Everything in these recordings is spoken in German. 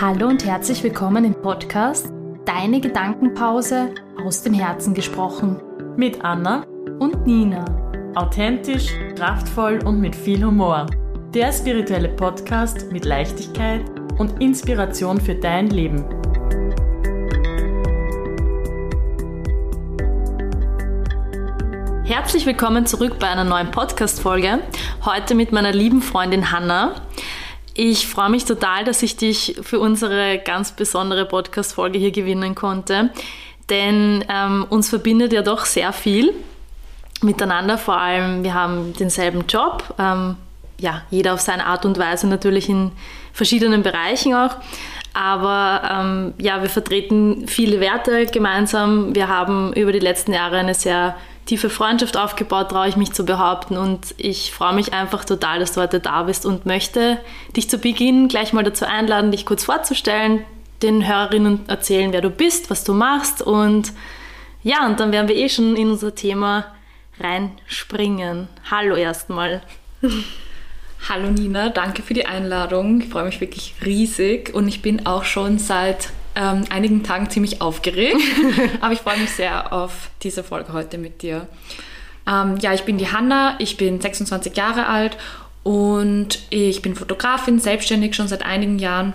Hallo und herzlich willkommen im Podcast Deine Gedankenpause aus dem Herzen gesprochen. Mit Anna und Nina. Authentisch, kraftvoll und mit viel Humor. Der spirituelle Podcast mit Leichtigkeit und Inspiration für dein Leben. Herzlich willkommen zurück bei einer neuen Podcast-Folge. Heute mit meiner lieben Freundin Hanna. Ich freue mich total, dass ich dich für unsere ganz besondere Podcast-Folge hier gewinnen konnte, denn ähm, uns verbindet ja doch sehr viel miteinander. Vor allem, wir haben denselben Job, ähm, ja, jeder auf seine Art und Weise natürlich in verschiedenen Bereichen auch. Aber ähm, ja, wir vertreten viele Werte gemeinsam. Wir haben über die letzten Jahre eine sehr tiefe Freundschaft aufgebaut, traue ich mich zu behaupten. Und ich freue mich einfach total, dass du heute da bist und möchte dich zu Beginn gleich mal dazu einladen, dich kurz vorzustellen, den Hörerinnen erzählen, wer du bist, was du machst. Und ja, und dann werden wir eh schon in unser Thema reinspringen. Hallo erstmal. Hallo Nina, danke für die Einladung. Ich freue mich wirklich riesig und ich bin auch schon seit ähm, einigen Tagen ziemlich aufgeregt, aber ich freue mich sehr auf diese Folge heute mit dir. Ähm, ja, ich bin die Hanna, ich bin 26 Jahre alt und ich bin Fotografin, selbstständig schon seit einigen Jahren.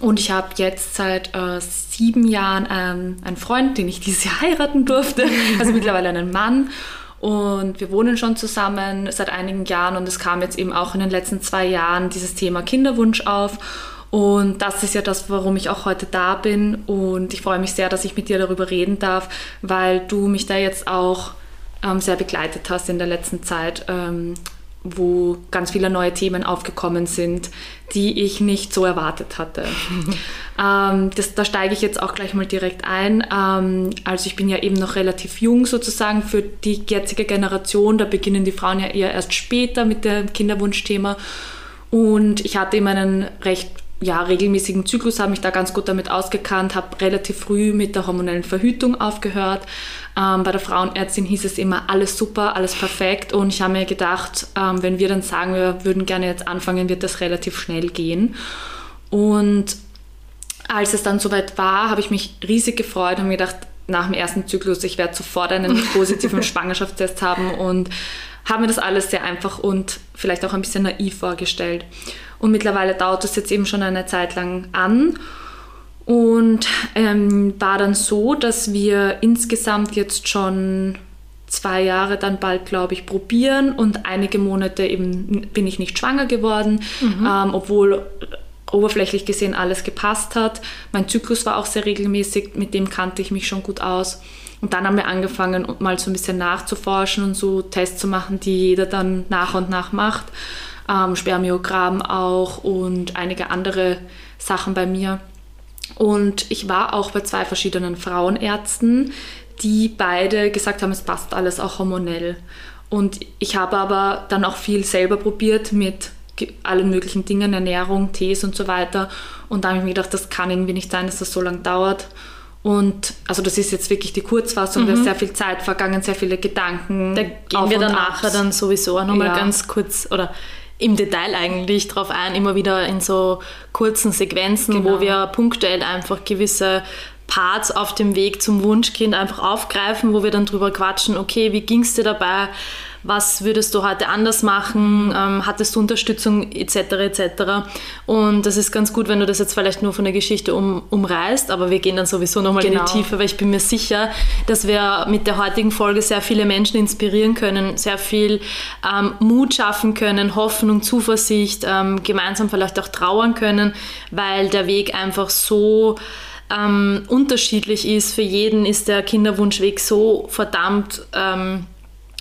Und ich habe jetzt seit äh, sieben Jahren ähm, einen Freund, den ich dieses Jahr heiraten durfte, also mittlerweile einen Mann. Und wir wohnen schon zusammen seit einigen Jahren und es kam jetzt eben auch in den letzten zwei Jahren dieses Thema Kinderwunsch auf. Und das ist ja das, warum ich auch heute da bin. Und ich freue mich sehr, dass ich mit dir darüber reden darf, weil du mich da jetzt auch ähm, sehr begleitet hast in der letzten Zeit, ähm, wo ganz viele neue Themen aufgekommen sind, die ich nicht so erwartet hatte. ähm, das, da steige ich jetzt auch gleich mal direkt ein. Ähm, also ich bin ja eben noch relativ jung sozusagen für die jetzige Generation. Da beginnen die Frauen ja eher erst später mit dem Kinderwunschthema. Und ich hatte eben einen recht ja, regelmäßigen Zyklus, habe mich da ganz gut damit ausgekannt, habe relativ früh mit der hormonellen Verhütung aufgehört. Ähm, bei der Frauenärztin hieß es immer, alles super, alles perfekt. Und ich habe mir gedacht, ähm, wenn wir dann sagen, wir würden gerne jetzt anfangen, wird das relativ schnell gehen. Und als es dann soweit war, habe ich mich riesig gefreut und mir gedacht, nach dem ersten Zyklus, ich werde sofort einen positiven Schwangerschaftstest haben und habe mir das alles sehr einfach und vielleicht auch ein bisschen naiv vorgestellt. Und mittlerweile dauert es jetzt eben schon eine Zeit lang an. Und ähm, war dann so, dass wir insgesamt jetzt schon zwei Jahre dann bald, glaube ich, probieren und einige Monate eben bin ich nicht schwanger geworden, mhm. ähm, obwohl oberflächlich gesehen alles gepasst hat. Mein Zyklus war auch sehr regelmäßig, mit dem kannte ich mich schon gut aus. Und dann haben wir angefangen, mal so ein bisschen nachzuforschen und so Tests zu machen, die jeder dann nach und nach macht ähm, Spermiogramm auch und einige andere Sachen bei mir. Und ich war auch bei zwei verschiedenen Frauenärzten, die beide gesagt haben, es passt alles auch hormonell. Und ich habe aber dann auch viel selber probiert mit allen möglichen Dingen, Ernährung, Tees und so weiter. Und da habe ich mir gedacht, das kann irgendwie nicht sein, dass das so lange dauert. Und also das ist jetzt wirklich die Kurzfassung, mhm. da ist sehr viel Zeit vergangen, sehr viele Gedanken. Da gehen wir dann nachher dann sowieso auch nochmal ja. ganz kurz oder im Detail eigentlich drauf ein, immer wieder in so kurzen Sequenzen, genau. wo wir punktuell einfach gewisse Parts auf dem Weg zum Wunschkind einfach aufgreifen, wo wir dann drüber quatschen, okay, wie ging es dir dabei? Was würdest du heute anders machen, ähm, hattest du Unterstützung etc. etc. Und das ist ganz gut, wenn du das jetzt vielleicht nur von der Geschichte um, umreißt, aber wir gehen dann sowieso nochmal genau. in die genau. Tiefe, weil ich bin mir sicher, dass wir mit der heutigen Folge sehr viele Menschen inspirieren können, sehr viel ähm, Mut schaffen können, Hoffnung, Zuversicht, ähm, gemeinsam vielleicht auch trauern können, weil der Weg einfach so ähm, unterschiedlich ist. Für jeden ist der Kinderwunschweg so verdammt ähm,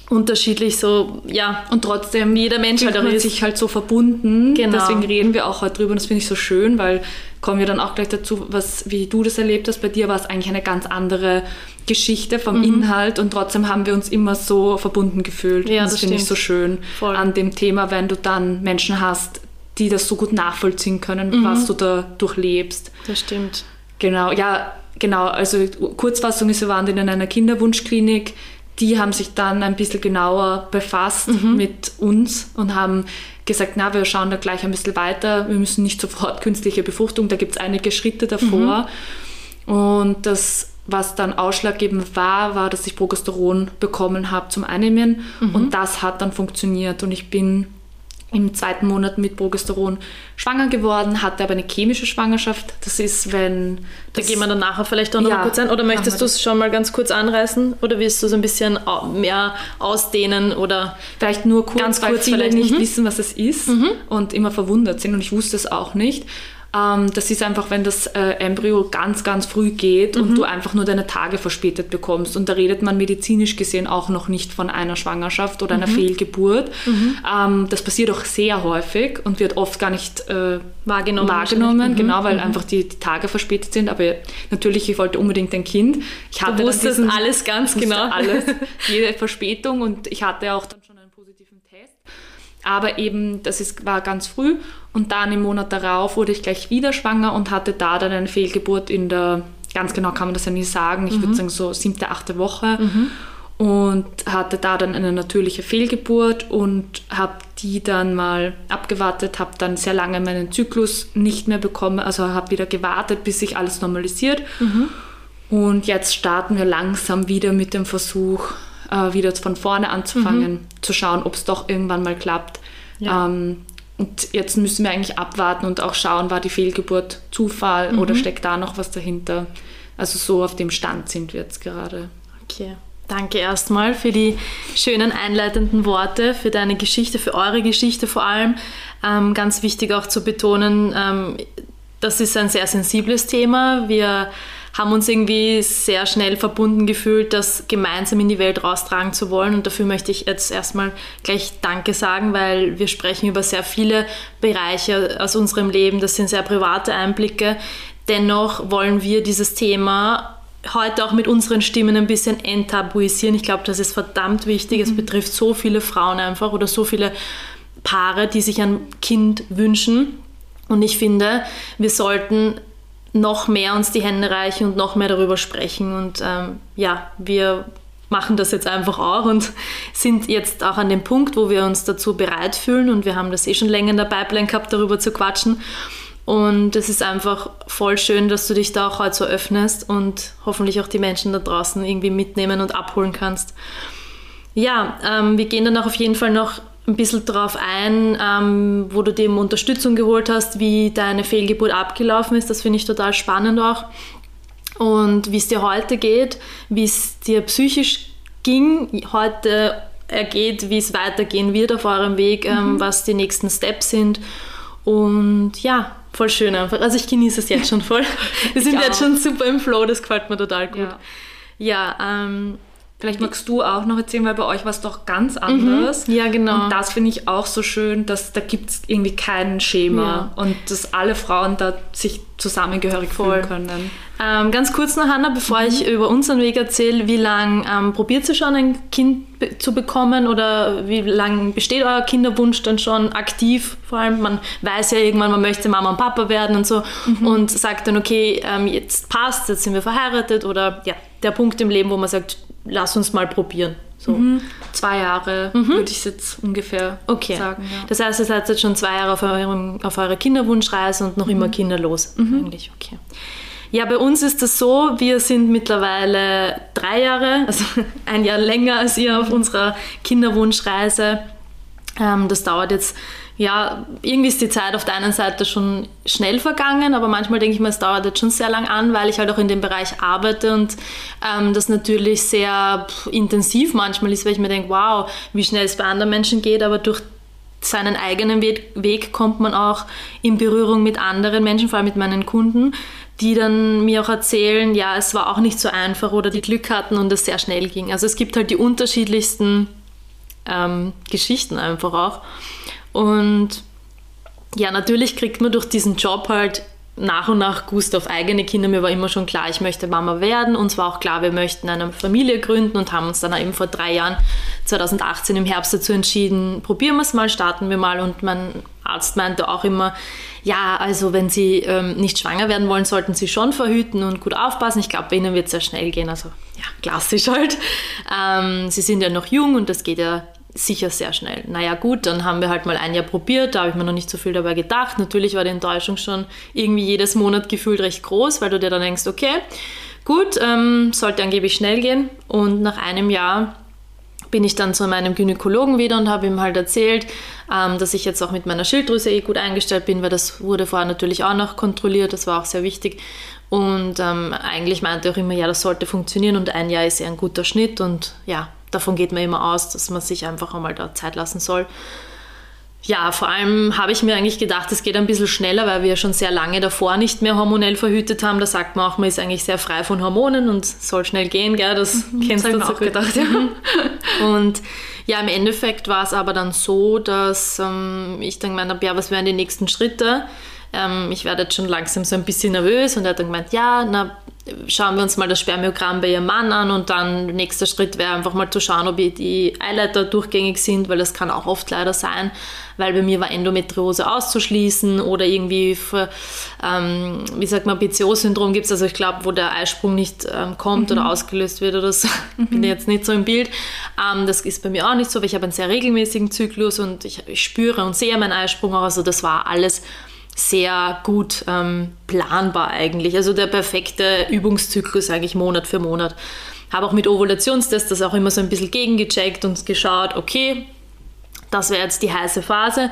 unterschiedlich so, ja. Und trotzdem, jeder Mensch halt man sich halt so verbunden. Genau. Deswegen reden wir auch heute drüber und das finde ich so schön, weil kommen wir dann auch gleich dazu, was, wie du das erlebt hast. Bei dir war es eigentlich eine ganz andere Geschichte vom mhm. Inhalt und trotzdem haben wir uns immer so verbunden gefühlt. Ja, das, das finde ich so schön Voll. an dem Thema, wenn du dann Menschen hast, die das so gut nachvollziehen können, mhm. was du da durchlebst. Das stimmt. Genau, ja, genau. Also Kurzfassung ist, wir waren in einer Kinderwunschklinik die haben sich dann ein bisschen genauer befasst mhm. mit uns und haben gesagt, na, wir schauen da gleich ein bisschen weiter, wir müssen nicht sofort künstliche Befruchtung, da gibt es einige Schritte davor. Mhm. Und das, was dann ausschlaggebend war, war, dass ich Progesteron bekommen habe zum Einnehmen mhm. und das hat dann funktioniert und ich bin im zweiten Monat mit Progesteron schwanger geworden, hatte aber eine chemische Schwangerschaft. Das ist, wenn. Da gehen wir dann nachher vielleicht auch noch ja, kurz ein. Oder möchtest du es schon mal ganz kurz anreißen? Oder willst du es ein bisschen mehr ausdehnen? Oder vielleicht nur kurz, ganz kurz weil viele vielleicht. nicht mhm. wissen, was es ist mhm. und immer verwundert sind. Und ich wusste es auch nicht. Ähm, das ist einfach, wenn das äh, Embryo ganz, ganz früh geht mhm. und du einfach nur deine Tage verspätet bekommst. Und da redet man medizinisch gesehen auch noch nicht von einer Schwangerschaft oder einer mhm. Fehlgeburt. Mhm. Ähm, das passiert auch sehr häufig und wird oft gar nicht äh, wahrgenommen. wahrgenommen mhm. Genau, weil mhm. einfach die, die, Tage verspätet sind. Aber natürlich, ich wollte unbedingt ein Kind. Ich hatte du wusstest diesen, alles ganz genau. Alles, jede Verspätung und ich hatte auch dann schon einen positiven Test. Aber eben, das ist, war ganz früh und dann im Monat darauf wurde ich gleich wieder schwanger und hatte da dann eine Fehlgeburt in der, ganz genau kann man das ja nie sagen, ich mhm. würde sagen so siebte, achte Woche. Mhm. Und hatte da dann eine natürliche Fehlgeburt und habe die dann mal abgewartet, habe dann sehr lange meinen Zyklus nicht mehr bekommen, also habe wieder gewartet, bis sich alles normalisiert. Mhm. Und jetzt starten wir langsam wieder mit dem Versuch, äh, wieder von vorne anzufangen, mhm. zu schauen, ob es doch irgendwann mal klappt. Ja. Ähm, und jetzt müssen wir eigentlich abwarten und auch schauen, war die Fehlgeburt Zufall mhm. oder steckt da noch was dahinter. Also so auf dem Stand sind wir jetzt gerade. Okay. Danke erstmal für die schönen einleitenden Worte, für deine Geschichte, für eure Geschichte vor allem. Ähm, ganz wichtig auch zu betonen, ähm, das ist ein sehr sensibles Thema. Wir haben uns irgendwie sehr schnell verbunden gefühlt, das gemeinsam in die Welt raustragen zu wollen. Und dafür möchte ich jetzt erstmal gleich Danke sagen, weil wir sprechen über sehr viele Bereiche aus unserem Leben. Das sind sehr private Einblicke. Dennoch wollen wir dieses Thema heute auch mit unseren Stimmen ein bisschen enttabuisieren. Ich glaube, das ist verdammt wichtig. Mhm. Es betrifft so viele Frauen einfach oder so viele Paare, die sich ein Kind wünschen. Und ich finde, wir sollten noch mehr uns die Hände reichen und noch mehr darüber sprechen. Und ähm, ja, wir machen das jetzt einfach auch und sind jetzt auch an dem Punkt, wo wir uns dazu bereit fühlen und wir haben das eh schon länger in der Pipeline gehabt, darüber zu quatschen. Und es ist einfach voll schön, dass du dich da auch heute so öffnest und hoffentlich auch die Menschen da draußen irgendwie mitnehmen und abholen kannst. Ja, ähm, wir gehen dann auch auf jeden Fall noch ein bisschen darauf ein, ähm, wo du dir Unterstützung geholt hast, wie deine Fehlgeburt abgelaufen ist. Das finde ich total spannend auch. Und wie es dir heute geht, wie es dir psychisch ging, heute ergeht, wie es weitergehen wird auf eurem Weg, ähm, mhm. was die nächsten Steps sind. Und ja, voll schön einfach. Also ich genieße es jetzt schon voll. Wir sind jetzt schon super im Flow, das gefällt mir total gut. Ja, ja ähm, Vielleicht magst du auch noch erzählen, weil bei euch war es doch ganz anders. Mhm. Ja, genau. Und das finde ich auch so schön, dass da gibt es irgendwie kein Schema ja. und dass alle Frauen da sich zusammengehörig Voll. fühlen können. Ähm, ganz kurz noch, Hanna, bevor mhm. ich über unseren Weg erzähle, wie lange ähm, probiert ihr schon ein Kind be zu bekommen oder wie lange besteht euer Kinderwunsch dann schon aktiv? Vor allem, man weiß ja irgendwann, man möchte Mama und Papa werden und so mhm. und sagt dann, okay, ähm, jetzt passt, jetzt sind wir verheiratet oder ja, der Punkt im Leben, wo man sagt, lass uns mal probieren. So. Mhm. Zwei Jahre mhm. würde ich jetzt ungefähr okay. sagen. Ja. Das heißt, ihr seid jetzt schon zwei Jahre auf, eurem, auf eurer Kinderwunschreise und noch mhm. immer kinderlos. Mhm. Eigentlich, okay. Ja, bei uns ist das so, wir sind mittlerweile drei Jahre, also ein Jahr länger als ihr auf unserer Kinderwunschreise. Ähm, das dauert jetzt ja, irgendwie ist die Zeit auf der einen Seite schon schnell vergangen, aber manchmal denke ich mir, es dauert jetzt schon sehr lang an, weil ich halt auch in dem Bereich arbeite und ähm, das natürlich sehr intensiv manchmal ist, weil ich mir denke, wow, wie schnell es bei anderen Menschen geht, aber durch seinen eigenen Weg, Weg kommt man auch in Berührung mit anderen Menschen, vor allem mit meinen Kunden, die dann mir auch erzählen, ja, es war auch nicht so einfach oder die Glück hatten und es sehr schnell ging. Also es gibt halt die unterschiedlichsten ähm, Geschichten einfach auch. Und ja, natürlich kriegt man durch diesen Job halt nach und nach Gust auf eigene Kinder. Mir war immer schon klar, ich möchte Mama werden. Uns war auch klar, wir möchten eine Familie gründen und haben uns dann eben vor drei Jahren, 2018 im Herbst dazu entschieden, probieren wir es mal, starten wir mal. Und mein Arzt meinte auch immer, ja, also wenn Sie ähm, nicht schwanger werden wollen, sollten Sie schon verhüten und gut aufpassen. Ich glaube, bei Ihnen wird es sehr schnell gehen. Also ja, klassisch halt. Ähm, Sie sind ja noch jung und das geht ja sicher sehr schnell. Naja gut, dann haben wir halt mal ein Jahr probiert, da habe ich mir noch nicht so viel dabei gedacht. Natürlich war die Enttäuschung schon irgendwie jedes Monat gefühlt recht groß, weil du dir dann denkst, okay, gut, ähm, sollte angeblich schnell gehen. Und nach einem Jahr bin ich dann zu meinem Gynäkologen wieder und habe ihm halt erzählt, ähm, dass ich jetzt auch mit meiner Schilddrüse eh gut eingestellt bin, weil das wurde vorher natürlich auch noch kontrolliert, das war auch sehr wichtig. Und ähm, eigentlich meinte er auch immer, ja, das sollte funktionieren und ein Jahr ist ja ein guter Schnitt und ja, davon geht man immer aus, dass man sich einfach einmal da Zeit lassen soll. Ja, vor allem habe ich mir eigentlich gedacht, es geht ein bisschen schneller, weil wir schon sehr lange davor nicht mehr hormonell verhütet haben. Da sagt man auch, man ist eigentlich sehr frei von Hormonen und soll schnell gehen, gell? Das mhm, kennst das du auch gedacht, ja. Und ja, im Endeffekt war es aber dann so, dass ähm, ich dann gemeint habe, ja, was wären die nächsten Schritte? Ähm, ich werde jetzt schon langsam so ein bisschen nervös und er hat dann gemeint, ja, na, schauen wir uns mal das Spermiogramm bei ihrem Mann an und dann nächster Schritt wäre einfach mal zu schauen, ob die Eileiter durchgängig sind, weil das kann auch oft leider sein, weil bei mir war Endometriose auszuschließen oder irgendwie, für, ähm, wie sagt man, PCO-Syndrom gibt es, also ich glaube, wo der Eisprung nicht ähm, kommt mhm. oder ausgelöst wird oder so, mhm. bin jetzt nicht so im Bild. Ähm, das ist bei mir auch nicht so, weil ich habe einen sehr regelmäßigen Zyklus und ich, ich spüre und sehe meinen Eisprung auch, also das war alles sehr gut ähm, planbar eigentlich. Also der perfekte Übungszyklus eigentlich Monat für Monat. Habe auch mit Ovulationstests das auch immer so ein bisschen gegengecheckt und geschaut, okay, das wäre jetzt die heiße Phase.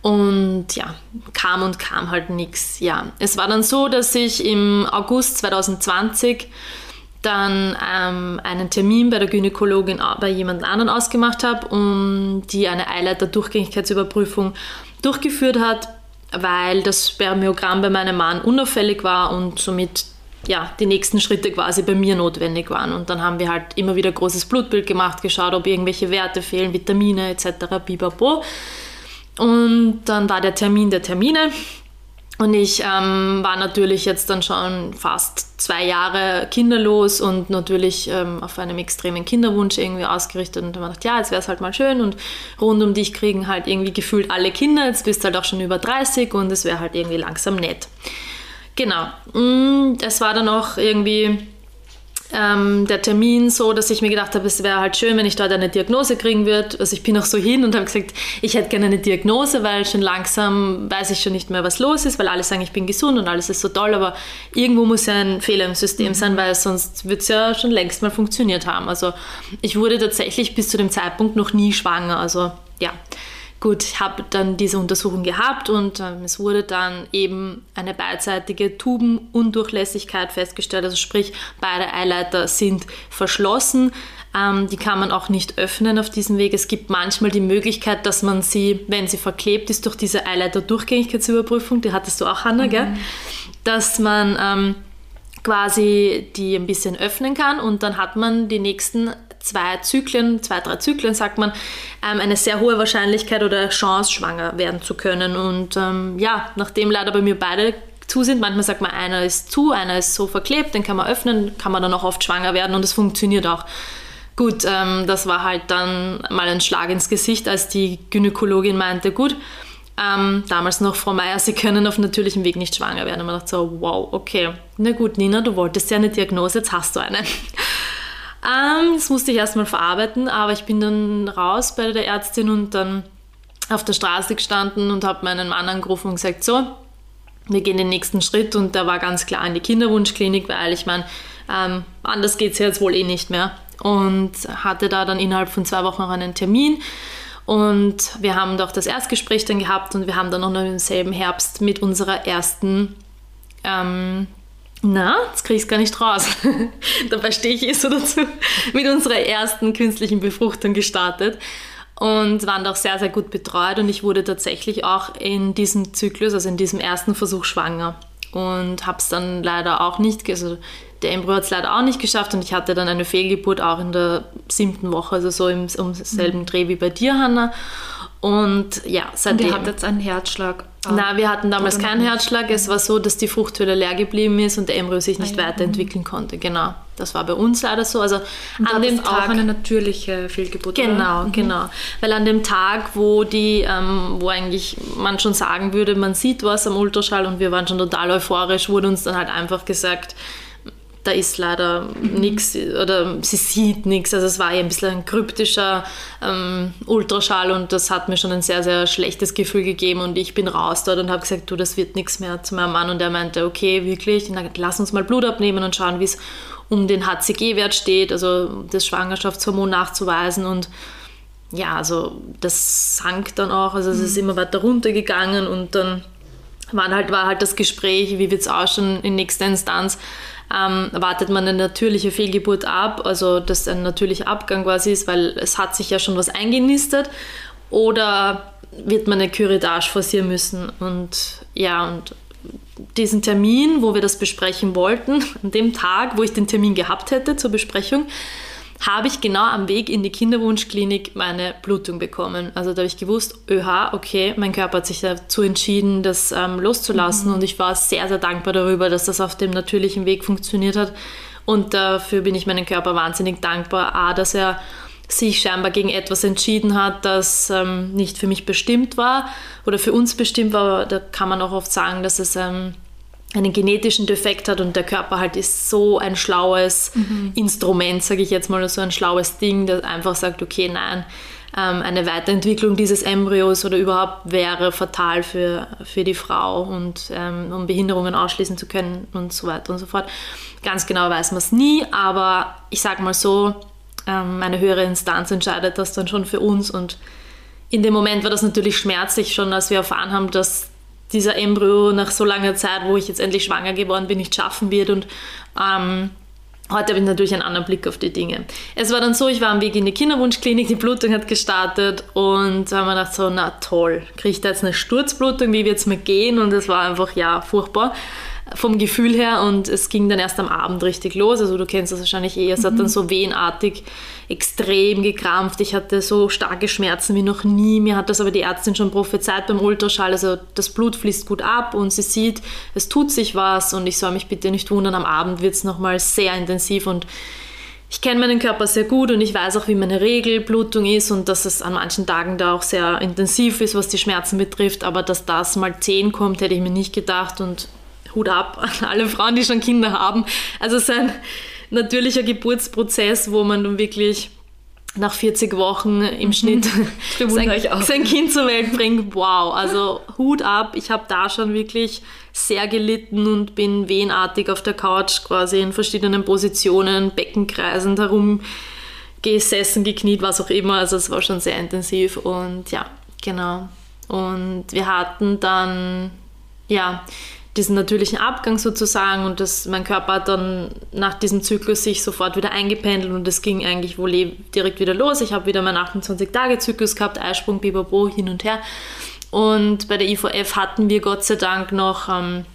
Und ja, kam und kam halt nichts. Ja, es war dann so, dass ich im August 2020 dann ähm, einen Termin bei der Gynäkologin bei jemand anderen ausgemacht habe, um die eine Eileiter-Durchgängigkeitsüberprüfung durchgeführt hat weil das Spermiogramm bei meinem Mann unauffällig war und somit ja, die nächsten Schritte quasi bei mir notwendig waren. Und dann haben wir halt immer wieder großes Blutbild gemacht, geschaut, ob irgendwelche Werte fehlen, Vitamine etc. Bibabo. Und dann war der Termin der Termine. Und ich ähm, war natürlich jetzt dann schon fast zwei Jahre kinderlos und natürlich ähm, auf einem extremen Kinderwunsch irgendwie ausgerichtet und habe ich gedacht, ja, jetzt wäre es halt mal schön und rund um dich kriegen halt irgendwie gefühlt alle Kinder, jetzt bist du halt auch schon über 30 und es wäre halt irgendwie langsam nett. Genau. Mm, es war dann auch irgendwie ähm, der Termin so, dass ich mir gedacht habe, es wäre halt schön, wenn ich dort eine Diagnose kriegen würde. Also ich bin auch so hin und habe gesagt, ich hätte gerne eine Diagnose, weil schon langsam weiß ich schon nicht mehr, was los ist, weil alle sagen, ich bin gesund und alles ist so toll, aber irgendwo muss ja ein Fehler im System sein, weil sonst wird es ja schon längst mal funktioniert haben. Also ich wurde tatsächlich bis zu dem Zeitpunkt noch nie schwanger. Also ja. Gut, ich habe dann diese Untersuchung gehabt und ähm, es wurde dann eben eine beidseitige Tubenundurchlässigkeit festgestellt. Also sprich, beide Eileiter sind verschlossen. Ähm, die kann man auch nicht öffnen auf diesem Weg. Es gibt manchmal die Möglichkeit, dass man sie, wenn sie verklebt ist, durch diese Eileiter-Durchgängigkeitsüberprüfung, die hattest du auch, Hanna, mhm. gell? dass man ähm, quasi die ein bisschen öffnen kann und dann hat man die nächsten zwei Zyklen, zwei, drei Zyklen, sagt man, ähm, eine sehr hohe Wahrscheinlichkeit oder Chance, schwanger werden zu können. Und ähm, ja, nachdem leider bei mir beide zu sind, manchmal sagt man, einer ist zu, einer ist so verklebt, den kann man öffnen, kann man dann auch oft schwanger werden und es funktioniert auch. Gut, ähm, das war halt dann mal ein Schlag ins Gesicht, als die Gynäkologin meinte, gut, ähm, damals noch Frau Meier, Sie können auf natürlichem Weg nicht schwanger werden. Und man dachte so, wow, okay, na gut, Nina, du wolltest ja eine Diagnose, jetzt hast du eine. Ähm, das musste ich erstmal verarbeiten, aber ich bin dann raus bei der Ärztin und dann auf der Straße gestanden und habe meinen Mann angerufen und gesagt, so, wir gehen den nächsten Schritt und der war ganz klar in die Kinderwunschklinik, weil ich meine, ähm, anders geht es jetzt wohl eh nicht mehr. Und hatte da dann innerhalb von zwei Wochen auch einen Termin. Und wir haben doch das Erstgespräch dann gehabt und wir haben dann noch im selben Herbst mit unserer ersten ähm, na, jetzt kriege ich es gar nicht raus. Dabei stehe ich eh so dazu. Mit unserer ersten künstlichen Befruchtung gestartet und waren doch sehr, sehr gut betreut. Und ich wurde tatsächlich auch in diesem Zyklus, also in diesem ersten Versuch schwanger. Und habe es dann leider auch nicht, also der Embryo hat es leider auch nicht geschafft und ich hatte dann eine Fehlgeburt auch in der siebten Woche, also so im, um selben Dreh wie bei dir, Hanna. Und ja, seitdem. Und ihr hattet einen Herzschlag? Nein, wir hatten damals keinen Herzschlag. Es war so, dass die Fruchthöhle leer geblieben ist und der Embryo sich nicht ah, ja. weiterentwickeln konnte. Genau. Das war bei uns leider so. Also und an dem Tag auch eine natürliche Fehlgeburt. Genau, mhm. genau. Weil an dem Tag, wo die, ähm, wo eigentlich man schon sagen würde, man sieht was am Ultraschall und wir waren schon total euphorisch, wurde uns dann halt einfach gesagt, da ist leider mhm. nichts oder sie sieht nichts. Also es war eher ein bisschen ein kryptischer ähm, Ultraschall und das hat mir schon ein sehr, sehr schlechtes Gefühl gegeben und ich bin raus dort und habe gesagt, du, das wird nichts mehr zu meinem Mann und er meinte, okay, wirklich, dann lass uns mal Blut abnehmen und schauen, wie es um den HCG-Wert steht, also das Schwangerschaftshormon nachzuweisen und ja, also das sank dann auch, also es ist mhm. immer weiter runtergegangen und dann waren halt, war halt das Gespräch, wie wird es ausschauen in nächster Instanz. Ähm, wartet man eine natürliche Fehlgeburt ab, also dass ein natürlicher Abgang quasi ist, weil es hat sich ja schon was eingenistet, oder wird man eine Curettage forcieren müssen. Und ja, und diesen Termin, wo wir das besprechen wollten, an dem Tag, wo ich den Termin gehabt hätte zur Besprechung, habe ich genau am Weg in die Kinderwunschklinik meine Blutung bekommen. Also da habe ich gewusst, öha, okay, mein Körper hat sich dazu entschieden, das ähm, loszulassen mhm. und ich war sehr, sehr dankbar darüber, dass das auf dem natürlichen Weg funktioniert hat. Und dafür bin ich meinem Körper wahnsinnig dankbar, a, dass er sich scheinbar gegen etwas entschieden hat, das ähm, nicht für mich bestimmt war oder für uns bestimmt war. Da kann man auch oft sagen, dass es ähm, einen genetischen Defekt hat und der Körper halt ist so ein schlaues mhm. Instrument, sage ich jetzt mal, so ein schlaues Ding, das einfach sagt, okay, nein, ähm, eine Weiterentwicklung dieses Embryos oder überhaupt wäre fatal für, für die Frau und ähm, um Behinderungen ausschließen zu können und so weiter und so fort. Ganz genau weiß man es nie, aber ich sage mal so, ähm, eine höhere Instanz entscheidet das dann schon für uns und in dem Moment war das natürlich schmerzlich schon, als wir erfahren haben, dass dieser Embryo nach so langer Zeit, wo ich jetzt endlich schwanger geworden bin, nicht schaffen wird. Und ähm, heute habe ich natürlich einen anderen Blick auf die Dinge. Es war dann so, ich war am Weg in die Kinderwunschklinik, die Blutung hat gestartet und da haben wir gedacht so, na toll, kriege ich da jetzt eine Sturzblutung, wie wird es mir gehen? Und es war einfach, ja, furchtbar vom Gefühl her und es ging dann erst am Abend richtig los. Also du kennst das wahrscheinlich eh. Es mhm. hat dann so wehenartig extrem gekrampft. Ich hatte so starke Schmerzen wie noch nie. Mir hat das aber die Ärztin schon prophezeit beim Ultraschall. Also das Blut fließt gut ab und sie sieht, es tut sich was und ich soll mich bitte nicht wundern. Am Abend wird es nochmal sehr intensiv und ich kenne meinen Körper sehr gut und ich weiß auch, wie meine Regelblutung ist und dass es an manchen Tagen da auch sehr intensiv ist, was die Schmerzen betrifft. Aber dass das mal 10 kommt, hätte ich mir nicht gedacht und Hut ab an alle Frauen, die schon Kinder haben. Also es ist ein natürlicher Geburtsprozess, wo man dann wirklich nach 40 Wochen im mhm. Schnitt sein, sein, Kind zur Welt bringt. Wow, also Hut ab. Ich habe da schon wirklich sehr gelitten und bin wehenartig auf der Couch quasi in verschiedenen Positionen, beckenkreisend herum gesessen, gekniet, was auch immer. Also es war schon sehr intensiv und ja, genau. Und wir hatten dann, ja, diesen natürlichen Abgang sozusagen und das, mein Körper hat dann nach diesem Zyklus sich sofort wieder eingependelt und es ging eigentlich wohl eh direkt wieder los. Ich habe wieder meinen 28-Tage-Zyklus gehabt, Eisprung, Bibabo, hin und her. Und bei der IVF hatten wir Gott sei Dank noch, ähm,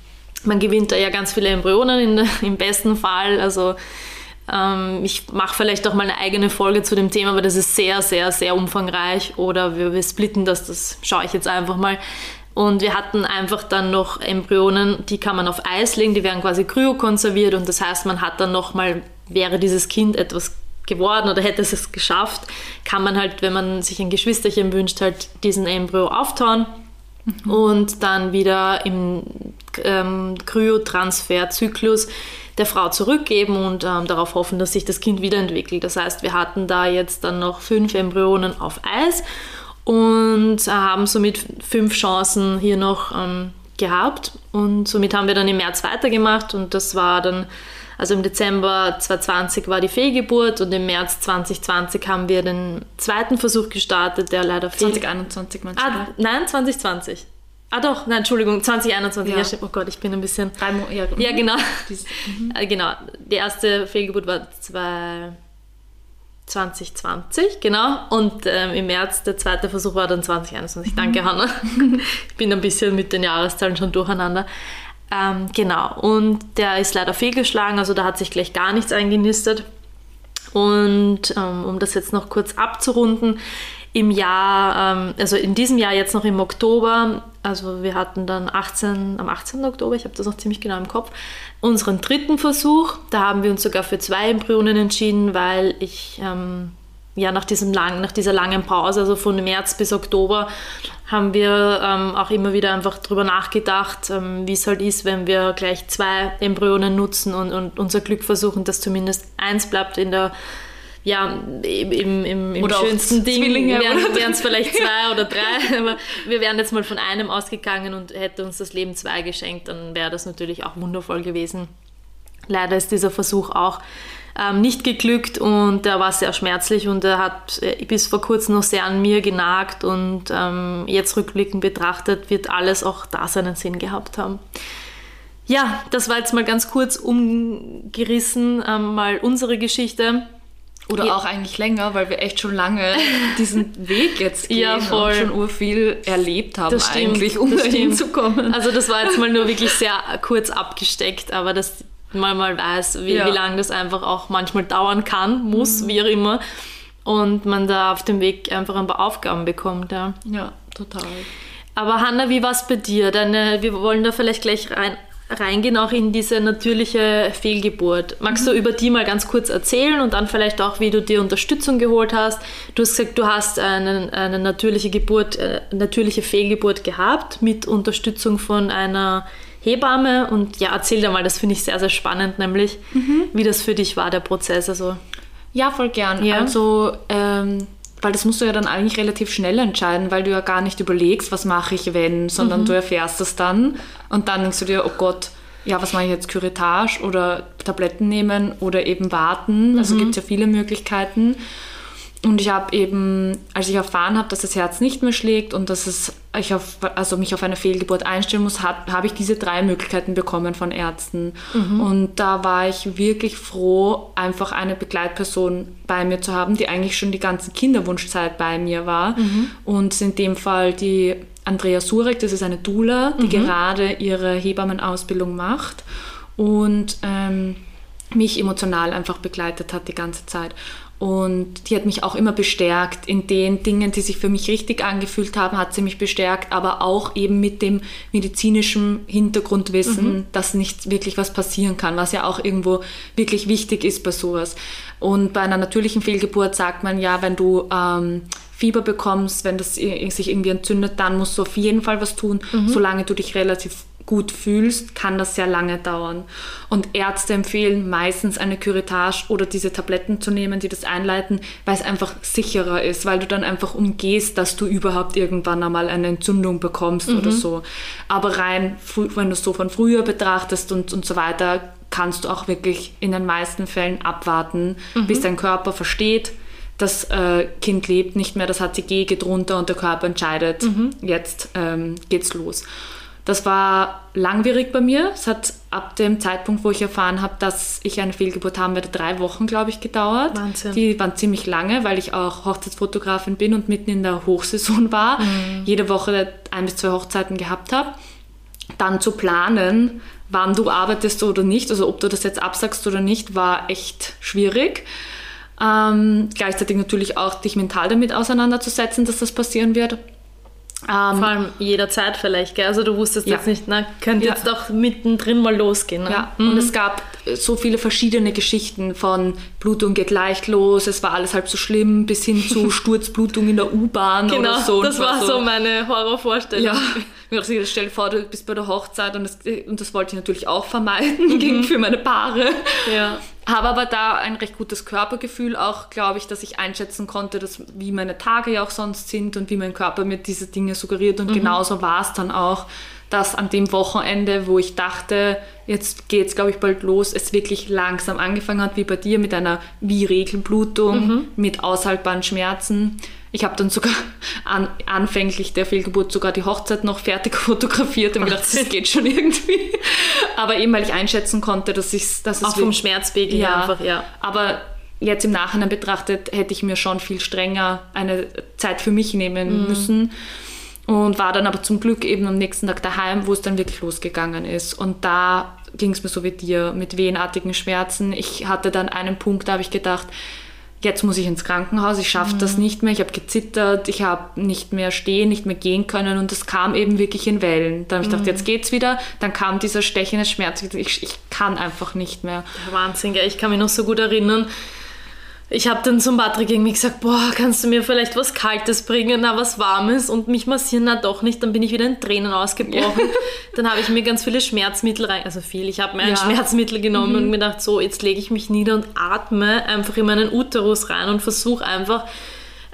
man gewinnt da ja ganz viele Embryonen in, im besten Fall, also ähm, ich mache vielleicht auch mal eine eigene Folge zu dem Thema, aber das ist sehr, sehr, sehr umfangreich. Oder wir, wir splitten das, das schaue ich jetzt einfach mal. Und wir hatten einfach dann noch Embryonen, die kann man auf Eis legen, die werden quasi kryokonserviert und das heißt, man hat dann nochmal, wäre dieses Kind etwas geworden oder hätte es es geschafft, kann man halt, wenn man sich ein Geschwisterchen wünscht, halt diesen Embryo auftauen mhm. und dann wieder im ähm, Kryotransferzyklus der Frau zurückgeben und ähm, darauf hoffen, dass sich das Kind wiederentwickelt. Das heißt, wir hatten da jetzt dann noch fünf Embryonen auf Eis und haben somit fünf Chancen hier noch ähm, gehabt. Und somit haben wir dann im März weitergemacht und das war dann, also im Dezember 2020 war die Fehlgeburt und im März 2020 haben wir den zweiten Versuch gestartet, der leider fehl... 2021 meinst du? Ah, nein, 2020. Ah doch, nein, Entschuldigung, 2021. Ja. ja oh Gott, ich bin ein bisschen... Drei Mo ja, ja, genau. Mhm. genau. Die erste Fehlgeburt war zwei, 2020, genau. Und ähm, im März der zweite Versuch war dann 2021. Danke, mhm. Hanna. ich bin ein bisschen mit den Jahreszahlen schon durcheinander. Ähm, genau. Und der ist leider fehlgeschlagen, also da hat sich gleich gar nichts eingenistet. Und ähm, um das jetzt noch kurz abzurunden, im Jahr, ähm, also in diesem Jahr jetzt noch im Oktober, also wir hatten dann 18, am 18. Oktober, ich habe das noch ziemlich genau im Kopf, unseren dritten Versuch. Da haben wir uns sogar für zwei Embryonen entschieden, weil ich ähm, ja, nach, diesem lang, nach dieser langen Pause, also von März bis Oktober, haben wir ähm, auch immer wieder einfach darüber nachgedacht, ähm, wie es halt ist, wenn wir gleich zwei Embryonen nutzen und, und unser Glück versuchen, dass zumindest eins bleibt in der ja, im, im, im schönsten Ding wären es vielleicht zwei oder drei, aber wir wären jetzt mal von einem ausgegangen und hätte uns das Leben zwei geschenkt, dann wäre das natürlich auch wundervoll gewesen. Leider ist dieser Versuch auch ähm, nicht geglückt und er war sehr schmerzlich und er hat äh, bis vor kurzem noch sehr an mir genagt und ähm, jetzt rückblickend betrachtet wird alles auch da seinen Sinn gehabt haben. Ja, das war jetzt mal ganz kurz umgerissen, ähm, mal unsere Geschichte. Oder ja. auch eigentlich länger, weil wir echt schon lange diesen Weg jetzt gehen ja, voll. und schon urviel erlebt haben das eigentlich, um dahin zu kommen. Also das war jetzt mal nur wirklich sehr kurz abgesteckt, aber dass man mal weiß, wie, ja. wie lange das einfach auch manchmal dauern kann, muss, mhm. wie auch immer. Und man da auf dem Weg einfach ein paar Aufgaben bekommt. Ja, ja total. Aber Hanna, wie war es bei dir? Deine, wir wollen da vielleicht gleich rein reingehen, auch in diese natürliche Fehlgeburt. Magst mhm. du über die mal ganz kurz erzählen und dann vielleicht auch, wie du dir Unterstützung geholt hast? Du hast gesagt, du hast eine, eine natürliche Geburt, äh, natürliche Fehlgeburt gehabt mit Unterstützung von einer Hebamme und ja, erzähl dir mal, das finde ich sehr, sehr spannend, nämlich mhm. wie das für dich war, der Prozess. Also. Ja, voll gern. Ja. Also ähm, weil das musst du ja dann eigentlich relativ schnell entscheiden, weil du ja gar nicht überlegst, was mache ich, wenn, sondern mhm. du erfährst es dann und dann denkst du dir, oh Gott, ja, was mache ich jetzt, Curettage oder Tabletten nehmen oder eben warten. Also mhm. gibt es ja viele Möglichkeiten. Und ich habe eben, als ich erfahren habe, dass das Herz nicht mehr schlägt und dass es, ich auf, also mich auf eine Fehlgeburt einstellen muss, habe ich diese drei Möglichkeiten bekommen von Ärzten. Mhm. Und da war ich wirklich froh, einfach eine Begleitperson bei mir zu haben, die eigentlich schon die ganze Kinderwunschzeit bei mir war. Mhm. Und in dem Fall die Andrea Surek, das ist eine Doula, die mhm. gerade ihre Hebammenausbildung macht und ähm, mich emotional einfach begleitet hat die ganze Zeit. Und die hat mich auch immer bestärkt in den Dingen, die sich für mich richtig angefühlt haben, hat sie mich bestärkt, aber auch eben mit dem medizinischen Hintergrundwissen, mhm. dass nicht wirklich was passieren kann, was ja auch irgendwo wirklich wichtig ist bei sowas. Und bei einer natürlichen Fehlgeburt sagt man ja, wenn du ähm, Fieber bekommst, wenn das sich irgendwie entzündet, dann musst du auf jeden Fall was tun, mhm. solange du dich relativ gut fühlst, kann das sehr lange dauern. Und Ärzte empfehlen meistens eine Curettage oder diese Tabletten zu nehmen, die das einleiten, weil es einfach sicherer ist, weil du dann einfach umgehst, dass du überhaupt irgendwann einmal eine Entzündung bekommst mhm. oder so. Aber rein, wenn du es so von früher betrachtest und, und so weiter, kannst du auch wirklich in den meisten Fällen abwarten, mhm. bis dein Körper versteht, das äh, Kind lebt nicht mehr, das HCG geht runter und der Körper entscheidet, mhm. jetzt ähm, geht's los. Das war langwierig bei mir. Es hat ab dem Zeitpunkt, wo ich erfahren habe, dass ich eine Fehlgeburt haben werde, drei Wochen, glaube ich, gedauert. Wahnsinn. Die waren ziemlich lange, weil ich auch Hochzeitsfotografin bin und mitten in der Hochsaison war. Mhm. Jede Woche ein bis zwei Hochzeiten gehabt habe. Dann zu planen, wann du arbeitest oder nicht, also ob du das jetzt absagst oder nicht, war echt schwierig. Ähm, gleichzeitig natürlich auch dich mental damit auseinanderzusetzen, dass das passieren wird. Um, Vor allem jederzeit vielleicht, gell? Also du wusstest ja. jetzt nicht, na, könnte ja. jetzt doch mittendrin mal losgehen. Ne? Ja, mhm. und es gab so viele verschiedene Geschichten von Blutung geht leicht los, es war alles halb so schlimm, bis hin zu Sturzblutung in der U-Bahn genau, oder so. das war so, meine Horrorvorstellung. Ja, mir auch stell dir vor, du bist bei der Hochzeit und das, und das wollte ich natürlich auch vermeiden mhm. für meine Paare. Ja. Habe aber da ein recht gutes Körpergefühl auch, glaube ich, dass ich einschätzen konnte, dass, wie meine Tage ja auch sonst sind und wie mein Körper mir diese Dinge suggeriert. Und mhm. genauso war es dann auch, dass an dem Wochenende, wo ich dachte, jetzt geht es, glaube ich, bald los, es wirklich langsam angefangen hat, wie bei dir, mit einer wie Regelblutung, mhm. mit aushaltbaren Schmerzen. Ich habe dann sogar an, anfänglich der Fehlgeburt sogar die Hochzeit noch fertig fotografiert und gedacht, das geht schon irgendwie. Aber eben, weil ich einschätzen konnte, dass, ich, dass es... Auch vom Schmerzpegel ja, einfach, ja. Aber jetzt im Nachhinein betrachtet, hätte ich mir schon viel strenger eine Zeit für mich nehmen mhm. müssen. Und war dann aber zum Glück eben am nächsten Tag daheim, wo es dann wirklich losgegangen ist. Und da ging es mir so wie dir, mit wehenartigen Schmerzen. Ich hatte dann einen Punkt, da habe ich gedacht, jetzt muss ich ins Krankenhaus, ich schaffe mhm. das nicht mehr, ich habe gezittert, ich habe nicht mehr stehen, nicht mehr gehen können und das kam eben wirklich in Wellen. Da habe ich mhm. gedacht, jetzt geht's wieder, dann kam dieser stechende Schmerz, ich, ich kann einfach nicht mehr. Wahnsinn, ja. ich kann mich noch so gut erinnern, ich habe dann zum Patrick irgendwie gesagt, boah, kannst du mir vielleicht was Kaltes bringen, na was Warmes und mich massieren, na doch nicht. Dann bin ich wieder in Tränen ausgebrochen. Ja. Dann habe ich mir ganz viele Schmerzmittel rein, also viel, ich habe mir ein Schmerzmittel genommen mhm. und mir gedacht, so, jetzt lege ich mich nieder und atme einfach in meinen Uterus rein und versuche einfach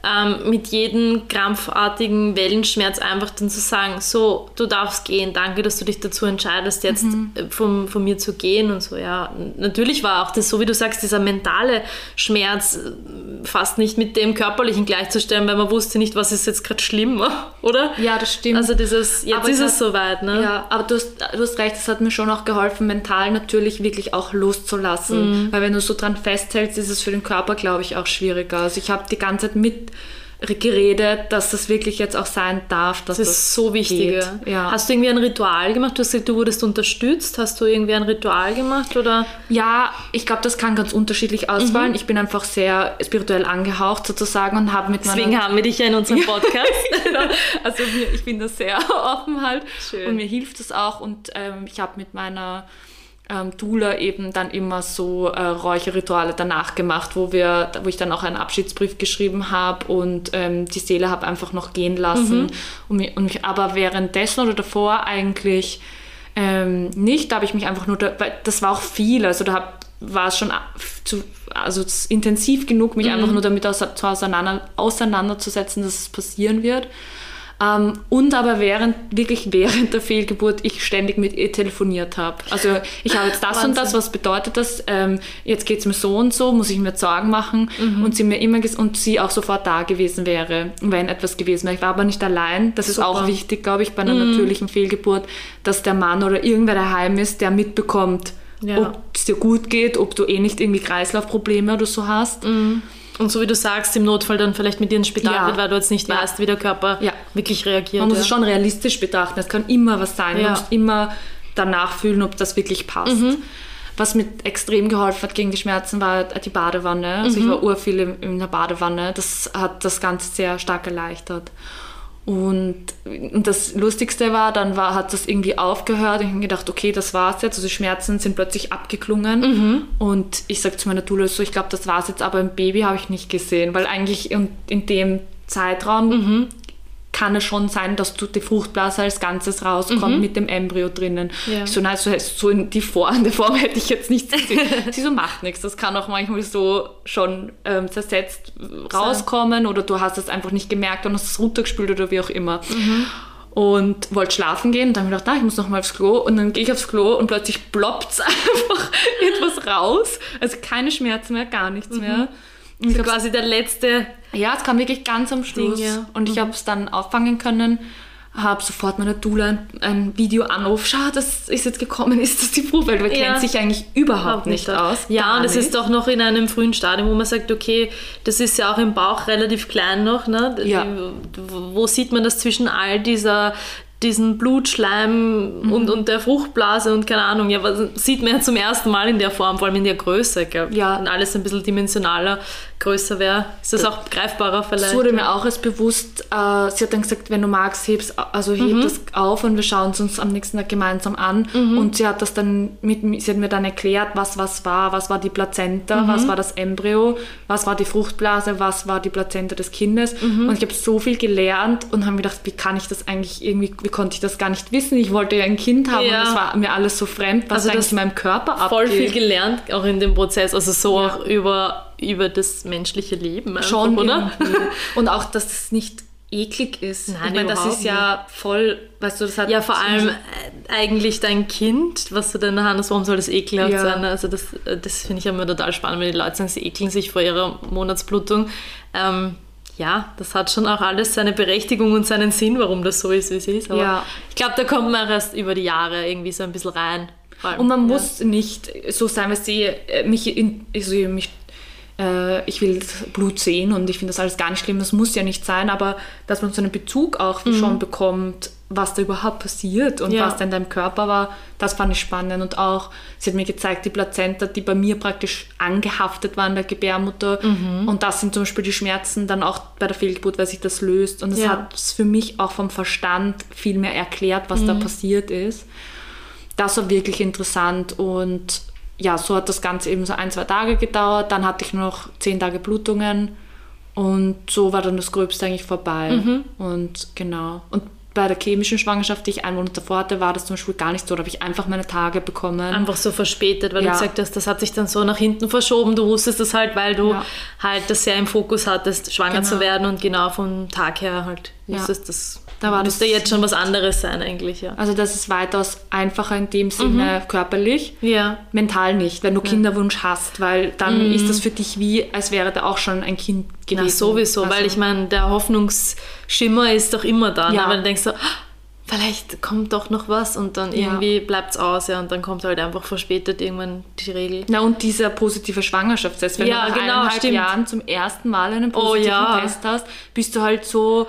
ähm, mit jedem krampfartigen Wellenschmerz einfach dann zu sagen, so, du darfst gehen, danke, dass du dich dazu entscheidest, jetzt mhm. von, von mir zu gehen und so, ja. Natürlich war auch das, so wie du sagst, dieser mentale Schmerz äh, fast nicht mit dem körperlichen gleichzustellen, weil man wusste nicht, was ist jetzt gerade schlimm, oder? Ja, das stimmt. Also dieses, jetzt aber ist es, hat, soweit, ne? Ja, aber du hast, du hast recht, es hat mir schon auch geholfen, mental natürlich wirklich auch loszulassen, mhm. weil wenn du so dran festhältst, ist es für den Körper, glaube ich, auch schwieriger. Also ich habe die ganze Zeit mit geredet, dass das wirklich jetzt auch sein darf. Dass das ist so wichtig. Ja. Hast du irgendwie ein Ritual gemacht? Du hast gesagt, du wurdest unterstützt. Hast du irgendwie ein Ritual gemacht? Oder? Ja, ich glaube, das kann ganz unterschiedlich ausfallen. Mhm. Ich bin einfach sehr spirituell angehaucht sozusagen und habe mit Deswegen haben wir dich ja in unserem Podcast. also ich bin da sehr offen halt. Schön. Und mir hilft das auch. Und ähm, ich habe mit meiner ähm, Dula eben dann immer so äh, Räucherrituale danach gemacht, wo wir, wo ich dann auch einen Abschiedsbrief geschrieben habe und ähm, die Seele habe einfach noch gehen lassen. Mhm. Und, mich, und mich aber währenddessen oder davor eigentlich ähm, nicht, da habe ich mich einfach nur, da, das war auch viel, also da hab, war es schon zu, also intensiv genug, mich mhm. einfach nur damit auseinander, auseinanderzusetzen, dass es passieren wird. Ähm, und aber während, wirklich während der Fehlgeburt ich ständig mit ihr telefoniert habe. Also ich habe jetzt das Wahnsinn. und das, was bedeutet das? Ähm, jetzt geht es mir so und so, muss ich mir Sorgen machen mhm. und sie mir immer und sie auch sofort da gewesen wäre, wenn etwas gewesen wäre. Ich war aber nicht allein. Das Super. ist auch wichtig, glaube ich, bei einer mhm. natürlichen Fehlgeburt, dass der Mann oder irgendwer daheim ist, der mitbekommt, ja. ob es dir gut geht, ob du eh nicht irgendwie Kreislaufprobleme oder so hast. Mhm. Und so wie du sagst, im Notfall dann vielleicht mit dir ins Spital ja. wird, weil du jetzt nicht ja. weißt, wie der Körper ja. wirklich reagiert. Man muss es schon realistisch betrachten. Es kann immer was sein. Man muss immer danach fühlen, ob das wirklich passt. Mhm. Was mir extrem geholfen hat gegen die Schmerzen, war die Badewanne. Also mhm. ich war urviel in, in der Badewanne. Das hat das Ganze sehr stark erleichtert. Und, und, das Lustigste war, dann war, hat das irgendwie aufgehört. Ich habe gedacht, okay, das war's jetzt. Also die Schmerzen sind plötzlich abgeklungen. Mhm. Und ich sage zu meiner Dula so, ich glaube, das war's jetzt. Aber ein Baby habe ich nicht gesehen, weil eigentlich in, in dem Zeitraum mhm kann es schon sein, dass du die Fruchtblase als Ganzes rauskommt mhm. mit dem Embryo drinnen. Ja. Ich so, nein, so, so in die Form, der Form hätte ich jetzt nichts gesehen. Sie so, macht nichts. Das kann auch manchmal so schon ähm, zersetzt rauskommen oder du hast es einfach nicht gemerkt und hast es runtergespült oder wie auch immer. Mhm. Und wollte schlafen gehen und dann habe ich gedacht, na, ich muss noch mal aufs Klo. Und dann gehe ich aufs Klo und plötzlich ploppt es einfach etwas raus. Also keine Schmerzen mehr, gar nichts mhm. mehr. Und so quasi der letzte. Ja, es kam wirklich ganz am Schluss. Ding, ja. Und ich mhm. habe es dann auffangen können, habe sofort meiner Dula ein, ein Video anruf. Schau, das ist jetzt gekommen, ist das die Probe? Weil man ja. kennt sich eigentlich überhaupt nicht, nicht aus. Ja, und es ist doch noch in einem frühen Stadium, wo man sagt, okay, das ist ja auch im Bauch relativ klein noch. Ne? Ja. Wo sieht man das zwischen all dieser diesen Blutschleim mhm. und, und der Fruchtblase und keine Ahnung, ja, was sieht man ja zum ersten Mal in der Form, vor allem in der Größe, gell? Ja. Wenn alles ein bisschen dimensionaler, größer wäre, ist das auch greifbarer vielleicht. Das wurde mir auch erst bewusst, äh, sie hat dann gesagt, wenn du magst, heb's, also heb mhm. das auf und wir schauen es uns am nächsten Tag gemeinsam an. Mhm. Und sie hat das dann mit, sie hat mir dann erklärt, was was war, was war die Plazenta, mhm. was war das Embryo, was war die Fruchtblase, was war die Plazenta des Kindes. Mhm. Und ich habe so viel gelernt und habe mir gedacht, wie kann ich das eigentlich irgendwie wie konnte ich das gar nicht wissen? Ich wollte ja ein Kind haben ja. und das war mir alles so fremd, was also eigentlich in meinem Körper abgeht. Voll viel gelernt, auch in dem Prozess, also so ja. auch über, über das menschliche Leben. Einfach, Schon, oder? und auch, dass es nicht eklig ist. Nein, ich meine, das ist ja voll, weißt du, das hat... Ja, vor allem äh, eigentlich dein Kind, was du dann hast, warum soll das ekelhaft ja. sein? Also das, äh, das finde ich immer total spannend, wenn die Leute sagen, sie ekeln sich vor ihrer Monatsblutung. Ähm, ja, das hat schon auch alles seine Berechtigung und seinen Sinn, warum das so ist, wie es ist. Aber ja. ich glaube, da kommt man erst über die Jahre irgendwie so ein bisschen rein. Allem, und man ja. muss nicht so sein, weil sie äh, mich, in, also mich äh, ich will Blut sehen und ich finde das alles gar nicht schlimm, das muss ja nicht sein, aber dass man so einen Bezug auch mhm. schon bekommt, was da überhaupt passiert und ja. was da in deinem Körper war, das fand ich spannend. Und auch, sie hat mir gezeigt, die Plazenta, die bei mir praktisch angehaftet war in der Gebärmutter. Mhm. Und das sind zum Beispiel die Schmerzen dann auch bei der Fehlgeburt, weil sich das löst. Und das ja. hat für mich auch vom Verstand viel mehr erklärt, was mhm. da passiert ist. Das war wirklich interessant und ja, so hat das Ganze eben so ein, zwei Tage gedauert. Dann hatte ich noch zehn Tage Blutungen und so war dann das Gröbste eigentlich vorbei. Mhm. Und genau. Und bei der chemischen Schwangerschaft, die ich einen Monat davor hatte, war das zum Beispiel gar nicht so. Da habe ich einfach meine Tage bekommen. Einfach so verspätet, weil Ja. du gesagt hast, das hat sich dann so nach hinten verschoben. Du wusstest das halt, weil du Ja. halt das sehr im Fokus hattest, schwanger Genau. zu werden und genau vom Tag her halt Ja. wusstest, das Da war müsste das- jetzt schon was anderes sein eigentlich, ja. Also das ist weitaus einfacher in dem Sinne körperlich. Ja, Mental nicht, wenn du Kinderwunsch hast, weil dann ist das für dich wie, als wäre da auch schon ein Kind gewesen. na sowieso, also, weil ich meine, der Hoffnungsschimmer ist doch immer da. Ja. Ne? Weil du denkst so, "Ah, vielleicht kommt doch noch was und dann Ja. irgendwie bleibt es aus ja, und dann kommt halt einfach verspätet irgendwann die Regel. Na und dieser positive Schwangerschaftstest, wenn Ja, du nach genau, eineinhalb stimmt. Jahren zum ersten Mal einen Oh, positiven ja. Test hast, bist du halt so,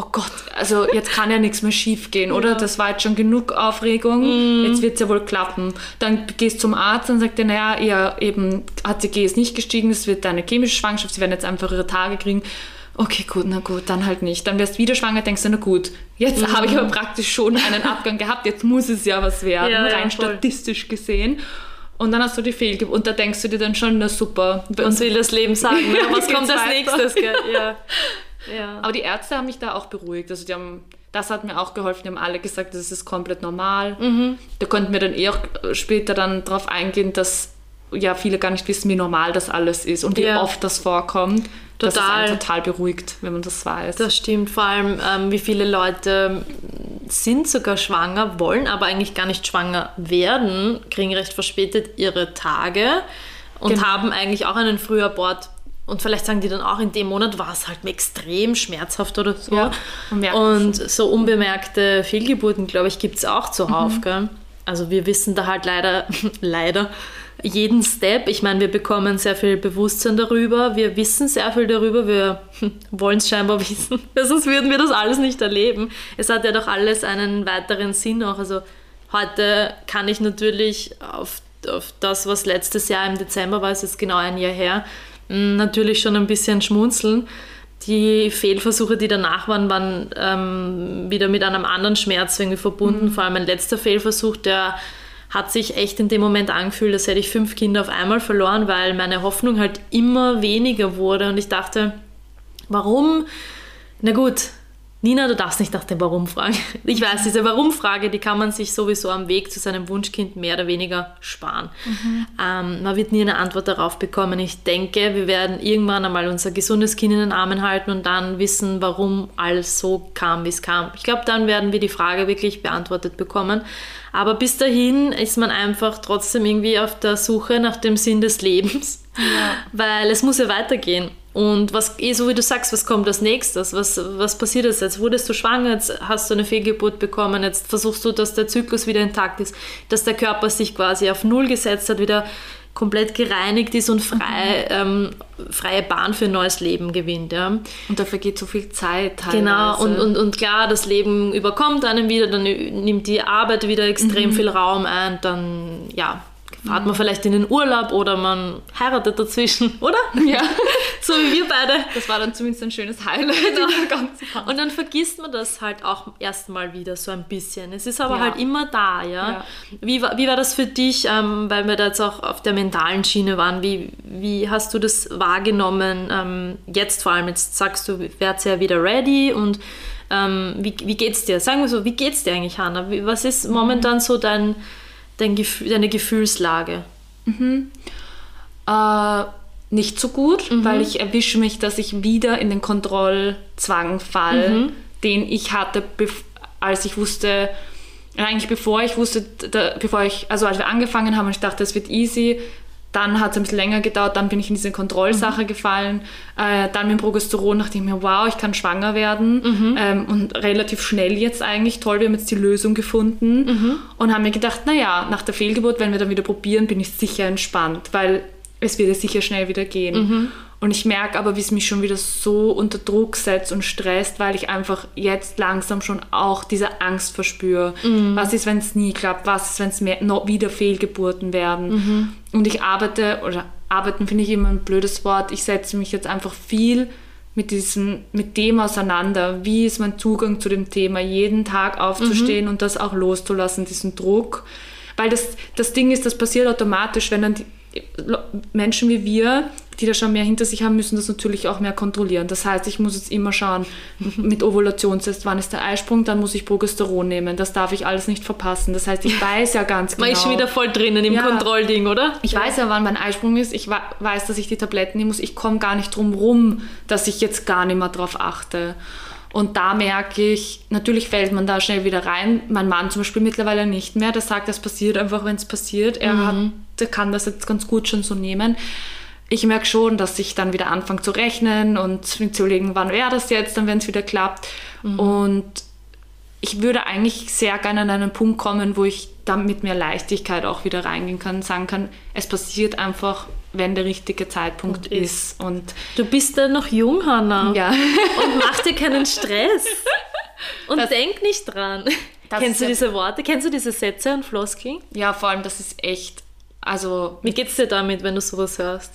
oh Gott, also jetzt kann ja nichts mehr schief gehen, oder? Das war jetzt schon genug Aufregung, Mhm. jetzt wird es ja wohl klappen. Dann gehst du zum Arzt und sagt dir, naja, ihr eben HCG ist nicht gestiegen, es wird eine chemische Schwangerschaft, sie werden jetzt einfach ihre Tage kriegen. Okay, gut, na gut, dann halt nicht. Dann wirst du wieder schwanger, denkst du, na gut, jetzt Mhm. habe ich aber praktisch schon einen Abgang gehabt, jetzt muss es ja was werden, Ja, ja, rein voll. statistisch gesehen. Und dann hast du die Fehlgeburt und da denkst du dir dann schon, na super. Was will das Leben sagen? Ne? Was kommt als nächstes? Gell? Ja. Ja. Aber die Ärzte haben mich da auch beruhigt. Also die haben, das hat mir auch geholfen. Die haben alle gesagt, das ist komplett normal. Mhm. Da konnten wir dann eh auch später dann darauf eingehen, dass ja viele gar nicht wissen, wie normal das alles ist und wie Ja. oft das vorkommt. Das ist Total. einen total beruhigt, wenn man das weiß. Das stimmt, vor allem ähm, wie viele Leute sind sogar schwanger, wollen aber eigentlich gar nicht schwanger werden, kriegen recht verspätet ihre Tage und Genau. haben eigentlich auch einen Frühabort. Und vielleicht sagen die dann auch, in dem Monat war es halt extrem schmerzhaft oder so. Ja, und so unbemerkte Fehlgeburten, glaube ich, gibt es auch zuhauf. Gell? Also wir wissen da halt leider, leider jeden Step. Ich meine, wir bekommen sehr viel Bewusstsein darüber. Wir wissen sehr viel darüber. Wir wollen es scheinbar wissen. Sonst würden wir das alles nicht erleben. Es hat ja doch alles einen weiteren Sinn auch. Also heute kann ich natürlich auf, auf das, was letztes Jahr im Dezember war, ist jetzt genau ein Jahr her, natürlich schon ein bisschen schmunzeln. Die Fehlversuche, die danach waren, waren ähm, wieder mit einem anderen Schmerz irgendwie verbunden. Vor allem mein letzter Fehlversuch, der hat sich echt in dem Moment angefühlt, als hätte ich fünf Kinder auf einmal verloren, weil meine Hoffnung halt immer weniger wurde. Und ich dachte, warum? Na gut, Nina, du darfst nicht nach dem Warum fragen. Ich weiß, diese Warum-Frage, die kann man sich sowieso am Weg zu seinem Wunschkind mehr oder weniger sparen. Ähm, man wird nie eine Antwort darauf bekommen. Ich denke, wir werden irgendwann einmal unser gesundes Kind in den Armen halten und dann wissen, warum alles so kam, wie es kam. Ich glaube, dann werden wir die Frage wirklich beantwortet bekommen. Aber bis dahin ist man einfach trotzdem irgendwie auf der Suche nach dem Sinn des Lebens, weil es muss ja weitergehen. Und was, eh so wie du sagst, was kommt als nächstes? Was, was passiert jetzt? Jetzt wurdest du schwanger, jetzt hast du eine Fehlgeburt bekommen, jetzt versuchst du, dass der Zyklus wieder intakt ist, dass der Körper sich quasi auf Null gesetzt hat, wieder komplett gereinigt ist und frei, ähm, freie Bahn für ein neues Leben gewinnt. Ja. und da vergeht so viel Zeit teilweise. Genau, und, und, und klar, das Leben überkommt einen wieder, dann nimmt die Arbeit wieder extrem viel Raum ein, dann ja, fahrt man vielleicht in den Urlaub oder man heiratet dazwischen, oder? Ja. so wie wir beide. Das war dann zumindest ein schönes Highlight Phase. Und dann vergisst man das halt auch erstmal wieder so ein bisschen. Es ist aber Ja. halt immer da, ja. Ja. Wie, war- wie war das für dich, ähm, weil wir da jetzt auch auf der mentalen Schiene waren? Wie, wie hast du das wahrgenommen? Ähm, jetzt vor allem, jetzt sagst du, wärst ja wieder ready und ähm, wie, wie geht's dir? Sagen wir so, wie geht's dir eigentlich, Hanna? Wie, was ist momentan so dein, dein Gefühl, deine Gefühlslage? Äh, nicht so gut, weil ich erwische mich, dass ich wieder in den Kontrollzwang fall, den ich hatte, als ich wusste, eigentlich bevor ich wusste, da, bevor ich, also als wir angefangen haben und ich dachte, es wird easy, dann hat es ein bisschen länger gedauert, dann bin ich in diese Kontrollsache gefallen, äh, dann mit dem Progesteron dachte ich mir, wow, ich kann schwanger werden ähm, und relativ schnell jetzt eigentlich, toll, wir haben jetzt die Lösung gefunden und haben mir gedacht, naja, nach der Fehlgeburt, wenn wir dann wieder probieren, bin ich sicher entspannt, weil es wird ja sicher schnell wieder gehen. Und ich merke aber, wie es mich schon wieder so unter Druck setzt und stresst, weil ich einfach jetzt langsam schon auch diese Angst verspüre. Was ist, wenn es nie klappt? Was ist, wenn es wieder Fehlgeburten werden? Und ich arbeite, oder arbeiten finde ich immer ein blödes Wort, ich setze mich jetzt einfach viel mit, diesem, mit dem auseinander. Wie ist mein Zugang zu dem Thema? Jeden Tag aufzustehen und das auch loszulassen, diesen Druck. Weil das, das Ding ist, das passiert automatisch, wenn dann die Menschen wie wir, die da schon mehr hinter sich haben, müssen das natürlich auch mehr kontrollieren. Das heißt, ich muss jetzt immer schauen, mit Ovulationstest, wann ist der Eisprung, dann muss ich Progesteron nehmen. Das darf ich alles nicht verpassen. Das heißt, ich weiß ja ganz genau. Man ist schon wieder voll drinnen im Ja. Kontrollding, oder? Ich weiß ja, wann mein Eisprung ist. Ich weiß, dass ich die Tabletten nehmen muss. Ich komme gar nicht drum rum, dass ich jetzt gar nicht mehr drauf achte. Und da merke ich, natürlich fällt man da schnell wieder rein. Mein Mann zum Beispiel mittlerweile nicht mehr. Der sagt, das passiert einfach, wenn es passiert. Er hat, der kann das jetzt ganz gut schon so nehmen. Ich merke schon, dass ich dann wieder anfange zu rechnen und mir zu überlegen, wann wäre das jetzt, dann wenn es wieder klappt. Und ich würde eigentlich sehr gerne an einen Punkt kommen, wo ich dann mit mehr Leichtigkeit auch wieder reingehen kann, sagen kann, es passiert einfach, wenn der richtige Zeitpunkt Und ist. Und Du bist da noch jung, Hanna. ja, Und mach dir keinen Stress. Und Das- denk nicht dran. Kennst du ja- diese Worte? Kennst du diese Sätze und Floskeln? ja, vor allem, das ist echt, also, Wie geht's dir damit, wenn du sowas hörst?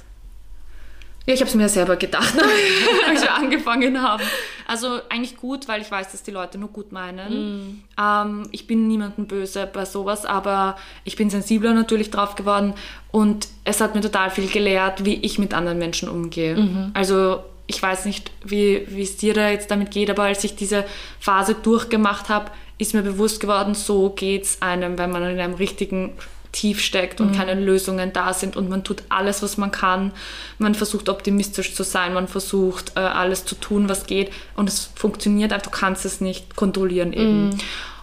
Ja, ich habe es mir selber gedacht, als wir angefangen haben. Also eigentlich gut, weil ich weiß, dass die Leute nur gut meinen. Ähm, ich bin niemandem böse bei sowas, aber ich bin sensibler natürlich drauf geworden und es hat mir total viel gelehrt, wie ich mit anderen Menschen umgehe. Also ich weiß nicht, wie wie es dir da jetzt damit geht, aber als ich diese Phase durchgemacht habe, ist mir bewusst geworden, so geht's einem, wenn man in einem richtigen tief steckt und keine Lösungen da sind und man tut alles, was man kann. Man versucht optimistisch zu sein, man versucht äh, alles zu tun, was geht und es funktioniert einfach, du kannst es nicht kontrollieren eben.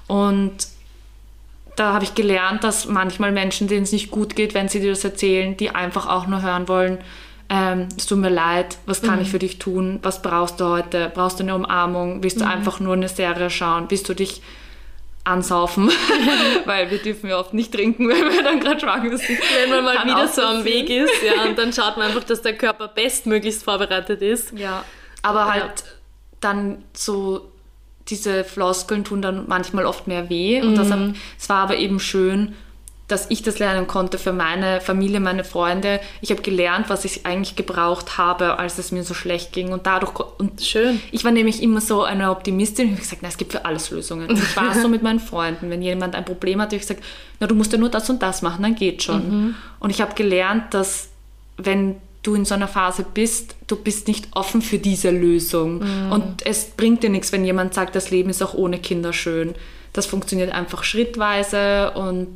Und da habe ich gelernt, dass manchmal Menschen, denen es nicht gut geht, wenn sie dir das erzählen, die einfach auch nur hören wollen, ähm, es tut mir leid, was kann ich für dich tun, was brauchst du heute, brauchst du eine Umarmung, willst du einfach nur eine Serie schauen, willst du dich ansaufen, weil wir dürfen ja oft nicht trinken, wenn wir dann gerade schwanger sind. Wenn man mal Kann wieder so am. Weg ist, ja, und dann schaut man einfach, dass der Körper bestmöglichst vorbereitet ist. Ja, aber halt dann so diese Floskeln tun dann manchmal oft mehr weh. Und das hab, es war aber eben schön, dass ich das lernen konnte für meine Familie, meine Freunde. Ich habe gelernt, was ich eigentlich gebraucht habe, als es mir so schlecht ging. Und dadurch und Schön. Ich war nämlich immer so eine Optimistin. Ich habe gesagt, na, es gibt für alles Lösungen. Und ich war so mit meinen Freunden. Wenn jemand ein Problem hat, habe ich gesagt, na, du musst ja nur das und das machen, dann geht schon. Und ich habe gelernt, dass wenn du in so einer Phase bist, du bist nicht offen für diese Lösung. Und es bringt dir nichts, wenn jemand sagt, das Leben ist auch ohne Kinder schön. Das funktioniert einfach schrittweise und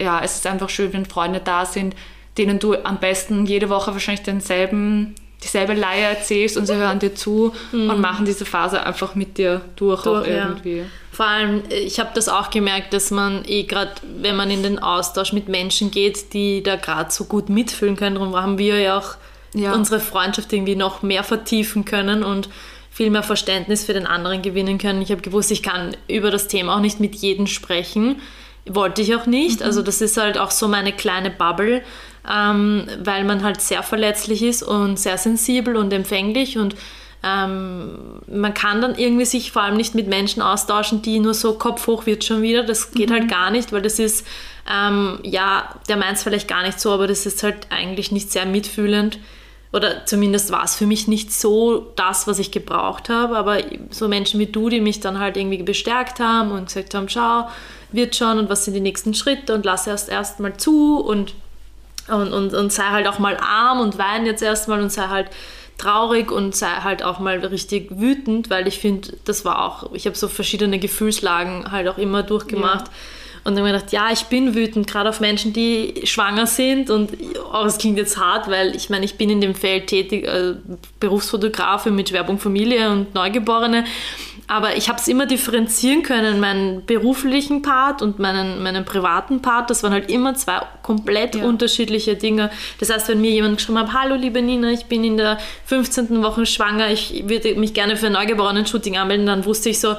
ja, es ist einfach schön, wenn Freunde da sind, denen du am besten jede Woche wahrscheinlich denselben, dieselbe Leier erzählst und sie hören dir zu und machen diese Phase einfach mit dir durch, auch Durch, ja. irgendwie. Vor allem, ich habe das auch gemerkt, dass man eh gerade, wenn man in den Austausch mit Menschen geht, die da gerade so gut mitfühlen können, darum haben wir ja auch Ja. unsere Freundschaft irgendwie noch mehr vertiefen können und viel mehr Verständnis für den anderen gewinnen können. Ich habe gewusst, ich kann über das Thema auch nicht mit jedem sprechen. Wollte ich auch nicht. Also das ist halt auch so meine kleine Bubble, ähm, weil man halt sehr verletzlich ist und sehr sensibel und empfänglich und ähm, man kann dann irgendwie sich vor allem nicht mit Menschen austauschen, die nur so Kopf hoch wird schon wieder. Das geht halt gar nicht, weil das ist, ähm, ja, der meint es vielleicht gar nicht so, aber das ist halt eigentlich nicht sehr mitfühlend. Oder zumindest war es für mich nicht so das, was ich gebraucht habe. Aber so Menschen wie du, die mich dann halt irgendwie bestärkt haben und gesagt haben, schau, wird schon und was sind die nächsten Schritte und lass erst erst mal zu und und, und, und sei halt auch mal arm und wein jetzt erstmal und sei halt traurig und sei halt auch mal richtig wütend, weil ich finde, das war auch, ich habe so verschiedene Gefühlslagen halt auch immer durchgemacht. Und dann habe ich mir gedacht, ja, ich bin wütend, gerade auf Menschen, die schwanger sind. Und oh, das klingt jetzt hart, weil ich meine, ich bin in dem Feld tätig, äh, Berufsfotografe mit Werbung Familie und Neugeborene. Aber ich habe es immer differenzieren können, meinen beruflichen Part und meinen, meinen privaten Part. Das waren halt immer zwei komplett Ja. unterschiedliche Dinge. Das heißt, wenn mir jemand geschrieben hat, hallo liebe Nina, ich bin in der 15. Woche schwanger, ich würde mich gerne für ein Neugeborenen-Shooting anmelden, dann wusste ich so,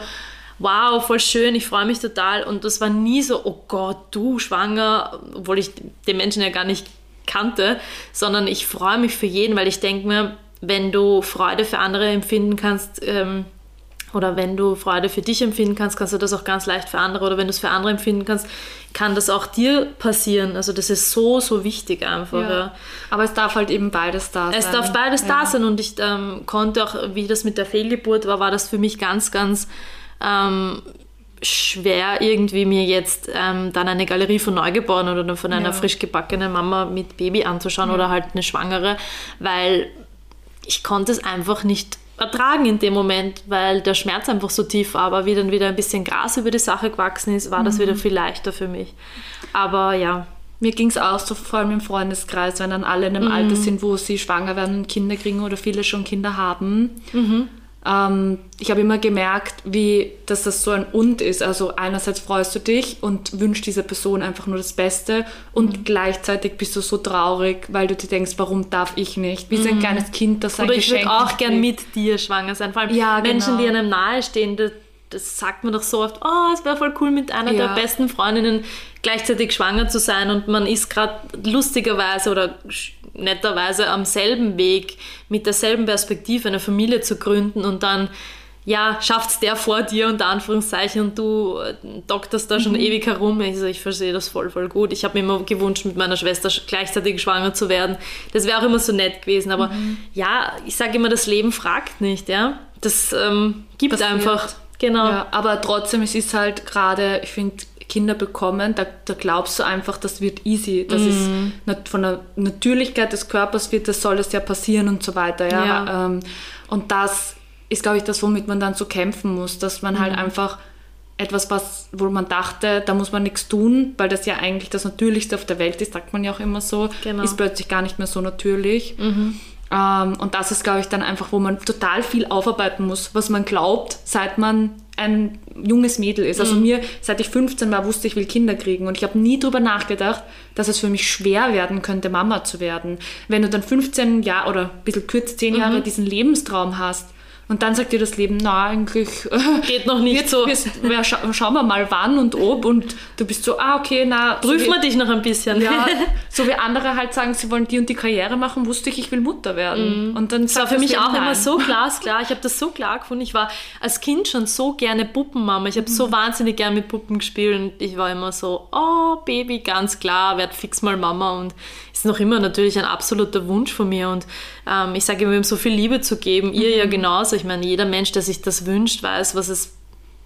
wow, voll schön, ich freue mich total. Und das war nie so, oh Gott, du schwanger, obwohl ich den Menschen ja gar nicht kannte, sondern ich freue mich für jeden, weil ich denke mir, wenn du Freude für andere empfinden kannst, ähm, oder wenn du Freude für dich empfinden kannst, kannst du das auch ganz leicht für andere. Oder wenn du es für andere empfinden kannst, kann das auch dir passieren. Also das ist so, so wichtig einfach. Ja. Ja. Aber es darf halt eben beides da sein. Es darf beides ja. da sein und ich ähm, konnte auch, wie das mit der Fehlgeburt war, war das für mich ganz, ganz ähm, schwer irgendwie mir jetzt ähm, dann eine Galerie von Neugeborenen oder von einer Ja. frisch gebackenen Mama mit Baby anzuschauen oder halt eine Schwangere, weil ich konnte es einfach nicht ertragen in dem Moment, weil der Schmerz einfach so tief war, aber wie dann wieder ein bisschen Gras über die Sache gewachsen ist, war das wieder viel leichter für mich. Aber ja, Mir ging es auch so, vor allem im Freundeskreis, wenn dann alle in einem Alter sind, wo sie schwanger werden und Kinder kriegen oder viele schon Kinder haben. Ähm, ich habe immer gemerkt, wie, dass das so ein Und ist. Also einerseits freust du dich und wünschst dieser Person einfach nur das Beste und gleichzeitig bist du so traurig, weil du dir denkst, warum darf ich nicht? Wie so ein kleines Kind, das sein Oder ich Geschenk würde auch gern mit dir schwanger sein. Vor allem Ja, Menschen, genau. die einem nahestehen, das, das sagt man doch so oft, oh, es wäre voll cool, mit einer Ja. der besten Freundinnen gleichzeitig schwanger zu sein und man ist gerade lustigerweise oder sch- netterweise am selben Weg, mit derselben Perspektive eine Familie zu gründen und dann ja, schafft's der vor dir unter Anführungszeichen und du äh, dokterst da schon Mhm. ewig herum. Also ich verstehe das voll, voll gut. Ich habe mir immer gewünscht, mit meiner Schwester sch- gleichzeitig schwanger zu werden. Das wäre auch immer so nett gewesen. Aber Mhm. ja, ich sage immer, das Leben fragt nicht, ja. Das ähm, gibt Passiert. einfach. Genau. Ja, aber trotzdem, es ist halt gerade, ich finde, Kinder bekommen, da, da glaubst du einfach, das wird easy. Das ist nat- von der Natürlichkeit des Körpers wird, das soll das ja passieren und so weiter. Ja? Ja. Ähm, und das ist, glaube ich, das, womit man dann so kämpfen muss, dass man halt einfach etwas, was, wo man dachte, da muss man nichts tun, weil das ja eigentlich das Natürlichste auf der Welt ist, sagt man ja auch immer so, Genau. ist plötzlich gar nicht mehr so natürlich. Ähm, und das ist, glaube ich, dann einfach, wo man total viel aufarbeiten muss, was man glaubt, seit man ein junges Mädel ist. Also mir, seit ich 15 war, wusste ich, will Kinder kriegen. Und ich habe nie drüber nachgedacht, dass es für mich schwer werden könnte, Mama zu werden. Wenn du dann 15 Jahre oder ein bisschen kürzer, 10 Jahre diesen Lebenstraum hast und dann sagt dir das Leben, na, eigentlich Geht noch nicht jetzt, so. wirst- ja, scha schauen wir mal wann und ob und du bist so, ah, okay, na, so Prüfen wie- wir dich noch ein bisschen. ja, so wie andere halt sagen, sie wollen die und die Karriere machen, wusste ich, ich will Mutter werden. Und dann Das war für mich auch immer so glasklar. Ich habe das so klar gefunden. Ich war als Kind schon so gerne Puppenmama. Ich habe so wahnsinnig gerne mit Puppen gespielt und ich war immer so, oh Baby, ganz klar, werd fix mal Mama und ist noch immer natürlich ein absoluter Wunsch von mir und ähm, ich sage immer, ihm so viel Liebe zu geben, ihr ja genauso. Ich meine, jeder Mensch, der sich das wünscht, weiß, was es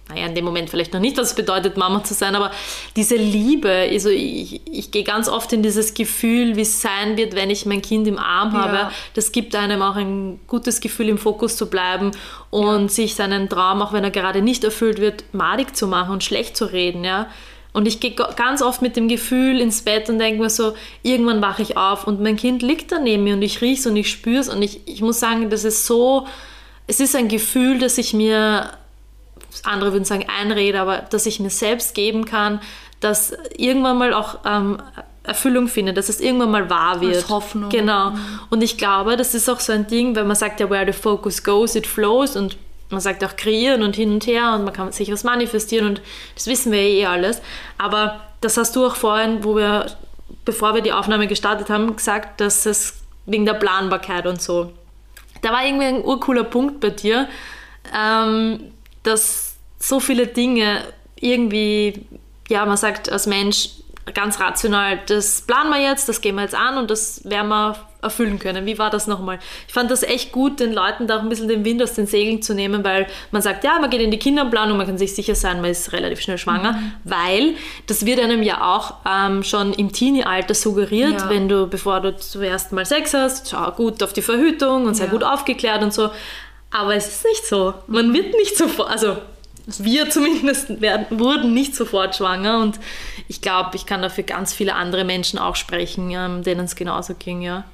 naja, in dem Moment vielleicht noch nicht, was es bedeutet, Mama zu sein, aber diese Liebe, also ich, ich gehe ganz oft in dieses Gefühl, wie es sein wird, wenn ich mein Kind im Arm habe. Ja. Das gibt einem auch ein gutes Gefühl, im Fokus zu bleiben und sich seinen Traum, auch wenn er gerade nicht erfüllt wird, madig zu machen und schlecht zu reden, ja. Und ich gehe ganz oft mit dem Gefühl ins Bett und denke mir so, irgendwann wache ich auf und mein Kind liegt da neben mir und ich rieche es und ich spüre es und ich, ich muss sagen, das ist so, es ist ein Gefühl, das ich mir andere würden sagen einrede, aber dass ich mir selbst geben kann, dass irgendwann mal auch ähm, Erfüllung findet, dass es irgendwann mal wahr wird. Als Hoffnung. Genau. Und ich glaube, das ist auch so ein Ding, weil man sagt ja, where the focus goes, it flows und man sagt auch kreieren und hin und her und man kann sich was manifestieren und das wissen wir eh alles. Aber das hast du auch vorhin, wo wir, bevor wir die Aufnahme gestartet haben, gesagt, dass es wegen der Planbarkeit und so. Da war irgendwie ein urcooler Punkt bei dir, ähm, dass so viele Dinge irgendwie, ja, man sagt als Mensch ganz rational, das planen wir jetzt, das gehen wir jetzt an und das werden wir erfüllen können. Wie war das nochmal? Ich fand das echt gut, den Leuten da auch ein bisschen den Wind aus den Segeln zu nehmen, weil man sagt, ja, man geht in die Kinderplanung, man kann sich sicher sein, man ist relativ schnell schwanger, weil das wird einem ja auch ähm, schon im Teenie-Alter suggeriert, Ja. wenn du, bevor du zuerst mal Sex hast, schau gut auf die Verhütung und sei Ja. gut aufgeklärt und so. Aber es ist nicht so. Man wird nicht sofort, also wir zumindest werden, wurden nicht sofort schwanger und ich glaube, ich kann da für ganz viele andere Menschen auch sprechen, ähm, denen es genauso ging, ja.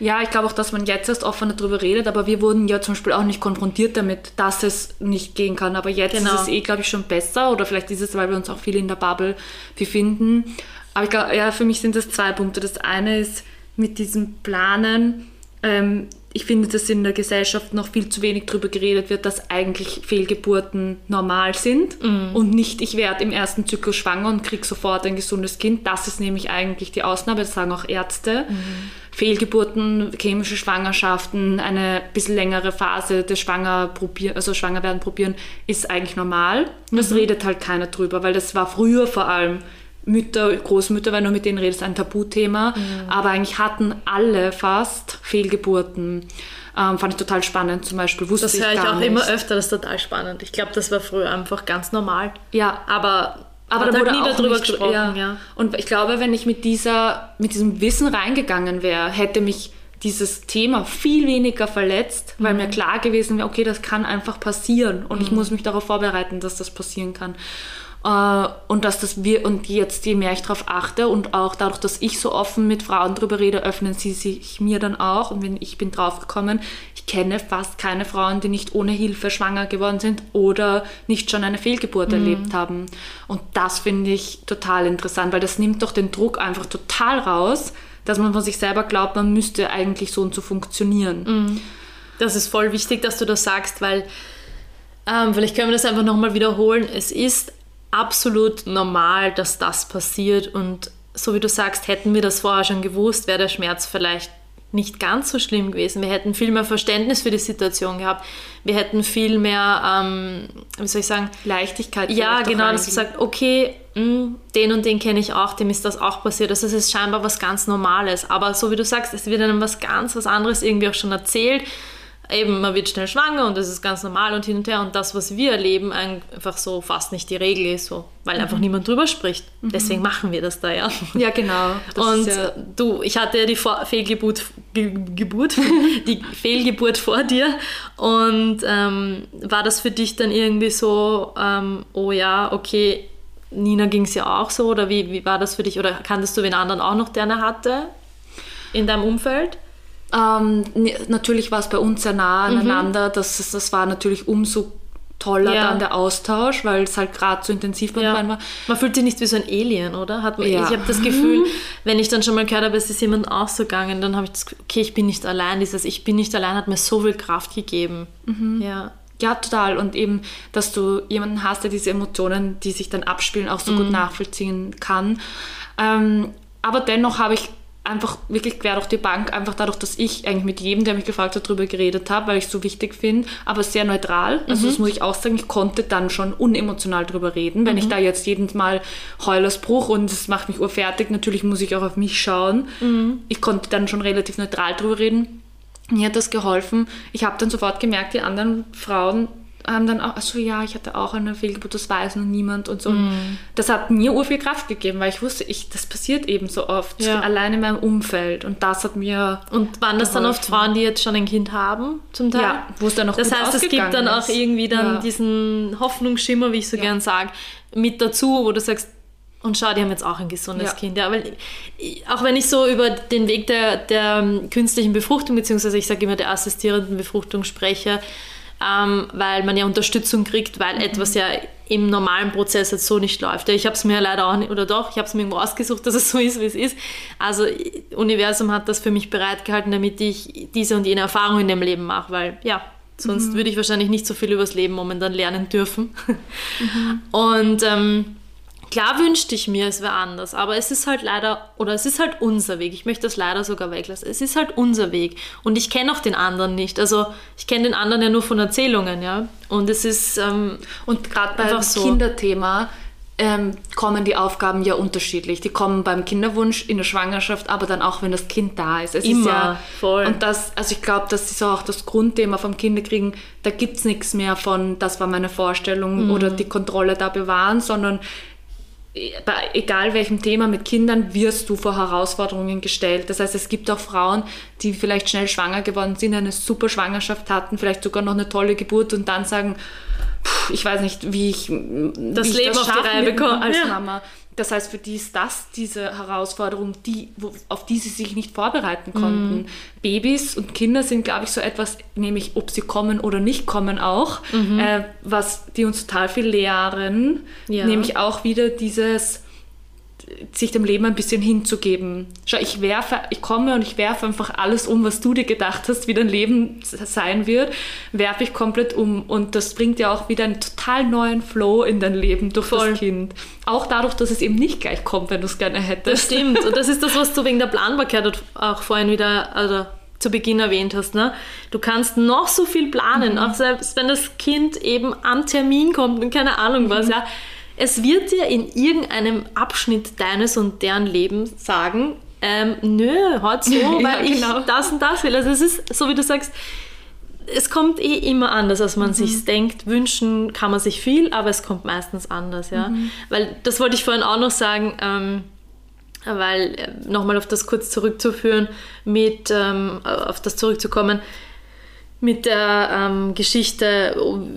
Ja, ich glaube auch, dass man jetzt erst offener darüber redet, aber wir wurden ja zum Beispiel auch nicht konfrontiert damit, dass es nicht gehen kann. Aber jetzt Genau. ist es eh, glaube ich, schon besser oder vielleicht ist es, weil wir uns auch viel in der Bubble befinden. Aber ich glaube, ja, für mich sind das zwei Punkte. Das eine ist mit diesem Planen. Ähm, ich finde, dass in der Gesellschaft noch viel zu wenig darüber geredet wird, dass eigentlich Fehlgeburten normal sind und nicht, ich werde im ersten Zyklus schwanger und kriege sofort ein gesundes Kind. Das ist nämlich eigentlich die Ausnahme, das sagen auch Ärzte. Fehlgeburten, chemische Schwangerschaften, eine bisschen längere Phase des Schwanger probieren, also schwanger werden probieren, ist eigentlich normal. Und das redet halt keiner drüber, weil das war früher vor allem Mütter, Großmütter, wenn du mit denen redest, ein Tabuthema. Mhm. Aber eigentlich hatten alle fast Fehlgeburten. Ähm, fand ich total spannend zum Beispiel. Wusste das höre ich, ich auch nicht. immer öfter, das ist total spannend. Ich glaube, das war früher einfach ganz normal. Ja. Aber aber da wurde nie darüber gesprochen. Ja. ja. Und ich glaube, wenn ich mit, dieser, mit diesem Wissen reingegangen wäre, hätte mich dieses Thema viel weniger verletzt, weil mhm. mir klar gewesen wäre, okay, das kann einfach passieren und mhm. ich muss mich darauf vorbereiten, dass das passieren kann. Äh, und dass das wir und jetzt je mehr ich darauf achte und auch dadurch, dass ich so offen mit Frauen darüber rede, öffnen sie sich mir dann auch und wenn ich bin draufgekommen, ich kenne fast keine Frauen, die nicht ohne Hilfe schwanger geworden sind oder nicht schon eine Fehlgeburt mhm. erlebt haben. Und das finde ich total interessant, weil das nimmt doch den Druck einfach total raus, dass man von sich selber glaubt, man müsste eigentlich so und so funktionieren. Mhm. Das ist voll wichtig, dass du das sagst, weil ähm, vielleicht können wir das einfach nochmal wiederholen. Es ist absolut normal, dass das passiert. Und so wie du sagst, hätten wir das vorher schon gewusst, wäre der Schmerz vielleicht nicht ganz so schlimm gewesen. Wir hätten viel mehr Verständnis für die Situation gehabt. Wir hätten viel mehr, ähm, wie soll ich sagen, Leichtigkeit. Ja, genau, dass du sagst, okay, mh, hm, den und den kenne ich auch, dem ist das auch passiert. Also es ist scheinbar was ganz Normales. Aber so wie du sagst, es wird einem was ganz was anderes irgendwie auch schon erzählt eben, man wird schnell schwanger und das ist ganz normal und hin und her. Und das, was wir erleben, einfach so fast nicht die Regel ist, so, weil mhm. einfach niemand drüber spricht. Mhm. Deswegen machen wir das da ja. Ja, genau. Das und ja du, ich hatte ja die vor Fehlgeburt, Ge Geburt, die Fehlgeburt vor dir. Und ähm, war das für dich dann irgendwie so, ähm, oh ja, okay, Nina ging es ja auch so, oder wie, wie war das für dich? Oder kanntest du wen anderen auch noch, der eine hatte in deinem Umfeld? Ähm, natürlich war es bei uns sehr nah mhm. aneinander. Mhm. Das, das war natürlich umso toller ja. dann der Austausch, weil es halt gerade so intensiv beim ja. war. Man fühlt sich nicht wie so ein Alien, oder? Hat man, ja. Ich habe das Gefühl, wenn ich dann schon mal gehört habe, es ist jemand auch so gegangen, dann habe ich das Gefühl, okay, ich bin nicht allein. Dieses Ich bin nicht allein hat mir so viel Kraft gegeben. Mhm. Ja. Ja, total. Und eben, dass du jemanden hast, der diese Emotionen, die sich dann abspielen, auch so mhm. gut nachvollziehen kann. Ähm, aber dennoch habe ich einfach wirklich quer durch die Bank, einfach dadurch, dass ich eigentlich mit jedem, der mich gefragt hat, darüber geredet habe, weil ich es so wichtig finde, aber sehr neutral. Also mhm. das muss ich auch sagen, ich konnte dann schon unemotional darüber reden. Wenn mhm. ich da jetzt jedes Mal Heulersbruch und es macht mich urfertig, natürlich muss ich auch auf mich schauen. Mhm. Ich konnte dann schon relativ neutral darüber reden. Mir hat das geholfen. Ich habe dann sofort gemerkt, die anderen Frauen haben dann auch, also ja, ich hatte auch eine Fehlgeburt, das weiß noch niemand und so. Mm. Das hat mir ur viel Kraft gegeben, weil ich wusste, ich, das passiert eben so oft, ja. allein in meinem Umfeld und das hat mir Und waren das geholfen. dann oft Frauen, die jetzt schon ein Kind haben, zum Teil? Ja, wo es dann noch Das heißt, es gibt dann ist. auch irgendwie dann ja. diesen Hoffnungsschimmer, wie ich so ja. gern sage, mit dazu, wo du sagst, und schau, die haben jetzt auch ein gesundes ja. Kind. Ja, weil, auch wenn ich so über den Weg der, der künstlichen Befruchtung, beziehungsweise ich sage immer der assistierenden Befruchtung spreche, ähm, weil man ja Unterstützung kriegt, weil mhm. etwas ja im normalen Prozess jetzt so nicht läuft. Ich habe es mir leider auch nicht, oder doch, ich habe es mir irgendwo ausgesucht, dass es so ist, wie es ist. Also Universum hat das für mich bereitgehalten, damit ich diese und jene Erfahrung in dem Leben mache, weil ja, sonst mhm. würde ich wahrscheinlich nicht so viel übers Leben momentan lernen dürfen. Mhm. Und ähm, Klar wünschte ich mir, es wäre anders, aber es ist halt leider, oder es ist halt unser Weg. Ich möchte das leider sogar weglassen. Es ist halt unser Weg. Und ich kenne auch den anderen nicht. Also ich kenne den anderen ja nur von Erzählungen, ja. Und es ist. Ähm, und gerade beim so. Kinderthema ähm, kommen die Aufgaben ja unterschiedlich. Die kommen beim Kinderwunsch, in der Schwangerschaft, aber dann auch, wenn das Kind da ist. Es Immer, ist ja, voll. Und das, also ich glaube, das ist auch das Grundthema vom Kinderkriegen. Da gibt es nichts mehr von, das war meine Vorstellung mhm. oder die Kontrolle da bewahren, sondern bei egal welchem Thema mit Kindern wirst du vor Herausforderungen gestellt. Das heißt, es gibt auch Frauen, die vielleicht schnell schwanger geworden sind, eine super Schwangerschaft hatten, vielleicht sogar noch eine tolle Geburt und dann sagen, ich weiß nicht, wie ich das wie Leben ich das auf die Reihe bekomme als ja. Mama. Das heißt, für die ist das diese Herausforderung, die, auf die sie sich nicht vorbereiten konnten. Mm. Babys und Kinder sind, glaube ich, so etwas, nämlich ob sie kommen oder nicht kommen auch, mhm. äh, was die uns total viel lehren. Ja. Nämlich auch wieder dieses sich dem Leben ein bisschen hinzugeben. Schau, ich werfe, ich komme und ich werfe einfach alles um, was du dir gedacht hast, wie dein Leben sein wird, werfe ich komplett um und das bringt ja auch wieder einen total neuen Flow in dein Leben durch Voll. das Kind. Auch dadurch, dass es eben nicht gleich kommt, wenn du es gerne hättest. Das stimmt und das ist das, was du wegen der Planbarkeit auch vorhin wieder, also zu Beginn erwähnt hast. Ne? Du kannst noch so viel planen, mhm. auch selbst wenn das Kind eben am Termin kommt und keine Ahnung mhm. was, ja es wird dir in irgendeinem Abschnitt deines und deren Lebens sagen, ähm, nö, heute so, weil Ja, genau. ich das und das will. Also es ist, so wie du sagst, es kommt eh immer anders, als man sich denkt. Wünschen kann man sich viel, aber es kommt meistens anders, ja. Weil das wollte ich vorhin auch noch sagen, ähm, weil äh, nochmal auf das kurz zurückzuführen, mit ähm, auf das zurückzukommen, mit der ähm, Geschichte,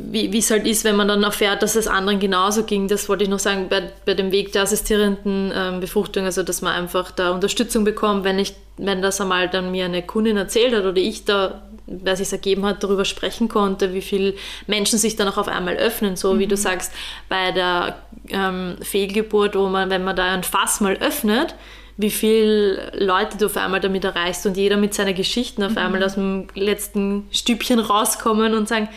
wie es halt ist, wenn man dann erfährt, dass es anderen genauso ging. Das wollte ich noch sagen, bei, bei dem Weg der assistierenden ähm, Befruchtung, also dass man einfach da Unterstützung bekommt, wenn ich, wenn das einmal dann mir eine Kundin erzählt hat oder ich da, wer sich ergeben hat, darüber sprechen konnte, wie viele Menschen sich dann auch auf einmal öffnen, so wie du sagst, bei der ähm, Fehlgeburt, wo man, wenn man da ein Fass mal öffnet, wie viele Leute du auf einmal damit erreichst und jeder mit seiner Geschichten auf einmal aus dem letzten Stübchen rauskommen und sagen,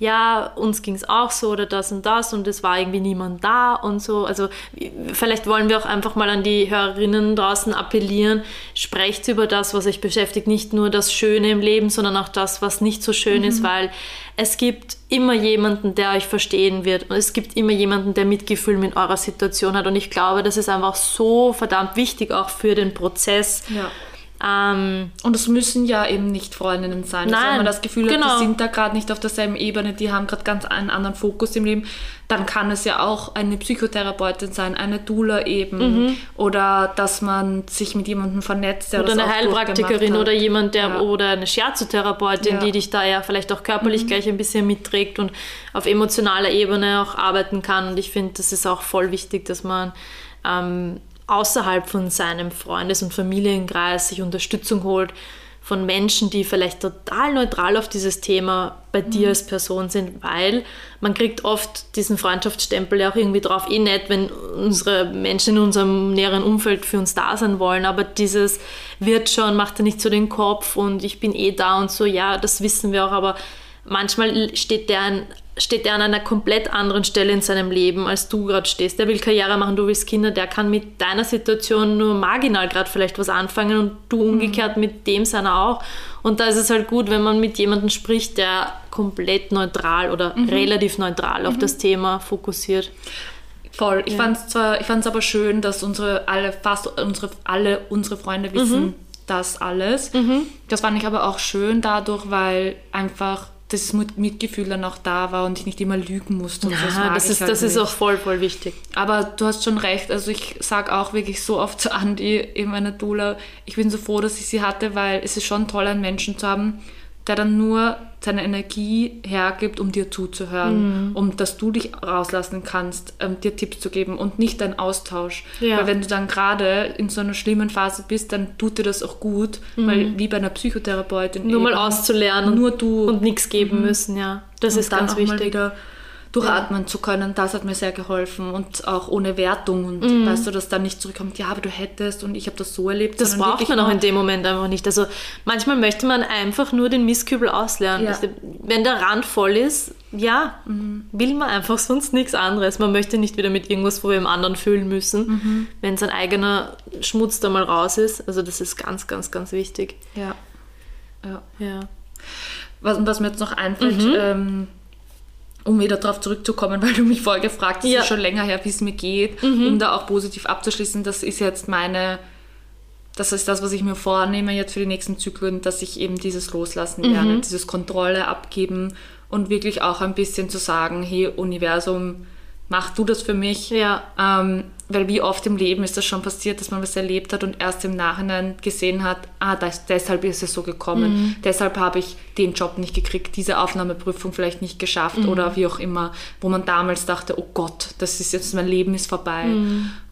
ja, uns ging es auch so oder das und das und es war irgendwie niemand da und so. Also vielleicht wollen wir auch einfach mal an die Hörerinnen draußen appellieren, sprecht über das, was euch beschäftigt, nicht nur das Schöne im Leben, sondern auch das, was nicht so schön ist, weil es gibt immer jemanden, der euch verstehen wird und es gibt immer jemanden, der Mitgefühl mit eurer Situation hat und ich glaube, das ist einfach so verdammt wichtig auch für den Prozess. Ja. Ähm, Und es müssen ja eben nicht Freundinnen sein. Also Nein, wenn man das Gefühl hat, genau. die sind da gerade nicht auf derselben Ebene, die haben gerade ganz einen anderen Fokus im Leben, dann kann es ja auch eine Psychotherapeutin sein, eine Doula eben. Oder dass man sich mit jemandem vernetzt, der oder eine Heilpraktikerin hat. oder jemand, der Ja. oder eine Scherzotherapeutin, Ja. die dich da ja vielleicht auch körperlich gleich ein bisschen mitträgt und auf emotionaler Ebene auch arbeiten kann. Und ich finde, das ist auch voll wichtig, dass man ähm, außerhalb von seinem Freundes- und Familienkreis sich Unterstützung holt von Menschen, die vielleicht total neutral auf dieses Thema bei dir als Person sind, weil man kriegt oft diesen Freundschaftsstempel ja auch irgendwie drauf, eh nett, wenn unsere Menschen in unserem näheren Umfeld für uns da sein wollen, aber dieses wird schon, macht er nicht so den Kopf und ich bin eh da und so, ja, das wissen wir auch, aber manchmal steht der, an, steht der an einer komplett anderen Stelle in seinem Leben, als du gerade stehst. Der will Karriere machen, du willst Kinder, der kann mit deiner Situation nur marginal gerade vielleicht was anfangen und du umgekehrt mit dem seiner auch. Und da ist es halt gut, wenn man mit jemandem spricht, der komplett neutral oder relativ neutral auf das Thema fokussiert. Voll. Ich fand's zwar, ich fand's aber schön, dass unsere alle, fast unsere, alle unsere Freunde wissen das alles. Das fand ich aber auch schön dadurch, weil einfach das Mit- Mitgefühl dann auch da war und ich nicht immer lügen musste. Und so. Ja, mag das ich ist, halt das ist auch voll, voll wichtig. Aber du hast schon recht. Also ich sage auch wirklich so oft zu Andi, eben meiner Dula, ich bin so froh, dass ich sie hatte, weil es ist schon toll, einen Menschen zu haben, der dann nur seine Energie hergibt, um dir zuzuhören, um dass du dich rauslassen kannst, ähm, dir Tipps zu geben und nicht ein Austausch. Ja. Weil wenn du dann gerade in so einer schlimmen Phase bist, dann tut dir das auch gut, weil wie bei einer Psychotherapeutin. Nur mal eben, auszulernen Nur du und nichts geben müssen, ja. Das und ist ganz mal wichtig. Durchatmen zu können, das hat mir sehr geholfen und auch ohne Wertung und Mhm. weißt du, dass dann nicht zurückkommt, ja, aber du hättest und ich habe das so erlebt. Das braucht man auch in dem Moment einfach nicht. Also manchmal möchte man einfach nur den Mistkübel ausleeren. Ja. Also, Wenn der Rand voll ist, ja, will man einfach sonst nichts anderes. Man möchte nicht wieder mit irgendwas, wo wir im anderen füllen müssen, wenn sein eigener Schmutz da mal raus ist. Also das ist ganz, ganz, ganz wichtig. Ja. ja. Ja. Was, was mir jetzt noch einfällt, Mhm. ähm, um wieder darauf zurückzukommen, weil du mich vorher gefragt hast, Ja. ist schon länger her, wie es mir geht, um da auch positiv abzuschließen, das ist jetzt meine, das ist das, was ich mir vornehme jetzt für die nächsten Zyklen, dass ich eben dieses Loslassen lerne, dieses Kontrolle abgeben und wirklich auch ein bisschen zu sagen, hey Universum, mach du das für mich. Ja. Ähm, weil wie oft im Leben ist das schon passiert, dass man was erlebt hat und erst im Nachhinein gesehen hat, ah, das, deshalb ist es so gekommen, deshalb habe ich den Job nicht gekriegt, diese Aufnahmeprüfung vielleicht nicht geschafft oder wie auch immer, wo man damals dachte, oh Gott, das ist jetzt, mein Leben ist vorbei.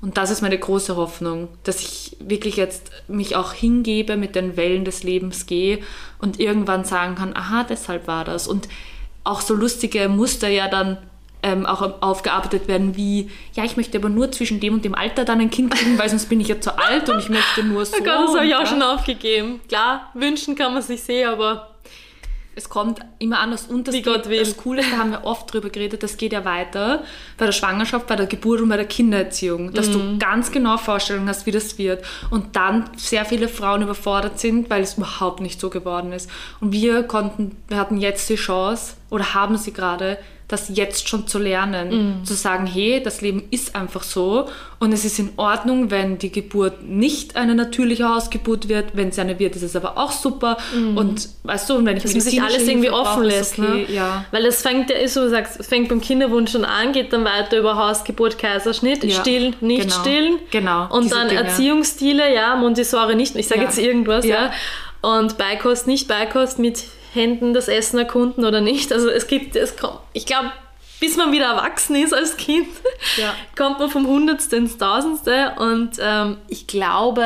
Und das ist meine große Hoffnung, dass ich wirklich jetzt mich auch hingebe, mit den Wellen des Lebens gehe und irgendwann sagen kann, aha, deshalb war das. Und auch so lustige Muster ja dann ähm, auch aufgearbeitet werden, wie, ja, ich möchte aber nur zwischen dem und dem Alter dann ein Kind kriegen, weil sonst bin ich ja zu alt und ich möchte nur so. Oh Gott, das habe ich auch schon aufgegeben. Klar, wünschen kann man sich sehen, aber Es kommt immer anders und das, Wie geht, Gott will. das Coole, da haben wir oft drüber geredet, das geht ja weiter bei der Schwangerschaft, bei der Geburt und bei der Kindererziehung, dass Mhm. du ganz genau Vorstellungen hast, wie das wird und dann sehr viele Frauen überfordert sind, weil es überhaupt nicht so geworden ist. Und wir konnten, wir hatten jetzt die Chance oder haben sie gerade, das jetzt schon zu lernen. Mhm. Zu sagen, hey, das Leben ist einfach so und es ist in Ordnung, wenn die Geburt nicht eine natürliche Hausgeburt wird. Wenn sie eine wird, ist es aber auch super. Mhm. Und weißt du, und wenn ich Dass man sich alles irgendwie offen lässt. Okay, ne? ja. Weil es fängt ja, so du sagst, es fängt beim Kinderwunsch schon an, geht dann weiter über Hausgeburt, Kaiserschnitt, ja. stillen, nicht genau. stillen. Genau. Und dann Dinge. Erziehungsstile, ja, Montessori nicht, ich sage ja. jetzt irgendwas, ja. ja. Und Beikost, nicht Beikost mit Händen das Essen erkunden oder nicht. Also es gibt, es kommt, ich glaube, bis man wieder erwachsen ist als Kind, ja. kommt man vom Hundertste ins Tausendste. Und ähm, ich glaube,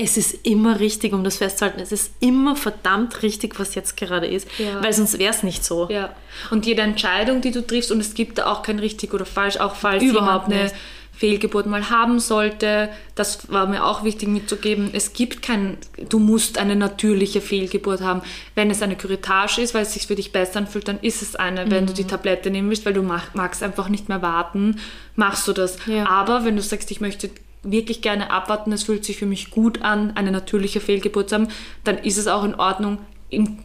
es ist immer richtig, um das festzuhalten, es ist immer verdammt richtig, was jetzt gerade ist, ja. weil sonst wäre es nicht so. Ja. Und jede Entscheidung, die du triffst, und es gibt da auch kein richtig oder falsch, auch falls Überhaupt eine Fehlgeburt mal haben sollte. Das war mir auch wichtig mitzugeben. Es gibt kein, du musst eine natürliche Fehlgeburt haben. Wenn es eine Curettage ist, weil es sich für dich besser anfühlt, dann ist es eine. Mhm. Wenn du die mhm. Tablette nehmen willst, weil du mag, magst einfach nicht mehr warten, machst du das. Ja. Aber wenn du sagst, ich möchte wirklich gerne abwarten, es fühlt sich für mich gut an, eine natürliche Fehlgeburt zu haben, dann ist es auch in Ordnung, im,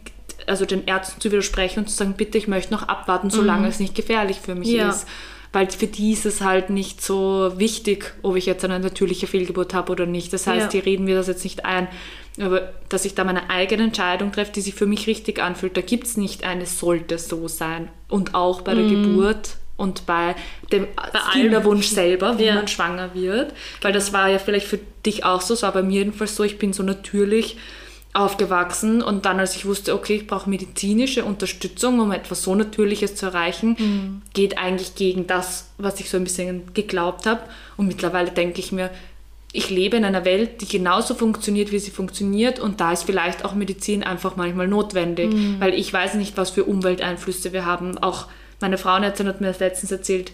also den Ärzten zu widersprechen und zu sagen, bitte, ich möchte noch abwarten, solange mhm. es nicht gefährlich für mich ja. ist weil für die ist es halt nicht so wichtig, ob ich jetzt eine natürliche Fehlgeburt habe oder nicht. Das heißt, ja. die reden mir das jetzt nicht ein. Aber dass ich da meine eigene Entscheidung treffe, die sich für mich richtig anfühlt, da gibt es nicht eine, sollte so sein. Und auch bei der mhm. Geburt und bei dem bei Kinderwunsch selber, wie ja. man schwanger wird. Weil das war ja vielleicht für dich auch so, es war bei mir jedenfalls so, ich bin so natürlich aufgewachsen und dann, als ich wusste, okay, ich brauche medizinische Unterstützung, um etwas so Natürliches zu erreichen, mhm. geht eigentlich gegen das, was ich so ein bisschen geglaubt habe. Und mittlerweile denke ich mir, ich lebe in einer Welt, die genauso funktioniert, wie sie funktioniert und da ist vielleicht auch Medizin einfach manchmal notwendig, mhm. weil ich weiß nicht, was für Umwelteinflüsse wir haben. Auch meine Frauenärztin hat mir letztens erzählt,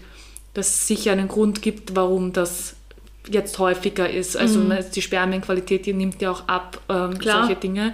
dass es sicher einen Grund gibt, warum das jetzt häufiger ist. Also mhm. die Spermienqualität, die nimmt ja auch ab, ähm, solche Dinge.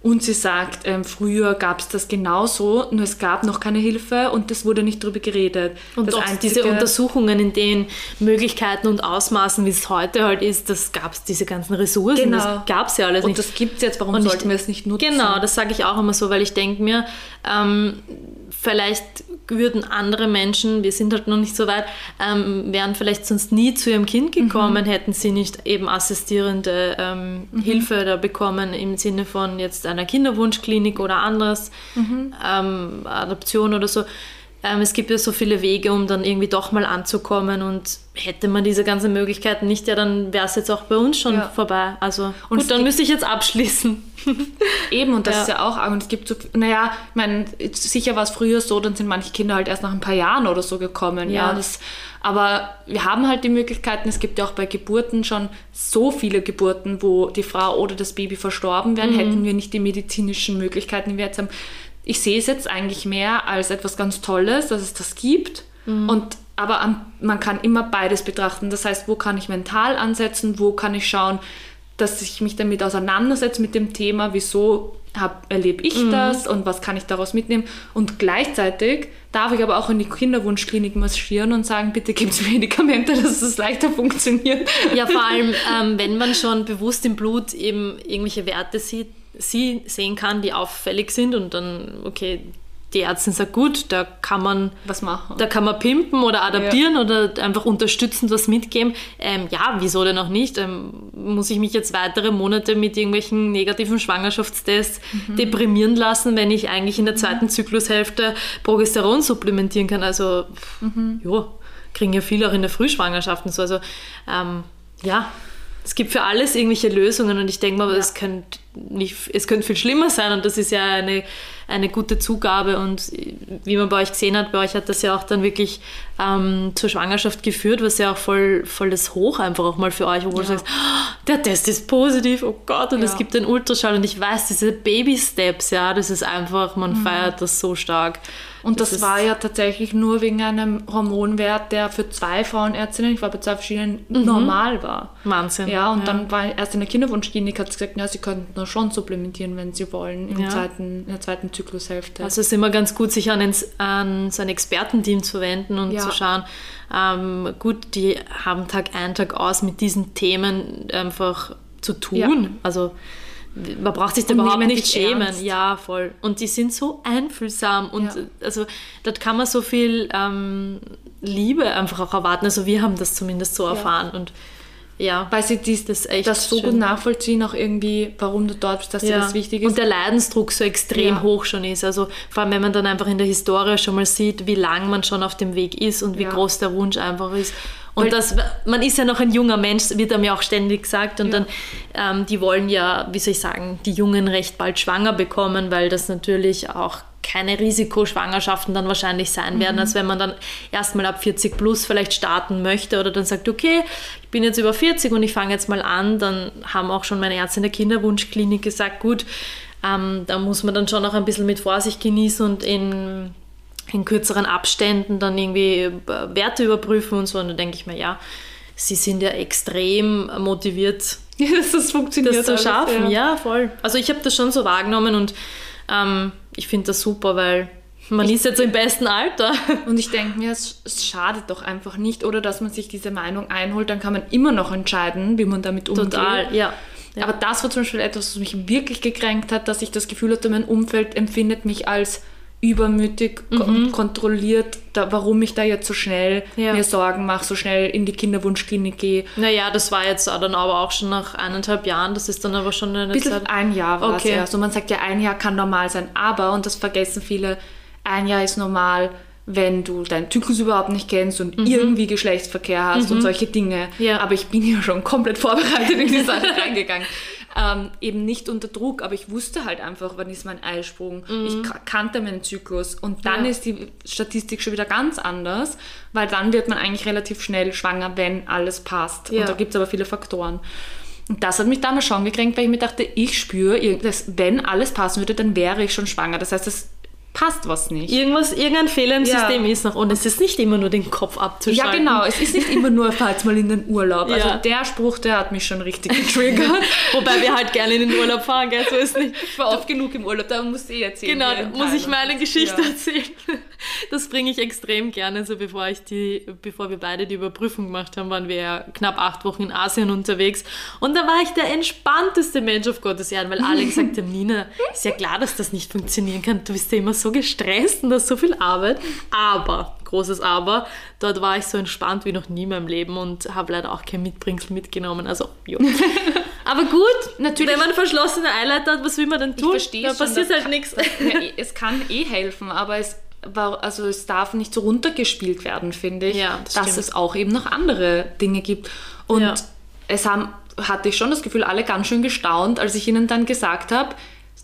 Und sie sagt, ähm, früher gab es das genauso, nur es gab noch keine Hilfe und es wurde nicht darüber geredet. Und das einzige, diese Untersuchungen in den Möglichkeiten und Ausmaßen, wie es heute halt ist, das gab es, diese ganzen Ressourcen, genau. das gab es ja alles und nicht. Und das gibt es jetzt, warum und sollten wir es nicht nutzen? Genau, das sage ich auch immer so, weil ich denke mir, ähm, vielleicht würden andere Menschen, wir sind halt noch nicht so weit, ähm, wären vielleicht sonst nie zu ihrem Kind gekommen, mhm. hätten sie nicht eben assistierende ähm, mhm. Hilfe da bekommen im Sinne von jetzt einer Kinderwunschklinik oder anderes, mhm. ähm, Adoption oder so. Ähm, es gibt ja so viele Wege, um dann irgendwie doch mal anzukommen und hätte man diese ganzen Möglichkeiten nicht, ja, dann wäre es jetzt auch bei uns schon ja. vorbei. Also und gut, dann müsste ich jetzt abschließen. Eben, und das ja. ist ja auch arg. Und es gibt so, naja, ich meine, sicher war es früher so, dann sind manche Kinder halt erst nach ein paar Jahren oder so gekommen. Ja. ja das, aber wir haben halt die Möglichkeiten, es gibt ja auch bei Geburten schon so viele Geburten, wo die Frau oder das Baby verstorben wären, mhm. hätten wir nicht die medizinischen Möglichkeiten, die wir jetzt haben ich sehe es jetzt eigentlich mehr als etwas ganz Tolles, dass es das gibt. Mhm. Und, aber man kann immer beides betrachten. Das heißt, wo kann ich mental ansetzen, wo kann ich schauen, dass ich mich damit auseinandersetze mit dem Thema, wieso hab, erlebe ich mhm. das und was kann ich daraus mitnehmen. Und gleichzeitig darf ich aber auch in die Kinderwunschklinik marschieren und sagen, bitte gibt es Medikamente, dass es leichter funktioniert. Ja, vor allem, ähm, wenn man schon bewusst im Blut eben irgendwelche Werte sieht, sie sehen kann, die auffällig sind und dann, okay, die Ärztin sagt, gut, da kann man was machen. Da kann man pimpen oder adaptieren ja. oder einfach unterstützend was mitgeben. Ähm, ja, wieso denn auch nicht? Ähm, muss ich mich jetzt weitere Monate mit irgendwelchen negativen Schwangerschaftstests mhm. deprimieren lassen, wenn ich eigentlich in der mhm. zweiten Zyklushälfte Progesteron supplementieren kann? Also, mhm. ja, kriegen ja viele auch in der Frühschwangerschaft und so. Also, ähm, ja, es gibt für alles irgendwelche Lösungen und ich denke mal, ja. es, könnte nicht, es könnte viel schlimmer sein und das ist ja eine, eine gute Zugabe und wie man bei euch gesehen hat, bei euch hat das ja auch dann wirklich ähm, zur Schwangerschaft geführt, was ja auch voll, voll das Hoch einfach auch mal für euch, wo ja. du sagst, oh, der Test ist positiv, oh Gott, und ja. es gibt den Ultraschall und ich weiß, diese Baby-Steps, ja, das ist einfach, man mhm. feiert das so stark. Und das, das war ja tatsächlich nur wegen einem Hormonwert, der für zwei Frauenärztinnen, ich war bei zwei verschiedenen, mhm. normal war. Wahnsinn. Ja, und ja. dann war erst in der Kinderwunschklinik, hat sie gesagt, ja, sie könnten nur schon supplementieren, wenn sie wollen, im ja. zweiten, in der zweiten Zyklushälfte. Also es ist immer ganz gut, sich an, ein, an so ein Expertenteam zu wenden und ja. zu schauen, ähm, gut, die haben Tag ein, Tag aus mit diesen Themen einfach zu tun. Also man braucht sich da Und überhaupt nicht schämen. ernst. Ja, voll. Und die sind so einfühlsam und Ja. also dort kann man so viel ähm, Liebe einfach auch erwarten. Also wir haben das zumindest so erfahren und ja, Weil sie dies, Das echt das so schön. gut nachvollziehen, auch irgendwie, warum du dort bist, dass dir das wichtig ist. Und der Leidensdruck so extrem Ja. hoch schon ist. Also vor allem, wenn man dann einfach in der Historie schon mal sieht, wie lang man schon auf dem Weg ist und wie Ja. groß der Wunsch einfach ist. Und das, man ist ja noch ein junger Mensch, wird einem ja auch ständig gesagt. Und Ja. dann, ähm, die wollen ja, wie soll ich sagen, die Jungen recht bald schwanger bekommen, weil das natürlich auch keine Risikoschwangerschaften dann wahrscheinlich sein Mhm. werden, als wenn man dann erstmal ab 40 plus vielleicht starten möchte oder dann sagt, okay, ich bin jetzt über 40 und ich fange jetzt mal an, dann haben auch schon meine Ärzte in der Kinderwunschklinik gesagt, gut, ähm, da muss man dann schon auch ein bisschen mit Vorsicht genießen und in, in kürzeren Abständen dann irgendwie äh, Werte überprüfen und so. Und dann denke ich mir, ja, sie sind ja extrem motiviert, dass das funktioniert. das zu alles, schaffen. Ja, voll. Also ich habe das schon so wahrgenommen und ähm, ich finde das super, weil man ist jetzt im besten Alter. Und ich denke mir, es, es schadet doch einfach nicht, oder dass man sich diese Meinung einholt, dann kann man immer noch entscheiden, wie man damit umgeht. Total, ja. ja. Aber das war zum Beispiel etwas, was mich wirklich gekränkt hat, dass ich das Gefühl hatte, mein Umfeld empfindet mich als übermütig ko- und kontrolliert, da, warum ich da jetzt so schnell Mhm. Ja. mir Sorgen mache, so schnell in die Kinderwunschklinik gehe. naja, das war jetzt dann aber auch schon nach eineinhalb Jahren. Das ist dann aber schon eine Ein bisschen Zeit. ein Jahr war Okay. es erst. Und man sagt ja, ein Jahr kann normal sein. Aber, und das vergessen viele, ein Jahr ist normal, wenn du deinen Zyklus überhaupt nicht kennst und irgendwie Geschlechtsverkehr hast und solche Dinge. Mhm. Ja. Aber ich bin ja schon komplett vorbereitet in die Sache reingegangen. Ähm, eben nicht unter Druck, aber ich wusste halt einfach, wann ist mein Eisprung. Ich ka- kannte meinen Zyklus. Und dann Mhm. Ja. ist die Statistik schon wieder ganz anders, weil dann wird man eigentlich relativ schnell schwanger, wenn alles passt. Ja. Und da gibt es aber viele Faktoren. Und das hat mich damals schon gekränkt, weil ich mir dachte, ich spüre, wenn alles passen würde, dann wäre ich schon schwanger. Das heißt, es passt was nicht. Irgendwas, irgendein Fehler im Ja. System ist noch. Und es ist nicht immer nur den Kopf Ja, abzuschalten. genau. Es ist nicht immer nur, fahr jetzt mal in den Urlaub. Also Ja. der Spruch, der hat mich schon richtig getriggert. Wobei wir halt gerne in den Urlaub fahren, gell? So ist nicht. ich war oft genug im Urlaub, da musst du eh erzählen. Genau, da muss ich meine Geschichte Ja. erzählen. Das bringe ich extrem gerne. So bevor ich die, bevor wir beide die Überprüfung gemacht haben, waren wir ja knapp acht Wochen in Asien unterwegs. Und da war ich der entspannteste Mensch auf Gottes Erden, weil alle gesagt haben, Nina, ist ja klar, dass das nicht funktionieren kann. Du bist ja immer so gestresst und hast so viel Arbeit. Aber, großes Aber, dort war ich so entspannt wie noch nie in meinem Leben und habe leider auch kein Mitbringsel mitgenommen. Also, jo. Aber gut, Natürlich- wenn man verschlossene Eileiter hat, was will man denn tun? verstehe da schon, passiert das halt nichts. Ja, eh- es kann eh helfen, aber es war, also es darf nicht so runtergespielt werden, finde ich, Ja, das dass stimmt. es auch eben noch andere Dinge gibt. Und Ja. es haben, hatte ich schon das Gefühl, alle ganz schön gestaunt, als ich ihnen dann gesagt habe,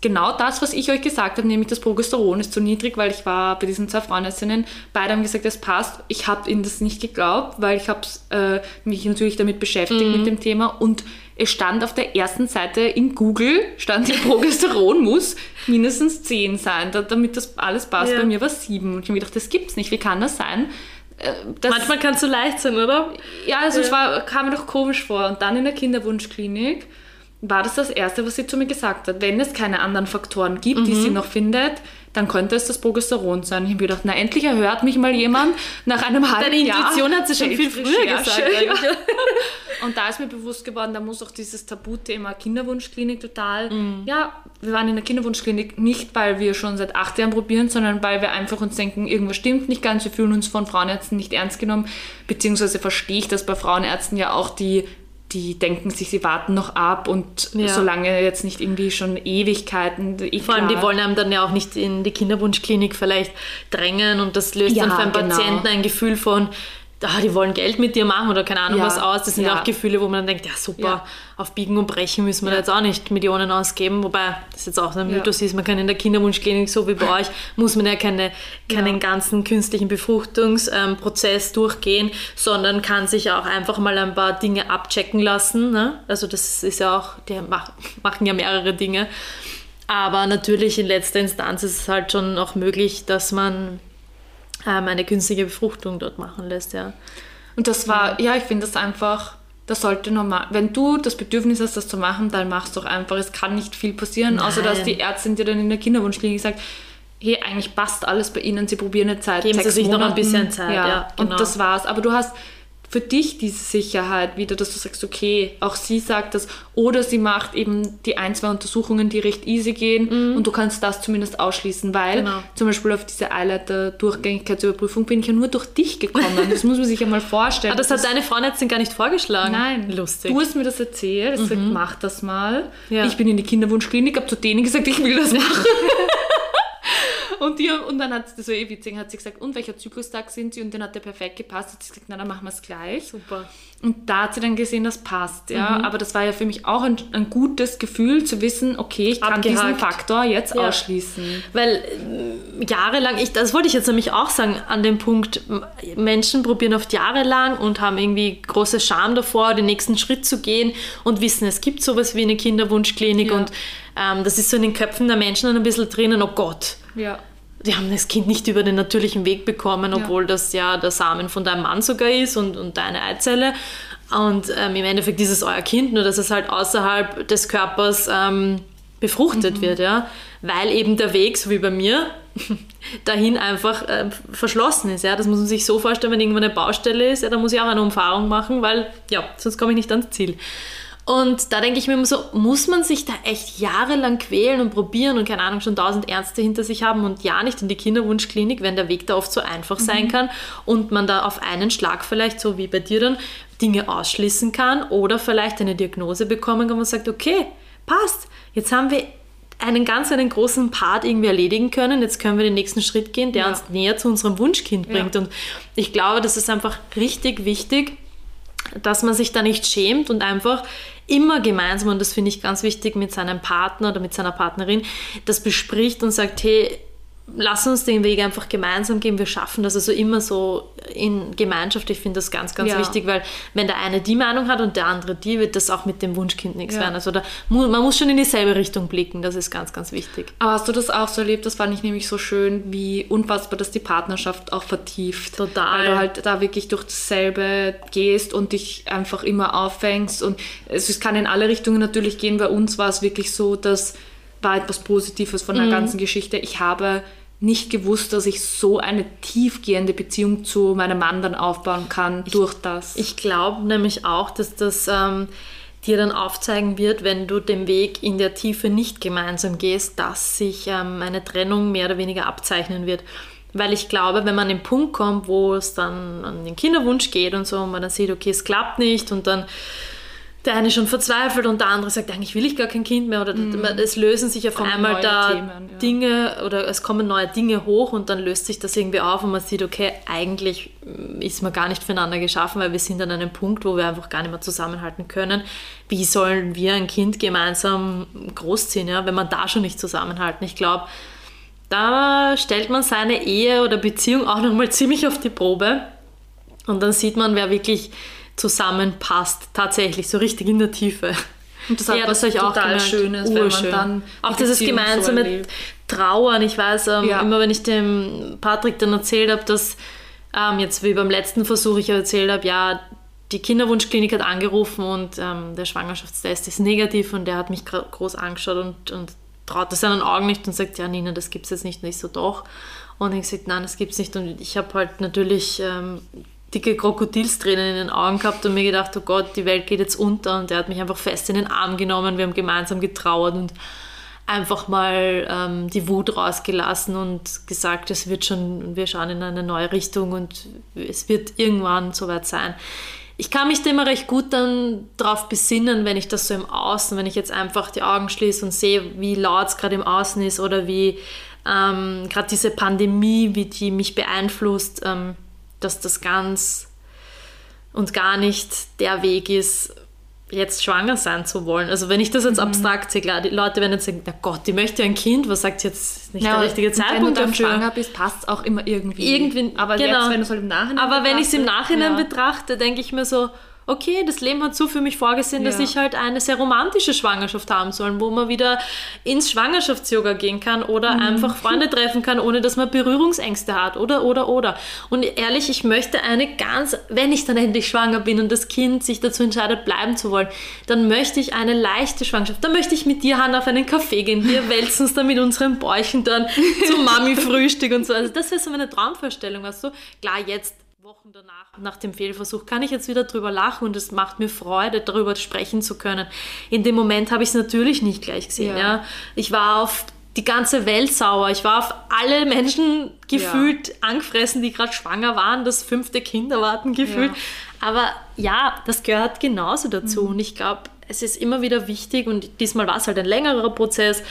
genau das, was ich euch gesagt habe, nämlich das Progesteron ist zu niedrig, weil ich war bei diesen zwei Frauenärztinnen, beide haben gesagt, es passt. Ich habe ihnen das nicht geglaubt, weil ich habe äh, mich natürlich damit beschäftigt Mhm. mit dem Thema und es stand auf der ersten Seite in Google, stand hier Progesteron muss mindestens 10 sein, da, damit das alles passt. Ja. Bei mir war es 7 und ich habe mir gedacht, das gibt's nicht, wie kann das sein? Äh, Das, Manchmal kann es so leicht sein, oder? ja, also es Ja. war, kam mir doch komisch vor. Und dann in der Kinderwunschklinik war das das Erste, was sie zu mir gesagt hat. Wenn es keine anderen Faktoren gibt, die Mhm. sie noch findet, dann könnte es das Progesteron sein. Ich habe mir gedacht, na endlich erhört mich mal jemand nach einem halben Deine Jahr. Intuition hat sie schon viel früher gesagt. eigentlich. Und da ist mir bewusst geworden, da muss auch dieses Tabuthema Kinderwunschklinik total. Mhm. Ja, wir waren in der Kinderwunschklinik nicht, weil wir schon seit acht Jahren probieren, sondern weil wir einfach uns denken, irgendwas stimmt nicht ganz. Wir fühlen uns von Frauenärzten nicht ernst genommen. Beziehungsweise verstehe ich das bei Frauenärzten ja auch, die, die denken sich, sie warten noch ab und Ja. solange jetzt nicht irgendwie schon Ewigkeiten. eh Vor allem, die wollen einem dann ja auch nicht in die Kinderwunschklinik vielleicht drängen und das löst Ja, dann für einen genau. Patienten ein Gefühl von, ah, die wollen Geld mit dir machen oder keine Ahnung Ja, was aus. Das sind ja auch Gefühle, wo man dann denkt, ja super, Ja. auf Biegen und Brechen müssen wir da jetzt auch nicht Millionen ausgeben. Wobei das jetzt auch ein Ja. Mythos ist, man kann in der Kinderwunschklinik, so wie bei euch, muss man ja keine, keinen ganzen künstlichen Befruchtungsprozess durchgehen, sondern kann sich auch einfach mal ein paar Dinge abchecken lassen. Ne? Also das ist ja auch, die mach, machen ja mehrere Dinge. Aber natürlich in letzter Instanz ist es halt schon auch möglich, dass man ähm, eine künstliche Befruchtung dort machen lässt, ja. Und das war, ja, ich finde das einfach, das sollte normal, wenn du das Bedürfnis hast, das zu machen, dann mach's doch einfach. Es kann nicht viel passieren, außer dass Nein. die Ärztin dir dann in der Kinderwunschklinik sagt, hey, eigentlich passt alles bei Ihnen, Sie probieren jetzt seit Geben Sie sich noch ein Monaten. bisschen Zeit, ja, genau. Und das war's. Aber du hast für dich diese Sicherheit wieder, dass du sagst, okay, auch sie sagt das, oder sie macht eben die ein, zwei Untersuchungen, die recht easy gehen Mhm. und du kannst das zumindest ausschließen, weil Genau. zum Beispiel auf diese Eileiter-Durchgängigkeitsüberprüfung bin ich ja nur durch dich gekommen. Das muss man sich ja mal vorstellen. Ah, das hat deine Frauenärztin gar nicht vorgeschlagen? Nein, Lustig. Du hast mir das erzählt, hast gesagt, mach das mal. Ja. Ich bin in die Kinderwunschklinik, habe zu denen gesagt, ich will das machen. Und, die, und dann hat sie, das war eh witzig, hat sie gesagt, und welcher Zyklustag sind sie? Und den hat der perfekt gepasst. Hat sie gesagt, na, dann machen wir es gleich. Super. Und da hat sie dann gesehen, das passt, ja. Aber das war ja für mich auch ein, ein gutes Gefühl zu wissen, okay, ich kann diesen Abgehakt. Faktor jetzt Ja. ausschließen. Weil äh, jahrelang, ich, das wollte ich jetzt nämlich auch sagen, an dem Punkt, Menschen probieren oft jahrelang und haben irgendwie große Scham davor, den nächsten Schritt zu gehen und wissen, es gibt sowas wie eine Kinderwunschklinik Ja. und ähm, das ist so in den Köpfen der Menschen dann ein bisschen drinnen, oh Gott, Ja. die haben das Kind nicht über den natürlichen Weg bekommen, obwohl das ja der Samen von deinem Mann sogar ist und, und deine Eizelle. Und ähm, im Endeffekt ist es euer Kind, nur dass es halt außerhalb des Körpers ähm, befruchtet wird, ja. Weil eben der Weg, so wie bei mir, dahin einfach äh, verschlossen ist. Ja? Das muss man sich so vorstellen, wenn irgendwann eine Baustelle ist, ja, dann muss ich auch eine Umfahrung machen, weil ja, sonst komme ich nicht ans Ziel. Und da denke ich mir immer so, muss man sich da echt jahrelang quälen und probieren und keine Ahnung, schon tausend Ärzte hinter sich haben und ja nicht in die Kinderwunschklinik, wenn der Weg da oft so einfach sein kann und man da auf einen Schlag vielleicht, so wie bei dir dann, Dinge ausschließen kann oder vielleicht eine Diagnose bekommen kann, wo man sagt, okay, passt, jetzt haben wir einen ganz einen großen Part irgendwie erledigen können. Jetzt können wir den nächsten Schritt gehen, der Ja. uns näher zu unserem Wunschkind bringt. Und ich glaube, das ist einfach richtig wichtig, dass man sich da nicht schämt und einfach immer gemeinsam, und das finde ich ganz wichtig, mit seinem Partner oder mit seiner Partnerin, das bespricht und sagt, hey, lass uns den Weg einfach gemeinsam gehen, wir schaffen das. Also immer so in Gemeinschaft, ich finde das ganz, ganz Ja. wichtig, weil wenn der eine die Meinung hat und der andere die, wird das auch mit dem Wunschkind nichts Ja. werden. Also da, man muss schon in dieselbe Richtung blicken, das ist ganz, ganz wichtig. Aber hast du das auch so erlebt? Das fand ich nämlich so schön, wie unfassbar das die Partnerschaft auch vertieft. Total. Weil du halt da wirklich durch dasselbe gehst und dich einfach immer auffängst. Und es kann in alle Richtungen natürlich gehen. Bei uns war es wirklich so, dass war etwas Positives von Mhm. der ganzen Geschichte. Ich habe nicht gewusst, dass ich so eine tiefgehende Beziehung zu meinem Mann dann aufbauen kann durch das. Ich glaube nämlich auch, dass das ähm, dir dann aufzeigen wird, wenn du den Weg in der Tiefe nicht gemeinsam gehst, dass sich ähm, eine Trennung mehr oder weniger abzeichnen wird. Weil ich glaube, wenn man an den Punkt kommt, wo es dann an den Kinderwunsch geht und so, und man dann sieht, okay, es klappt nicht und dann der eine schon verzweifelt und der andere sagt, eigentlich will ich gar kein Kind mehr oder es lösen sich auf einmal da Themen, ja. Dinge oder es kommen neue Dinge hoch und dann löst sich das irgendwie auf und man sieht, okay, eigentlich mm, ist man gar nicht füreinander geschaffen, weil wir sind an einem Punkt, wo wir einfach gar nicht mehr zusammenhalten können. Wie sollen wir ein Kind gemeinsam großziehen, ja, wenn man da schon nicht zusammenhalten? Ich glaube, da stellt man seine Ehe oder Beziehung auch nochmal ziemlich auf die Probe und dann sieht man, wer wirklich zusammenpasst, tatsächlich, so richtig in der Tiefe. Und das hat was hab ich total gemerkt. Schönes, wenn man dann Auch dieses so gemeinsame erlebt. Trauern. Ich weiß, ähm, Ja. immer wenn ich dem Patrick dann erzählt habe, dass ähm, jetzt wie beim letzten Versuch ich erzählt habe, ja, die Kinderwunschklinik hat angerufen und ähm, der Schwangerschaftstest ist negativ und der hat mich groß angeschaut und, und traut das seinen Augen nicht und sagt, ja Nina, das gibt's jetzt nicht. Und ich so, doch. Und ich gesagt, nein, das gibt's nicht. Und ich habe halt natürlich ähm, dicke Krokodilstränen in den Augen gehabt und mir gedacht, oh Gott, die Welt geht jetzt unter. Und er hat mich einfach fest in den Arm genommen. Wir haben gemeinsam getrauert und einfach mal ähm, die Wut rausgelassen und gesagt, es wird schon, wir schauen in eine neue Richtung und es wird irgendwann soweit sein. Ich kann mich da immer recht gut dann darauf besinnen, wenn ich das so im Außen, wenn ich jetzt einfach die Augen schließe und sehe, wie laut es gerade im Außen ist oder wie ähm, gerade diese Pandemie, wie die mich beeinflusst, ähm, dass das ganz und gar nicht der Weg ist, jetzt schwanger sein zu wollen. Also wenn ich das Mhm. jetzt abstrakt sehe, klar, die Leute werden jetzt sagen, na Gott, die möchte ein Kind, was sagt jetzt nicht Ja, der richtige und Wenn Zeitpunkt du dafür? schwanger bist, passt es auch immer irgendwie. Irgendwie, aber genau. jetzt, wenn du es halt im Nachhinein Aber wenn ich es im Nachhinein ja. betrachte, denke ich mir so, okay, das Leben hat so für mich vorgesehen, dass Ja. ich halt eine sehr romantische Schwangerschaft haben soll, wo man wieder ins Schwangerschafts-Yoga gehen kann oder Mhm. einfach Freunde treffen kann, ohne dass man Berührungsängste hat oder, oder, oder. Und ehrlich, ich möchte eine ganz, wenn ich dann endlich schwanger bin und das Kind sich dazu entscheidet, bleiben zu wollen, dann möchte ich eine leichte Schwangerschaft. Dann möchte ich mit dir, Hanna, auf einen Café gehen. Wir wälzen uns dann mit unseren Bäuchen dann zum Mami-Frühstück und so. Also das wäre so meine Traumvorstellung, weißt du? Klar, jetzt Danach, nach dem Fehlversuch, kann ich jetzt wieder drüber lachen und es macht mir Freude, darüber sprechen zu können. In dem Moment habe ich es natürlich nicht gleich gesehen. Ja. ja. Ich war auf die ganze Welt sauer. Ich war auf alle Menschen gefühlt ja. angefressen, die gerade schwanger waren, das fünfte Kind erwarten gefühlt. Ja. Aber ja, das gehört genauso dazu. Mhm. Und ich glaube, es ist immer wieder wichtig und diesmal war es halt ein längerer Prozess,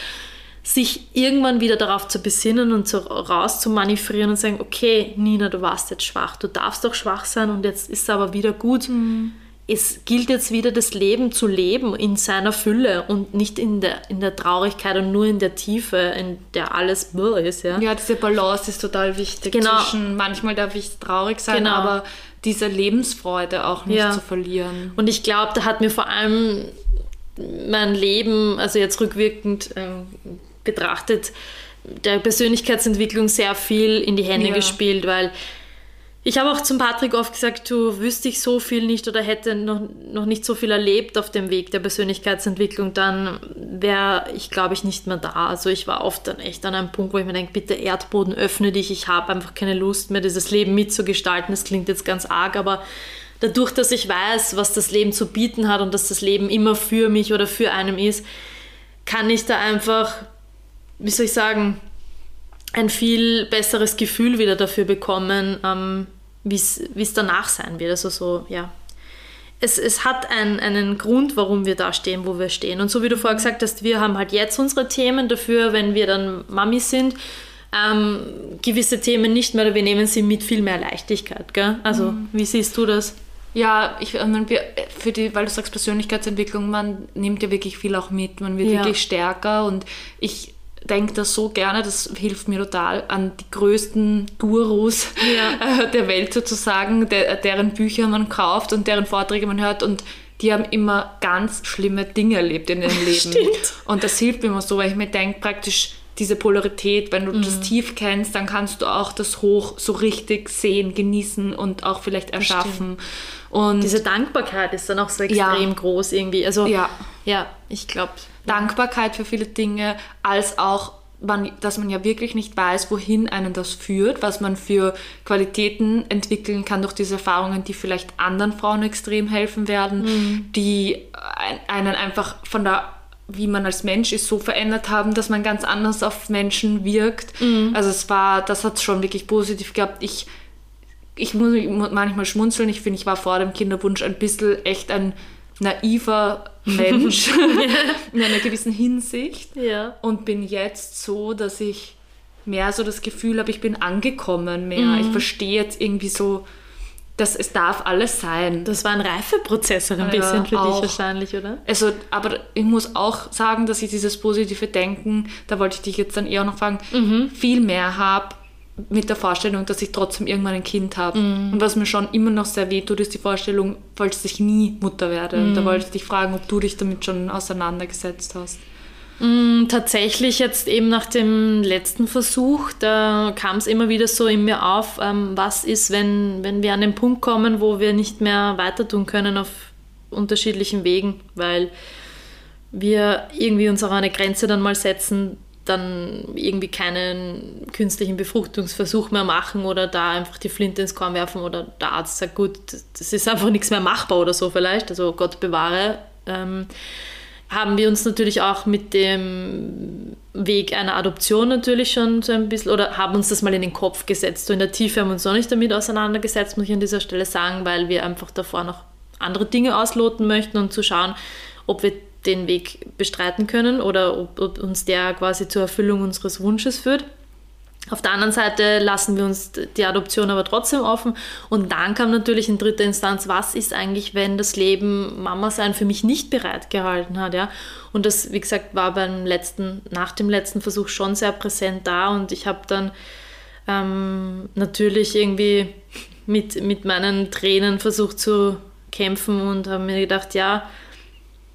sich irgendwann wieder darauf zu besinnen und so raus zu manövrieren und sagen, okay, Nina, du warst jetzt schwach, du darfst doch schwach sein und jetzt ist es aber wieder gut. Mhm es gilt jetzt wieder das Leben zu leben in seiner Fülle und nicht in der, in der Traurigkeit und nur in der Tiefe, in der alles Blur ist. Ja? ja, diese Balance ist total wichtig. Genau. Zwischen, manchmal darf ich traurig sein, genau. aber diese Lebensfreude auch nicht ja. zu verlieren. Und ich glaube, da hat mir vor allem mein Leben, also jetzt rückwirkend äh, betrachtet, der Persönlichkeitsentwicklung sehr viel in die Hände ja. gespielt, weil ich habe auch zum Patrick oft gesagt, du wüsste ich so viel nicht oder hätte noch, noch nicht so viel erlebt auf dem Weg der Persönlichkeitsentwicklung, dann wäre ich, glaube ich, nicht mehr da. Also ich war oft dann echt an einem Punkt, wo ich mir denke, bitte Erdboden, öffne dich, ich habe einfach keine Lust mehr, dieses Leben mitzugestalten. Das klingt jetzt ganz arg, aber dadurch, dass ich weiß, was das Leben zu bieten hat und dass das Leben immer für mich oder für einen ist, kann ich da einfach, wie soll ich sagen, ein viel besseres Gefühl wieder dafür bekommen, ähm, wie es danach sein wird. Also so, ja. Es, es hat ein, einen Grund, warum wir da stehen, wo wir stehen. Und so wie du vorher gesagt hast, wir haben halt jetzt unsere Themen dafür, wenn wir dann Mami sind, ähm, gewisse Themen nicht mehr, wir nehmen sie mit viel mehr Leichtigkeit. Gell? Also, mhm. wie siehst du das? Ja, ich, für die, weil du sagst Persönlichkeitsentwicklung, man nimmt ja wirklich viel auch mit, man wird ja. wirklich stärker und ich denke das so gerne, das hilft mir total, an die größten Gurus ja. Äh, der Welt sozusagen, der, deren Bücher man kauft und deren Vorträge man hört und die haben immer ganz schlimme Dinge erlebt in ihrem Leben. Stimmt. Und das hilft mir immer so, weil ich mir denke, praktisch diese Polarität, wenn du mhm. das Tief kennst, dann kannst du auch das Hoch so richtig sehen, genießen und auch vielleicht erschaffen. Und diese Dankbarkeit ist dann auch so extrem ja. groß irgendwie. Also ja, ja ich glaube. Dankbarkeit für viele Dinge, als auch man, dass man ja wirklich nicht weiß, wohin einen das führt, was man für Qualitäten entwickeln kann durch diese Erfahrungen, die vielleicht anderen Frauen extrem helfen werden, mhm. die einen einfach von der wie man als Mensch ist, so verändert haben, dass man ganz anders auf Menschen wirkt. Mhm. Also es war, das hat es schon wirklich positiv gehabt. Ich, ich muss manchmal schmunzeln. Ich finde, ich war vor dem Kinderwunsch ein bisschen echt ein naiver Mensch in einer gewissen Hinsicht ja. und bin jetzt so, dass ich mehr so das Gefühl habe, ich bin angekommen mehr. Mhm. Ich verstehe jetzt irgendwie so, dass es darf alles sein. Das war ein Reifeprozess ein ja, bisschen für auch. dich wahrscheinlich, oder? Also, aber ich muss auch sagen, dass ich dieses positive Denken, da wollte ich dich jetzt dann eher noch fragen, mhm. viel mehr habe mit der Vorstellung, dass ich trotzdem irgendwann ein Kind habe. Mm. Und was mir schon immer noch sehr weh tut, ist die Vorstellung, falls ich nie Mutter werde. Mm. Da wollte ich dich fragen, ob du dich damit schon auseinandergesetzt hast. Mm, tatsächlich jetzt eben nach dem letzten Versuch, da kam es immer wieder so in mir auf, ähm, was ist, wenn, wenn wir an den Punkt kommen, wo wir nicht mehr weiter tun können auf unterschiedlichen Wegen, weil wir irgendwie uns auch eine Grenze dann mal setzen, dann irgendwie keinen künstlichen Befruchtungsversuch mehr machen oder da einfach die Flinte ins Korn werfen oder der Arzt sagt, gut, das ist einfach nichts mehr machbar oder so vielleicht, also Gott bewahre, ähm, haben wir uns natürlich auch mit dem Weg einer Adoption natürlich schon so ein bisschen oder haben uns das mal in den Kopf gesetzt. So in der Tiefe haben wir uns noch nicht damit auseinandergesetzt, muss ich an dieser Stelle sagen, weil wir einfach davor noch andere Dinge ausloten möchten und zu schauen, ob wir den Weg bestreiten können oder ob, ob uns der quasi zur Erfüllung unseres Wunsches führt. Auf der anderen Seite lassen wir uns die Adoption aber trotzdem offen. Und dann kam natürlich in dritter Instanz, was ist eigentlich, wenn das Leben Mama sein für mich nicht bereit gehalten hat, ja? Und das, wie gesagt, war beim letzten, nach dem letzten Versuch schon sehr präsent da. Und ich habe dann ähm, natürlich irgendwie mit, mit meinen Tränen versucht zu kämpfen und habe mir gedacht, ja,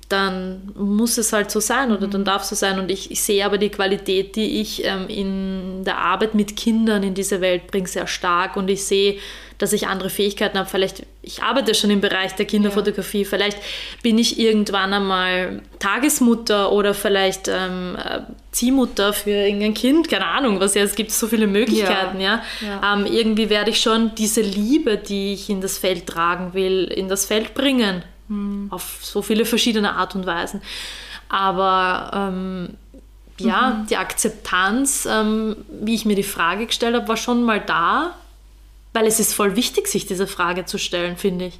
dann muss es halt so sein oder dann mhm. darf es so sein. Und ich, ich, sehe aber die Qualität, die ich ähm, in der Arbeit mit Kindern in diese Welt bringe, sehr stark. Und ich sehe dass ich andere Fähigkeiten habe. Vielleicht, ich arbeite schon im Bereich der Kinderfotografie, ja. vielleicht bin ich irgendwann einmal Tagesmutter oder vielleicht ähm, äh, Ziehmutter für irgendein Kind, keine Ahnung, was ja, es gibt so viele Möglichkeiten, ja. ja. Ähm, irgendwie werde ich schon diese Liebe, die ich in das Feld tragen will, in das Feld bringen. Mhm. Auf so viele verschiedene Art und Weisen. Aber ähm, ja, mhm. die Akzeptanz, ähm, wie ich mir die Frage gestellt habe, war schon mal da, weil es ist voll wichtig, sich diese Frage zu stellen, finde ich.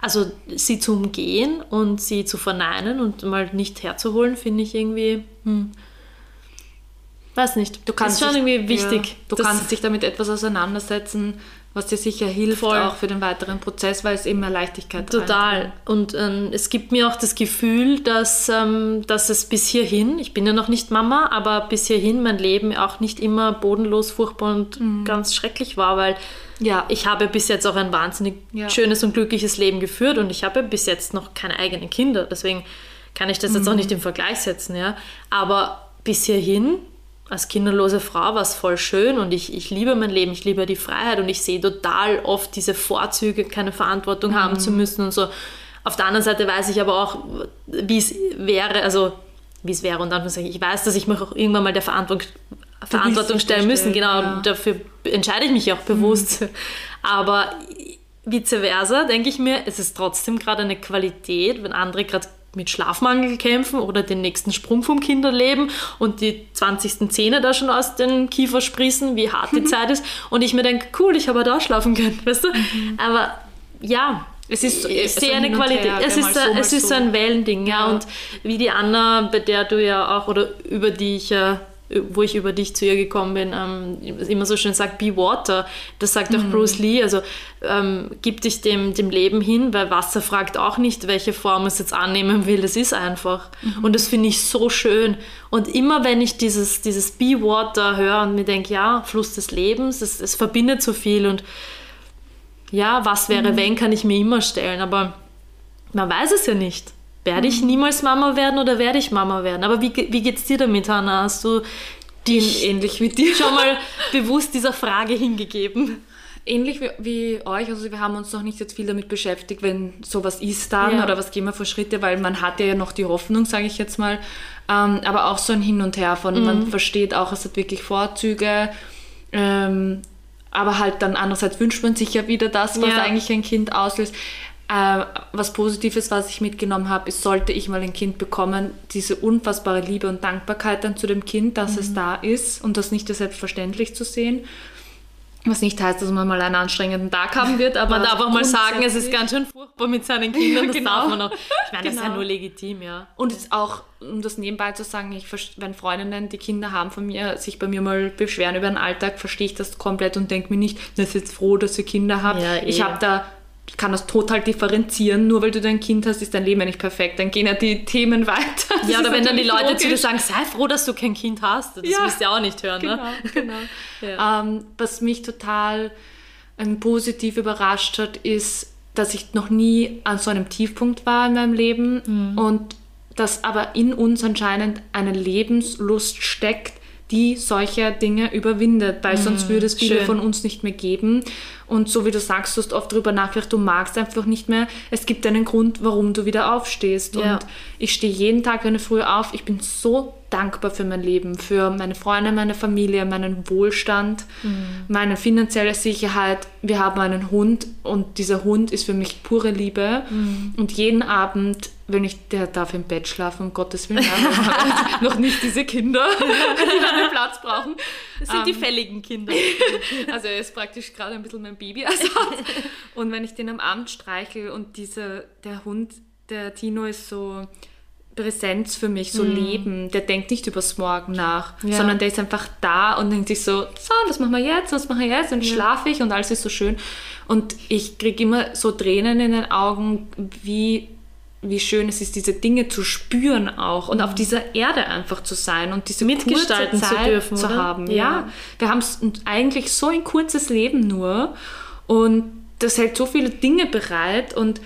Also sie zu umgehen und sie zu verneinen und mal nicht herzuholen, finde ich irgendwie, hm, weiß nicht. Du kannst ist schon dich, irgendwie wichtig. Ja, du kannst dich damit etwas auseinandersetzen, was dir sicher hilft, Voll. auch für den weiteren Prozess, weil es eben mehr Leichtigkeit Total. Reinkommt. Und ähm, es gibt mir auch das Gefühl, dass, ähm, dass es bis hierhin, ich bin ja noch nicht Mama, aber bis hierhin mein Leben auch nicht immer bodenlos, furchtbar und mhm. ganz schrecklich war, weil ja. ich habe bis jetzt auch ein wahnsinnig ja. schönes und glückliches Leben geführt und ich habe bis jetzt noch keine eigenen Kinder. Deswegen kann ich das mhm. jetzt auch mhm. nicht im Vergleich setzen. Ja? Aber bis hierhin als kinderlose Frau war es voll schön und ich, ich liebe mein Leben, ich liebe die Freiheit und ich sehe total oft diese Vorzüge, keine Verantwortung mhm. haben zu müssen und so. Auf der anderen Seite weiß ich aber auch, wie es wäre, also wie es wäre und dann sage ich, ich weiß, dass ich mich auch irgendwann mal der Verantwortung, Verantwortung stellen müssen, genau, ja. dafür entscheide ich mich auch bewusst. Mhm. Aber vice versa denke ich mir, es ist trotzdem gerade eine Qualität, wenn andere gerade mit Schlafmangel kämpfen oder den nächsten Sprung vom Kinderleben und die 20. Zähne da schon aus den Kiefer sprießen, wie hart die Zeit ist. Und ich mir denke, cool, ich habe da schlafen können, weißt du? Mhm. Aber ja, es ist, sehe eine Qualität. Her, es ist, so, es ist so ein Wellending, ja. ja. Und wie die Anna, bei der du ja auch, oder über die ich ja wo ich über dich zu ihr gekommen bin, ähm, immer so schön sagt, be water. Das sagt auch mhm. Bruce Lee. Also ähm, gib dich dem, dem Leben hin, weil Wasser fragt auch nicht, welche Form es jetzt annehmen will. Es ist einfach. Mhm. Und das finde ich so schön. Und immer wenn ich dieses, dieses Be Water höre und mir denke, ja, Fluss des Lebens, es, es verbindet so viel. Und ja, was wäre, mhm. wenn, kann ich mir immer stellen. Aber man weiß es ja nicht. Werde ich mhm. niemals Mama werden oder werde ich Mama werden? Aber wie, wie geht es dir damit, Hannah? Hast du dich ähnlich wie dir schon mal bewusst dieser Frage hingegeben? Ähnlich wie, wie, euch, also wir haben uns noch nicht jetzt viel damit beschäftigt, wenn sowas ist dann ja. oder was gehen wir für Schritte, weil man hat ja noch die Hoffnung, sage ich jetzt mal, ähm, aber auch so ein Hin und Her von, mhm. man versteht auch, es hat wirklich Vorzüge, ähm, aber halt dann andererseits wünscht man sich ja wieder das, was ja. eigentlich ein Kind auslöst. Äh, was Positives, was ich mitgenommen habe, ist, sollte ich mal ein Kind bekommen, diese unfassbare Liebe und Dankbarkeit dann zu dem Kind, dass mhm. es da ist und das nicht selbstverständlich zu sehen. Was nicht heißt, dass man mal einen anstrengenden Tag haben wird, aber man darf auch mal sagen, es ist ganz schön furchtbar mit seinen Kindern. Das genau. darf man auch. Ich meine, genau. das ist ja genau. nur legitim, ja. Und jetzt auch, um das nebenbei zu sagen, ich, wenn Freundinnen, die Kinder haben von mir, sich bei mir mal beschweren über den Alltag, verstehe ich das komplett und denke mir nicht, das ist jetzt froh, dass ihr Kinder habt. Ja, ich habe da kann das total differenzieren. Nur weil du dein Kind hast, ist dein Leben ja nicht perfekt. Dann gehen ja die Themen weiter. Das ja, oder wenn dann die Leute logisch. zu dir sagen, sei froh, dass du kein Kind hast. Das ja, willst du ja auch nicht hören. Genau, ne? genau. ja. ähm, was mich total ähm, positiv überrascht hat, ist, dass ich noch nie an so einem Tiefpunkt war in meinem Leben mhm. und dass aber in uns anscheinend eine Lebenslust steckt, die solche Dinge überwindet, weil mhm, sonst würde es viele schön. von uns nicht mehr geben. Und so wie du sagst, du hast oft darüber nachgedacht, du magst einfach nicht mehr. Es gibt einen Grund, warum du wieder aufstehst. Ja. Und ich stehe jeden Tag, ich früh auf. Ich bin so dankbar für mein Leben, für meine Freunde, meine Familie, meinen Wohlstand, mhm. meine finanzielle Sicherheit. Wir haben einen Hund und dieser Hund ist für mich pure Liebe. Mhm. Und jeden Abend, wenn ich, der darf im Bett schlafen, um Gottes Willen, noch nicht diese Kinder, die einen Platz brauchen. Das sind um, die ähm, fälligen Kinder. Also er ist praktisch gerade ein bisschen mein Baby. Also. Und wenn ich den am Abend streichel und dieser, der Hund, der Tino ist so Präsenz für mich, so mhm. Leben. Der denkt nicht übers Morgen nach, ja. sondern der ist einfach da und denkt sich so, so, was machen wir jetzt, was machen wir jetzt? Und ja. schlafe ich und alles ist so schön. Und ich kriege immer so Tränen in den Augen, wie, wie schön es ist, diese Dinge zu spüren auch und mhm. auf dieser Erde einfach zu sein und diese Mitgestalten kurze Zeit zu, dürfen, zu haben. Ja, ja. wir haben eigentlich so ein kurzes Leben nur und das hält so viele Dinge bereit und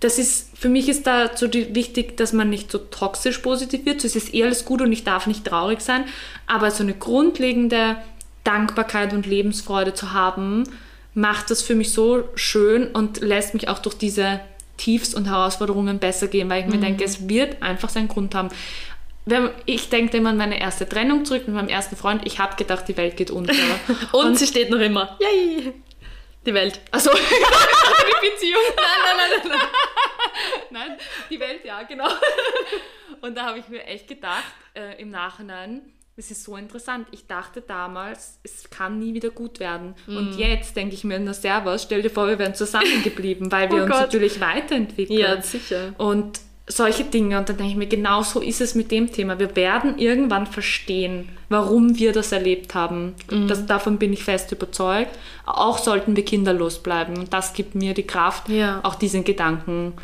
das ist, für mich ist da so wichtig, dass man nicht so toxisch positiv wird. So ist es eh alles gut und ich darf nicht traurig sein. Aber so eine grundlegende Dankbarkeit und Lebensfreude zu haben, macht das für mich so schön und lässt mich auch durch diese Tiefs und Herausforderungen besser gehen, weil ich mir denke, es wird einfach seinen Grund haben. Wenn, ich denke immer an meine erste Trennung zurück mit meinem ersten Freund. Ich habe gedacht, die Welt geht unter. und, und, sie steht noch immer. Yay! Die Welt. Also die Beziehung. Nein, nein, nein, nein. nein, die Welt, ja, genau. Und da habe ich mir echt gedacht, äh, im Nachhinein, es ist so interessant. Ich dachte damals, es kann nie wieder gut werden. Mm. Und jetzt denke ich mir, na servus, stell dir vor, wir wären zusammengeblieben, weil wir oh uns Gott. natürlich weiterentwickeln. Ja, sicher. Und solche Dinge. Und dann denke ich mir, genau so ist es mit dem Thema. Wir werden irgendwann verstehen, warum wir das erlebt haben. Mhm. Das, davon bin ich fest überzeugt. Auch sollten wir kinderlos bleiben. Und das gibt mir die Kraft, ja. auch diesen Gedanken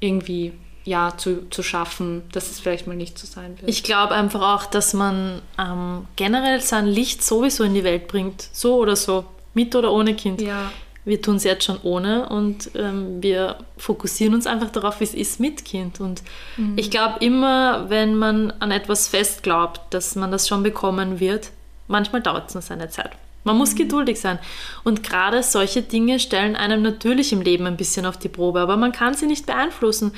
irgendwie ja, zu, zu schaffen, dass es vielleicht mal nicht so sein wird. Ich glaube einfach auch, dass man ähm, generell sein Licht sowieso in die Welt bringt. So oder so. Mit oder ohne Kind. Ja. Wir tun es jetzt schon ohne und ähm, wir fokussieren uns einfach darauf, wie es ist mit Kind. Und mhm. ich glaube immer, wenn man an etwas fest glaubt, dass man das schon bekommen wird, manchmal dauert es nur seine Zeit. Man muss mhm. geduldig sein. Und gerade solche Dinge stellen einem natürlich im Leben ein bisschen auf die Probe, aber man kann sie nicht beeinflussen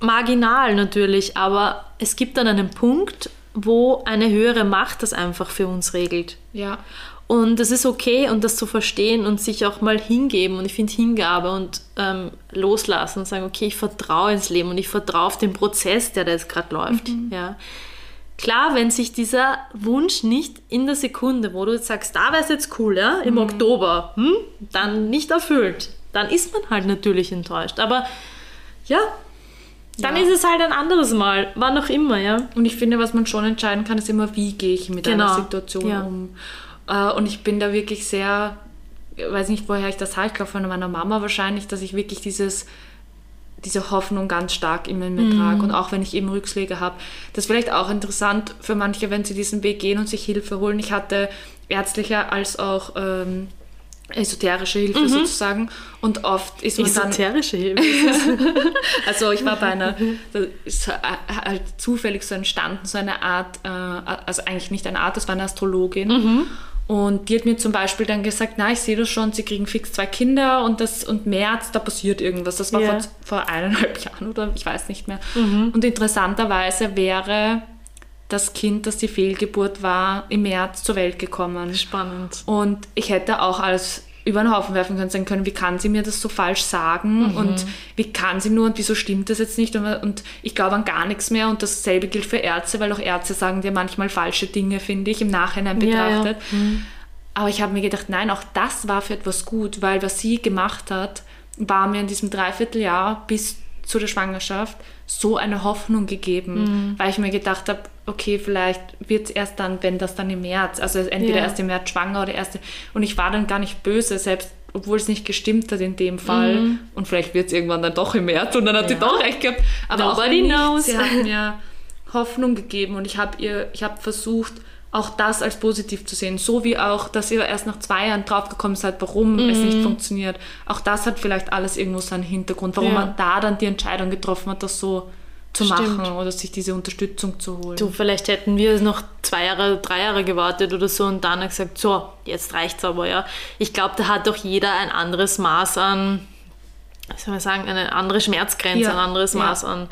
marginal natürlich, aber es gibt dann einen Punkt, wo eine höhere Macht das einfach für uns regelt. Ja. Und das ist okay und das zu verstehen und sich auch mal hingeben. Und ich finde Hingabe und ähm, loslassen und sagen, okay, ich vertraue ins Leben und ich vertraue auf den Prozess, der da jetzt gerade läuft. Mhm. Ja. Klar, wenn sich dieser Wunsch nicht in der Sekunde, wo du jetzt sagst, da wäre es jetzt cool, ja, im mhm. Oktober, hm, dann nicht erfüllt, dann ist man halt natürlich enttäuscht. Aber ja, dann ja. ist es halt ein anderes Mal, wann auch immer, ja. Und ich finde, was man schon entscheiden kann, ist immer, wie gehe ich mit genau. einer Situation ja. um. Äh, und ich bin da wirklich sehr, ich weiß nicht, woher ich das habe, ich glaube von meiner Mama wahrscheinlich, dass ich wirklich dieses diese Hoffnung ganz stark immer in mir mm. trage. Und auch wenn ich eben Rückschläge habe. Das ist vielleicht auch interessant für manche, wenn sie diesen Weg gehen und sich Hilfe holen. Ich hatte ärztliche als auch ähm, esoterische Hilfe mhm. sozusagen. Und oft ist man esoterische dann... Esoterische Hilfe? also ich war bei einer, das ist halt zufällig so entstanden, so eine Art, äh, also eigentlich nicht eine Art, das war eine Astrologin. Mhm. Und die hat mir zum Beispiel dann gesagt, na, ich sehe das schon, sie kriegen fix zwei Kinder und das und März, da passiert irgendwas. Das war yeah. vor, vor eineinhalb Jahren oder ich weiß nicht mehr. Mhm. Und interessanterweise wäre das Kind, das die Fehlgeburt war, im März zur Welt gekommen. Spannend. Und ich hätte auch als über den Haufen werfen können, sagen können, wie kann sie mir das so falsch sagen mhm. und wie kann sie nur und wieso stimmt das jetzt nicht und, und ich glaube an gar nichts mehr und dasselbe gilt für Ärzte, weil auch Ärzte sagen dir manchmal falsche Dinge, finde ich, im Nachhinein betrachtet. Ja, ja. Mhm. Aber ich habe mir gedacht, nein, auch das war für etwas gut, weil was sie gemacht hat, war mir in diesem Dreivierteljahr bis zu der Schwangerschaft so eine Hoffnung gegeben, mhm. weil ich mir gedacht habe, okay, vielleicht wird es erst dann, wenn das dann im März, also entweder ja. erst im März schwanger oder erste. Und ich war dann gar nicht böse, selbst obwohl es nicht gestimmt hat in dem Fall. Mhm. Und vielleicht wird es irgendwann dann doch im März und dann hat ja. sie doch recht gehabt. Aber Nobody auch knows. sie hat mir Hoffnung gegeben und ich habe ihr, ich habe versucht, auch das als positiv zu sehen. So wie auch, dass ihr erst nach zwei Jahren draufgekommen seid, warum mhm. es nicht mhm. funktioniert. Auch das hat vielleicht alles irgendwo seinen Hintergrund, warum ja. man da dann die Entscheidung getroffen hat, das so zu Stimmt. machen oder sich diese Unterstützung zu holen. Du, vielleicht hätten wir noch zwei Jahre, drei Jahre gewartet oder so und dann gesagt, so, jetzt reicht's aber, ja. Ich glaube, da hat doch jeder ein anderes Maß an, wie soll man sagen, eine andere Schmerzgrenze, ja. ein anderes Maß an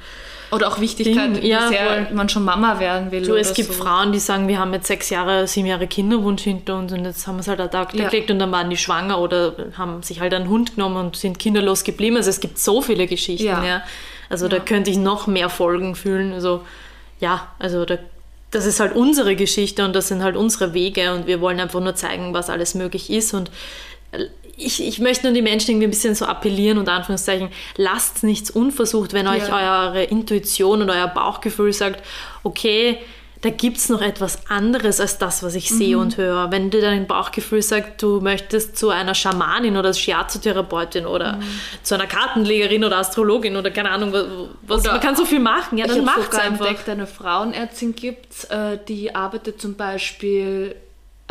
oder auch Wichtigkeit, Ding, ja, wie sehr man schon Mama werden will. Du, es gibt so. Frauen, die sagen, wir haben jetzt sechs Jahre, sieben Jahre Kinderwunsch hinter uns und jetzt haben wir es halt ad acta ja. gelegt und dann waren die schwanger oder haben sich halt einen Hund genommen und sind kinderlos geblieben. Also es gibt so viele Geschichten, ja. ja. Also ja. da könnte ich noch mehr Folgen fühlen. Also ja, also da, das ist halt unsere Geschichte und das sind halt unsere Wege und wir wollen einfach nur zeigen, was alles möglich ist und ich, ich möchte nur die Menschen irgendwie ein bisschen so appellieren und Anführungszeichen, lasst nichts unversucht, wenn euch ja. eure Intuition und euer Bauchgefühl sagt, okay, da gibt es noch etwas anderes als das, was ich sehe mhm. und höre. Wenn dir dein Bauchgefühl sagt, du möchtest zu einer Schamanin oder Shiatsu-Therapeutin oder mhm. zu einer Kartenlegerin oder Astrologin oder keine Ahnung, was, oder man kann so viel machen, ja, dann macht es einfach. entdeckt, eine Frauenärztin gibt, äh, die arbeitet zum Beispiel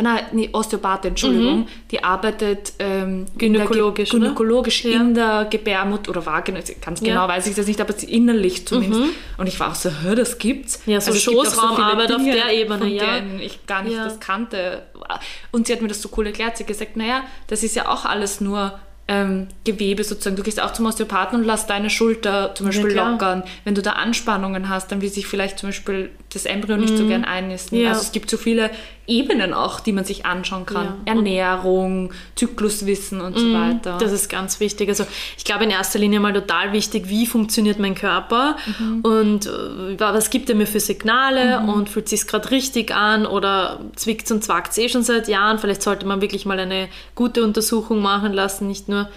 nein, nee, Osteopathin, Entschuldigung, Mhm. die arbeitet ähm, Gynäkologisch, in der, gynäkologisch Ja. in der Gebärmutter oder Vagina, ganz genau Ja. Mhm. weiß ich das nicht, aber sie innerlich zumindest. Und ich war auch so, hör, das gibt's. Ja, so auch Schoßraumarbeit viele auf der Ebene, ja. ich gar nicht Ja. das kannte. Und sie hat mir das so cool erklärt. Sie hat gesagt, naja, das ist ja auch alles nur ähm, Gewebe sozusagen. Du gehst auch zum Osteopathen und lass deine Schulter zum Beispiel klar. lockern. Wenn du da Anspannungen hast, dann will sich vielleicht zum Beispiel das Embryo nicht so gern einnisten. Mhm. Ja. Also es gibt so viele Ebenen auch, die man sich anschauen kann. Ja. Ernährung, Zykluswissen und so weiter. Mhm. Das ist ganz wichtig. Also ich glaube in erster Linie mal total wichtig, wie funktioniert mein Körper und äh, was gibt er mir für Signale und fühlt sich gerade richtig an oder zwickt und zwackt eh schon seit Jahren. Vielleicht sollte man wirklich mal eine gute Untersuchung machen lassen, nicht nur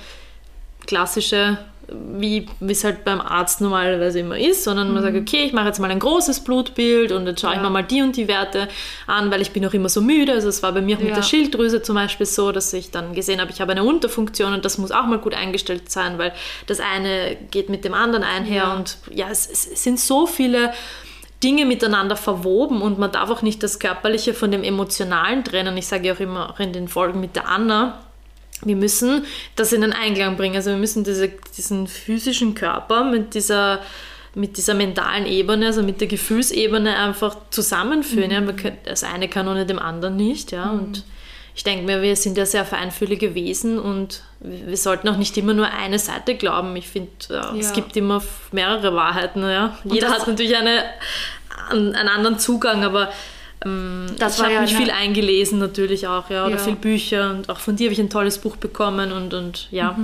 klassische, wie es halt beim Arzt normalerweise immer ist, sondern man sagt, okay, ich mache jetzt mal ein großes Blutbild und jetzt schaue ich Ja. mir mal die und die Werte an, weil ich bin auch immer so müde. Also es war bei mir auch mit Ja. der Schilddrüse zum Beispiel so, dass ich dann gesehen habe, ich habe eine Unterfunktion und das muss auch mal gut eingestellt sein, weil das eine geht mit dem anderen einher Ja. und ja, es, es sind so viele Dinge miteinander verwoben und man darf auch nicht das Körperliche von dem Emotionalen trennen. Ich sage ja auch immer auch in den Folgen mit der Anna, wir müssen das in den Einklang bringen. Also wir müssen diese, diesen physischen Körper mit dieser, mit dieser mentalen Ebene, also mit der Gefühlsebene einfach zusammenführen. Ja? Man kann, das eine kann ohne dem anderen nicht. Ja? Und ich denke mir, wir sind ja sehr feinfühlige Wesen und wir sollten auch nicht immer nur eine Seite glauben. Ich finde, ja, es Ja. gibt immer mehrere Wahrheiten. Ja? Jeder hat natürlich eine, einen anderen Zugang, aber Das ich habe ja mich viel eingelesen natürlich auch, ja, oder Ja. viel Bücher und auch von dir habe ich ein tolles Buch bekommen und, und ja.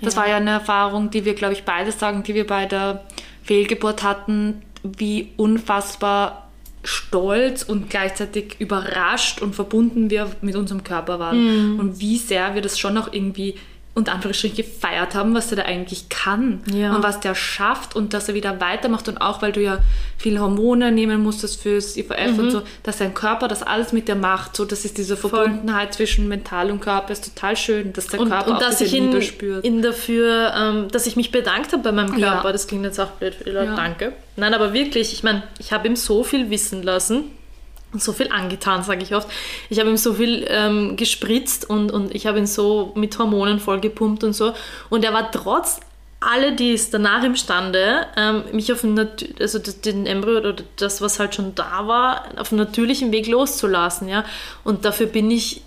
Das war ja eine Erfahrung, die wir, glaube ich, beide sagen, die wir bei der Fehlgeburt hatten, wie unfassbar stolz und gleichzeitig überrascht und verbunden wir mit unserem Körper waren. Und wie sehr wir das schon auch irgendwie unter Anführungsstrichen gefeiert haben, was der da eigentlich kann Ja. und was der schafft und dass er wieder weitermacht und auch, weil du ja viele Hormone nehmen musstest fürs IVF und so, dass dein Körper das alles mit dir macht, so das ist diese Verbundenheit zwischen Mental und Körper ist total schön, dass der Und, Körper und auch dass ich Liebe spürt. in dafür, ähm, dass ich mich bedankt habe bei meinem Ja. Körper. Das klingt jetzt auch blöd. Ja. Danke. Nein, aber wirklich, ich meine, ich habe ihm so viel wissen lassen und so viel angetan, sage ich oft. Ich habe ihm so viel ähm, gespritzt und, und ich habe ihn so mit Hormonen vollgepumpt und so. Und er war trotz alle, die es danach imstande, ähm, mich auf also den Embryo oder das, was halt schon da war, auf einem natürlichen Weg loszulassen, ja. Und dafür bin ich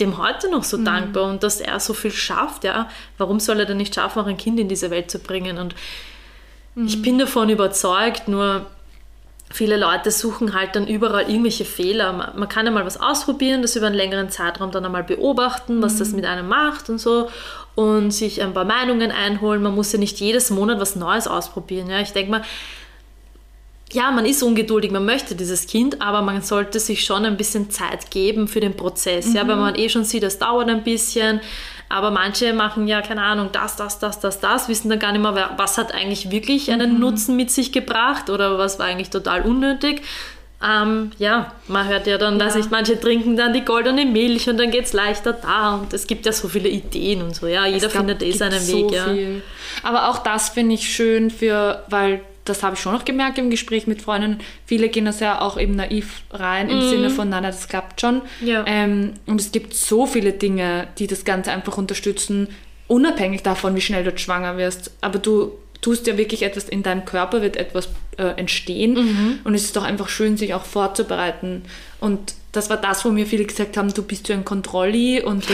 dem heute noch so dankbar und dass er so viel schafft, ja. Warum soll er denn nicht schaffen, auch ein Kind in diese Welt zu bringen? Und ich bin davon überzeugt, nur viele Leute suchen halt dann überall irgendwelche Fehler. Man, kann ja mal was ausprobieren, das über einen längeren Zeitraum dann einmal beobachten, was das mit einem macht und so und sich ein paar Meinungen einholen. Man muss ja nicht jedes Monat was Neues ausprobieren. Ja. Ich denke mal, ja, man ist ungeduldig, man möchte dieses Kind, aber man sollte sich schon ein bisschen Zeit geben für den Prozess. Ja, weil man eh schon sieht, das dauert ein bisschen. Aber manche machen ja, keine Ahnung, das, das, das, das, das, wissen dann gar nicht mehr, was hat eigentlich wirklich einen Nutzen mit sich gebracht oder was war eigentlich total unnötig. Ähm, ja, man hört ja dann, weiß Ja. nicht, manche trinken dann die goldene Milch und dann geht es leichter da und es gibt ja so viele Ideen und so. Ja, jeder glaub, findet eh seinen so Weg. Ja. viel. Aber auch das finde ich schön für, weil das habe ich schon noch gemerkt im Gespräch mit Freunden. Viele gehen das ja auch eben naiv rein im Sinne von, nein, nein, das klappt schon. Ja. Ähm, und es gibt so viele Dinge, die das Ganze einfach unterstützen, unabhängig davon, wie schnell du schwanger wirst. Aber du tust ja wirklich etwas in deinem Körper, wird etwas äh, entstehen. Mhm. Und es ist doch einfach schön, sich auch vorzubereiten. Und das war das, wo mir viele gesagt haben, du bist ja ein Kontrolli und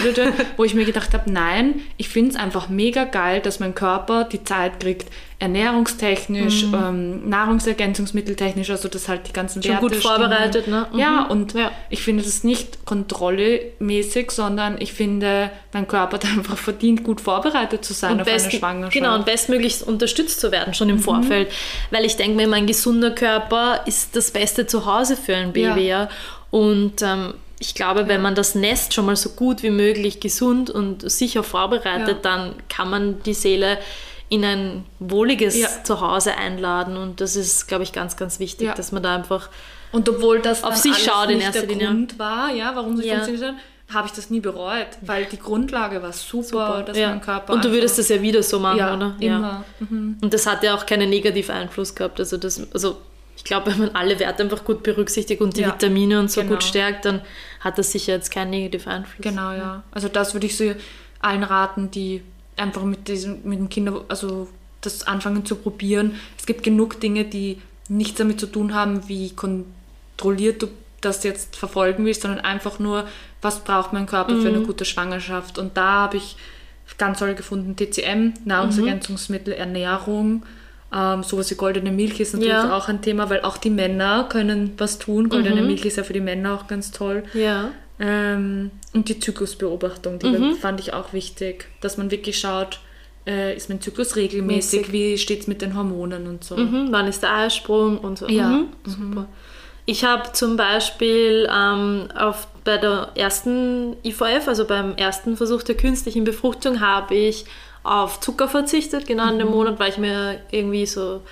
wo ich mir gedacht habe, nein, ich finde es einfach mega geil, dass mein Körper die Zeit kriegt, ernährungstechnisch, Mhm. ähm, Nahrungsergänzungsmitteltechnisch, also dass halt die ganzen Schon Werte gut stimmen. vorbereitet, ne? Mhm. Ja, und Ja. ich finde das nicht kontrollemäßig, sondern ich finde, mein Körper hat einfach verdient, gut vorbereitet zu sein und auf eine besten- Schwangerschaft. Mhm. Genau, und bestmöglichst unterstützt zu werden, schon im Vorfeld. Weil ich denke mir, mein gesunder Körper ist das beste Zuhause für ein Baby. Ja. Und ähm, ich glaube, wenn man das Nest schon mal so gut wie möglich gesund und sicher vorbereitet, Ja. dann kann man die Seele in ein wohliges Ja. Zuhause einladen. Und das ist, glaube ich, ganz, ganz wichtig, Ja. dass man da einfach Und obwohl das Auf sich schaut in erster Linie. Grund war, ja, warum sie Ja. funktioniert hat, habe ich das nie bereut, weil die Grundlage war super, dass ja. mein Körper Und du würdest das ja wieder so machen, ja, oder? immer. Mhm. Und das hat ja auch keinen negativen Einfluss gehabt. Also, das, also glaube, wenn man alle Werte einfach gut berücksichtigt und die Ja, Vitamine und so genau. gut stärkt, dann hat das sicher jetzt keinen negativen Einfluss. Genau, ja. Also das würde ich so allen raten, die einfach mit diesem, mit dem Kinder, also das anfangen zu probieren. Es gibt genug Dinge, die nichts damit zu tun haben, wie kontrolliert du das jetzt verfolgen willst, sondern einfach nur, was braucht mein Körper für eine gute Schwangerschaft. Und da habe ich ganz toll gefunden, TCM, Nahrungsergänzungsmittel, Ernährung, ähm, sowas wie goldene Milch ist natürlich Ja. auch ein Thema, weil auch die Männer können was tun. Goldene Milch ist ja für die Männer auch ganz toll. Ja. Ähm, und die Zyklusbeobachtung, die Mhm. fand ich auch wichtig, dass man wirklich schaut, äh, ist mein Zyklus regelmäßig, Mäßig. wie steht es mit den Hormonen und so. Mhm, wann ist der Eisprung und so. Ja. Mhm, super. Ich habe zum Beispiel ähm, auf, bei der ersten IVF, also beim ersten Versuch der künstlichen Befruchtung, habe ich auf Zucker verzichtet, genau in dem Monat, weil ich mir irgendwie so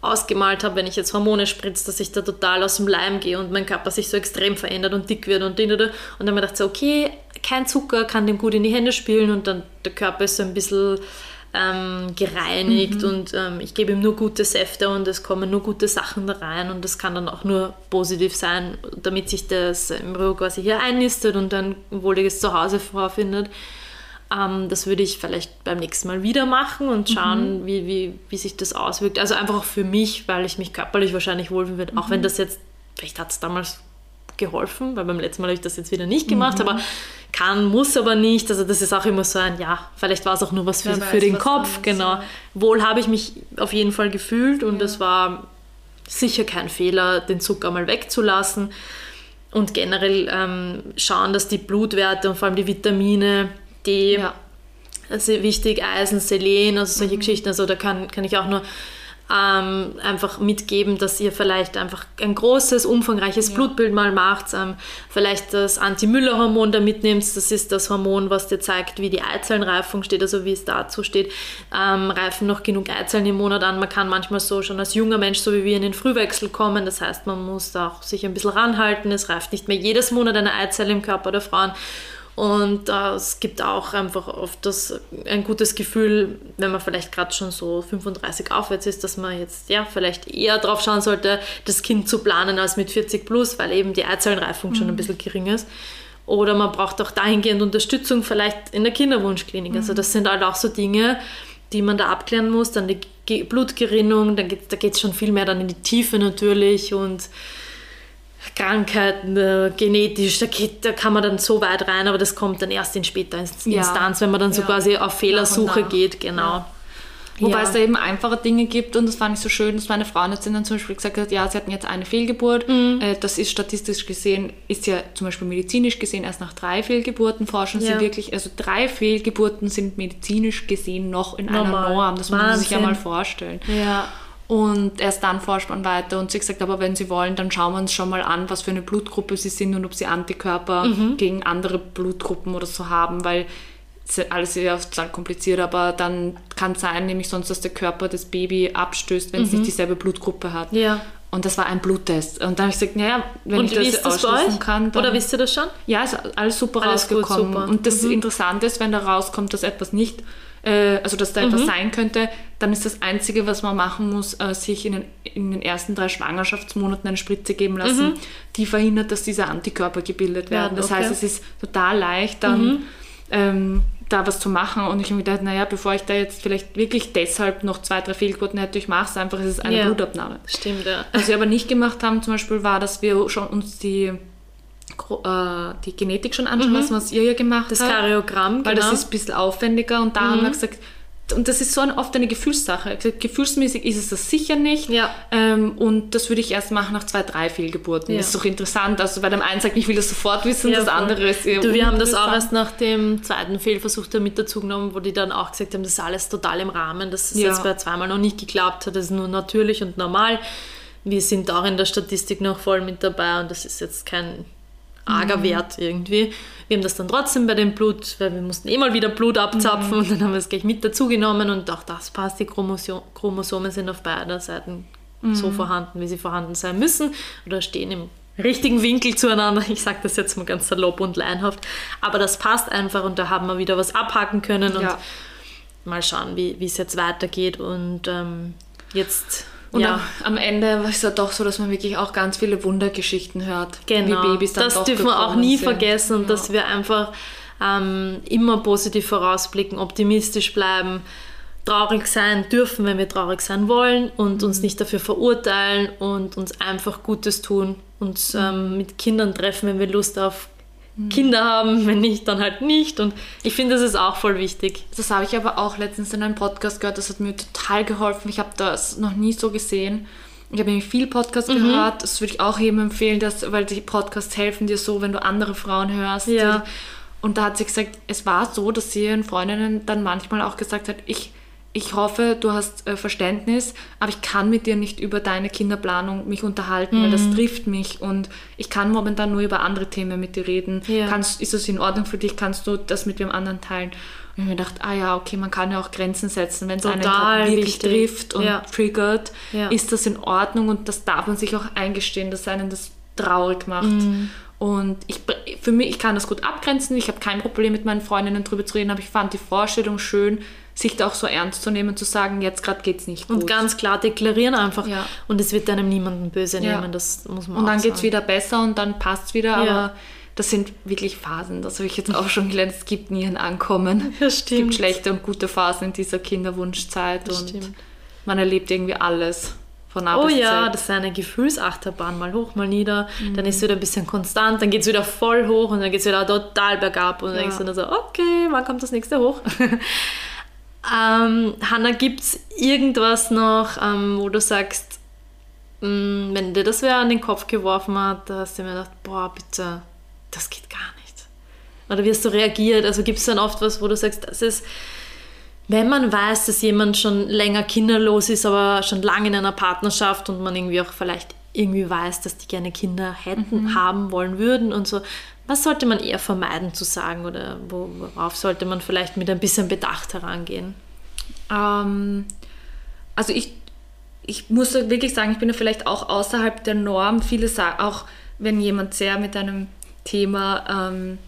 ausgemalt habe, wenn ich jetzt Hormone spritze, dass ich da total aus dem Leim gehe und mein Körper sich so extrem verändert und dick wird und din, din. und dann habe ich gedacht, so, okay, kein Zucker kann dem gut in die Hände spielen und dann der Körper ist so ein bisschen ähm, gereinigt und ähm, ich gebe ihm nur gute Säfte und es kommen nur gute Sachen da rein und das kann dann auch nur positiv sein, damit sich das Embryo quasi hier einnistet und ein wohliges Zuhause vorfindet. Ähm, das würde ich vielleicht beim nächsten Mal wieder machen und schauen, wie, wie, wie sich das auswirkt. Also einfach auch für mich, weil ich mich körperlich wahrscheinlich wohlfühlen würde, auch wenn das jetzt, vielleicht hat es damals geholfen, weil beim letzten Mal habe ich das jetzt wieder nicht gemacht, aber kann, muss aber nicht. Also das ist auch immer so ein, ja, vielleicht war es auch nur was für, weiß, für den Kopf, anderes, genau. ja. Wohl habe ich mich auf jeden Fall gefühlt und es war sicher kein Fehler, den Zucker mal wegzulassen und generell ähm, schauen, dass die Blutwerte und vor allem die Vitamine, die Ja. also wichtig, Eisen, Selen, also solche Geschichten. Also da kann, kann ich auch nur ähm, einfach mitgeben, dass ihr vielleicht einfach ein großes, umfangreiches Blutbild mal macht, ähm, vielleicht das Anti-Müller-Hormon da mitnehmt. Das ist das Hormon, was dir zeigt, wie die Eizellenreifung steht, also wie es dazu steht. Ähm, reifen noch genug Eizellen im Monat an. Man kann manchmal so schon als junger Mensch, so wie wir, in den Frühwechsel kommen. Das heißt, man muss da auch sich ein bisschen ranhalten. Es reift nicht mehr jedes Monat eine Eizelle im Körper der Frauen. Und äh, es gibt auch einfach oft das, ein gutes Gefühl, wenn man vielleicht gerade schon so 35 aufwärts ist, dass man jetzt ja vielleicht eher drauf schauen sollte, das Kind zu planen als mit 40 plus, weil eben die Eizellenreifung schon ein bisschen gering ist. Oder man braucht auch dahingehend Unterstützung vielleicht in der Kinderwunschklinik. Also das sind halt auch so Dinge, die man da abklären muss. Dann die Ge- Blutgerinnung, dann geht, da geht es schon viel mehr dann in die Tiefe natürlich und Krankheiten, äh, genetisch, da, geht, da kann man dann so weit rein, aber das kommt dann erst in später Inst- Ja. Instanz, wenn man dann so Ja. quasi auf Fehlersuche geht, genau. Wobei Ja. es da eben einfache Dinge gibt und das fand ich so schön, dass meine Frauenärztin dann zum Beispiel gesagt hat, ja, sie hatten jetzt eine Fehlgeburt. Mhm. Äh, das ist statistisch gesehen, ist ja zum Beispiel medizinisch gesehen erst nach drei Fehlgeburten forschen sie Ja. wirklich, also drei Fehlgeburten sind medizinisch gesehen noch in einer Normal. Norm. Das muss man sich ja Wahnsinn. mal vorstellen. Ja. Und erst dann forscht man weiter und sie hat gesagt, aber wenn Sie wollen, dann schauen wir uns schon mal an, was für eine Blutgruppe Sie sind und ob Sie Antikörper Mhm. gegen andere Blutgruppen oder so haben, weil es ist alles sehr total kompliziert, aber dann kann es sein, nämlich sonst, dass der Körper das Baby abstößt, wenn es nicht dieselbe Blutgruppe hat. Mhm. Ja. Und das war ein Bluttest. Und dann habe ich gesagt, naja, wenn Und ich das, das ausschließen kann, dann Oder wisst ihr das schon? ja, ist alles super Alles gut, rausgekommen. super. Und das Mhm. Interessante ist, wenn da rauskommt, dass etwas nicht, äh, also dass da Mhm. etwas sein könnte, dann ist das Einzige, was man machen muss, äh, sich in den, in den ersten drei Schwangerschaftsmonaten eine Spritze geben lassen, die verhindert, dass diese Antikörper gebildet werden. Mhm. Das okay. Mhm. heißt, es ist total leicht, dann ähm, da was zu machen. Und ich habe mir gedacht, naja, bevor ich da jetzt vielleicht wirklich deshalb noch zwei, drei Fehlgeburten hätte, ich mache es einfach, es ist eine Ja. Blutabnahme. Stimmt, ja. Was wir aber nicht gemacht haben, zum Beispiel, war, dass wir schon uns die, äh, die Genetik schon anschauen lassen, was ihr ja gemacht Mhm. Das habt. Kariogramm, Weil genau. das ist ein bisschen aufwendiger und da haben wir gesagt, und das ist so ein, oft eine Gefühlssache. Gefühlsmäßig ist es das sicher nicht. Ja. Ähm, und das würde ich erst machen nach zwei, drei Fehlgeburten. Ja. Das ist doch interessant. Also bei dem einen sagt, ich will das sofort wissen, Ja, das andere ist eher Du, wir haben das auch erst nach dem zweiten Fehlversuch da mit dazu genommen, wo die dann auch gesagt haben, das ist alles total im Rahmen, dass es jetzt bei zweimal noch nicht geklappt hat, das ist nur natürlich und normal. Wir sind auch in der Statistik noch voll mit dabei und das ist jetzt kein arger Mhm. Wert irgendwie. Wir haben das dann trotzdem bei dem Blut, weil wir mussten eh mal wieder Blut abzapfen Mhm. und dann haben wir es gleich mit dazu genommen und auch das passt. Die Chromoso Chromosomen sind auf beider Seiten so Mhm. vorhanden, wie sie vorhanden sein müssen oder stehen im richtigen Winkel zueinander. Ich sage das jetzt mal ganz salopp und laienhaft, aber das passt einfach und da haben wir wieder was abhaken können und Ja. mal schauen, wie wie es jetzt weitergeht und ähm, jetzt Und ja. am, Ende ist es ja doch so, dass man wirklich auch ganz viele Wundergeschichten hört. Genau. Wie Babys dann das dürfen wir auch nie sind. vergessen Ja. dass wir einfach ähm, immer positiv vorausblicken, optimistisch bleiben, traurig sein dürfen, wenn wir traurig sein wollen und Mhm. uns nicht dafür verurteilen und uns einfach Gutes tun, uns Mhm. ähm, mit Kindern treffen, wenn wir Lust auf Kinder haben, wenn nicht, dann halt nicht. Und ich finde, das ist auch voll wichtig. Das habe ich aber auch letztens in einem Podcast gehört, das hat mir total geholfen. Ich habe das noch nie so gesehen. Ich habe nämlich viel Podcast Mhm. gehört, das würde ich auch jedem empfehlen, dass, weil die Podcasts helfen dir so, wenn du andere Frauen hörst. Ja. Und da hat sie gesagt, es war so, dass sie ihren Freundinnen dann manchmal auch gesagt hat, ich, ich hoffe, du hast äh, Verständnis, aber ich kann mit dir nicht über deine Kinderplanung mich unterhalten, weil Mhm. das trifft mich und ich kann momentan nur über andere Themen mit dir reden. Ja. Kannst, ist das in Ordnung für dich? Kannst du das mit dem anderen teilen? Und ich habe mir gedacht, ah ja, okay, man kann ja auch Grenzen setzen, wenn es einen wirklich wichtig. trifft und Ja. triggert, Ja. ist das in Ordnung und das darf man sich auch eingestehen, dass einen das traurig macht. Mhm. Und ich, für mich, ich kann das gut abgrenzen, ich habe kein Problem mit meinen Freundinnen drüber zu reden, aber ich fand die Vorstellung schön, sich da auch so ernst zu nehmen zu sagen, jetzt gerade geht es nicht gut. Und ganz klar deklarieren einfach. Ja. Und es wird einem niemanden böse Ja. nehmen, das muss man und dann geht es wieder besser und dann passt es wieder, Ja. aber das sind wirklich Phasen. Das habe ich jetzt auch schon gelernt. Es gibt nie ein Ankommen. Es gibt schlechte und gute Phasen in dieser Kinderwunschzeit Das und stimmt. man erlebt irgendwie alles von A Oh bis ja, Z. das ist eine Gefühlsachterbahn, mal hoch, mal nieder. Mhm. Dann ist es wieder ein bisschen konstant, dann geht es wieder voll hoch und dann geht es wieder total bergab. Und dann denkst du dann so, okay, wann kommt das nächste hoch? ähm, Hanna, gibt es irgendwas noch, ähm, wo du sagst, mh, wenn dir das wer an den Kopf geworfen hat, da hast du mir gedacht, boah, bitte, das geht gar nicht. Oder wie hast du reagiert? Also gibt es dann oft was, wo du sagst, das ist, wenn man weiß, dass jemand schon länger kinderlos ist, aber schon lange in einer Partnerschaft und man irgendwie auch vielleicht irgendwie weiß, dass die gerne Kinder hätten, haben wollen würden und so, was sollte man eher vermeiden zu sagen oder wo- worauf sollte man vielleicht mit ein bisschen Bedacht herangehen? Ähm, also ich, ich muss wirklich sagen, ich bin ja vielleicht auch außerhalb der Norm. Viele sagen, auch wenn jemand sehr mit einem Thema, ähm,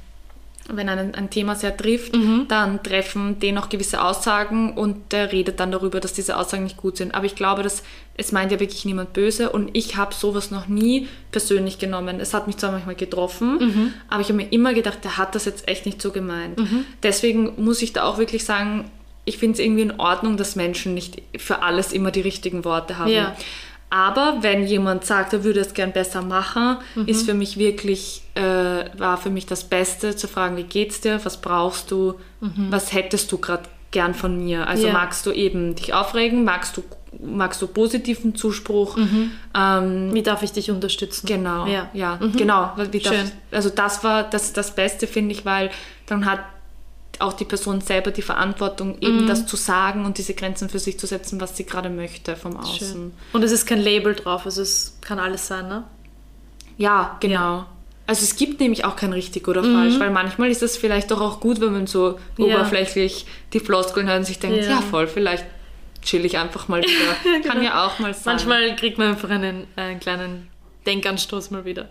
wenn einen, ein Thema sehr trifft, dann treffen den auch gewisse Aussagen und der redet dann darüber, dass diese Aussagen nicht gut sind. Aber ich glaube, dass es meint ja wirklich niemand böse und ich habe sowas noch nie persönlich genommen. Es hat mich zwar manchmal getroffen, aber ich habe mir immer gedacht, der hat das jetzt echt nicht so gemeint. Deswegen muss ich da auch wirklich sagen, ich finde es irgendwie in Ordnung, dass Menschen nicht für alles immer die richtigen Worte haben. Ja. Aber wenn jemand sagt, er würde es gern besser machen, ist für mich wirklich, äh, war für mich das Beste zu fragen, wie geht's dir, was brauchst du, was hättest du gerade gern von mir? Also Ja. magst du eben dich aufregen, magst du, magst du positiven Zuspruch? Ähm, Wie darf ich dich unterstützen? Genau, Ja. ja, genau. Wie darf, Schön. also das war das, das Beste, finde ich, weil dann hat auch die Person selber die Verantwortung, eben Mhm. das zu sagen und diese Grenzen für sich zu setzen, was sie gerade möchte vom Außen. Schön. Und es ist kein Label drauf, also es kann alles sein, ne? Ja, genau. Also es gibt nämlich auch kein richtig oder falsch, weil manchmal ist es vielleicht doch auch gut, wenn man so Mhm. Ja. oberflächlich die Floskeln hört und sich denkt, Ja. ja, voll, vielleicht chill ich einfach mal wieder. Kann ja auch mal sein. Manchmal kriegt man einfach einen, einen kleinen Denkanstoß mal wieder.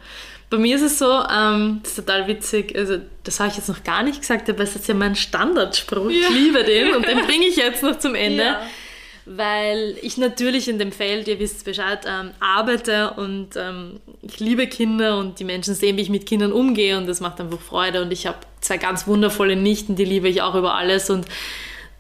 Bei mir ist es so, ähm, das ist total witzig, also das habe ich jetzt noch gar nicht gesagt, aber es ist ja mein Standardspruch. Ich liebe den und den bringe ich jetzt noch zum Ende. Ja. Weil ich natürlich in dem Feld, ihr wisst Bescheid, ähm, arbeite und ähm, ich liebe Kinder und die Menschen sehen, wie ich mit Kindern umgehe und das macht einfach Freude. Und ich habe zwei ganz wundervolle Nichten, die liebe ich auch über alles. Und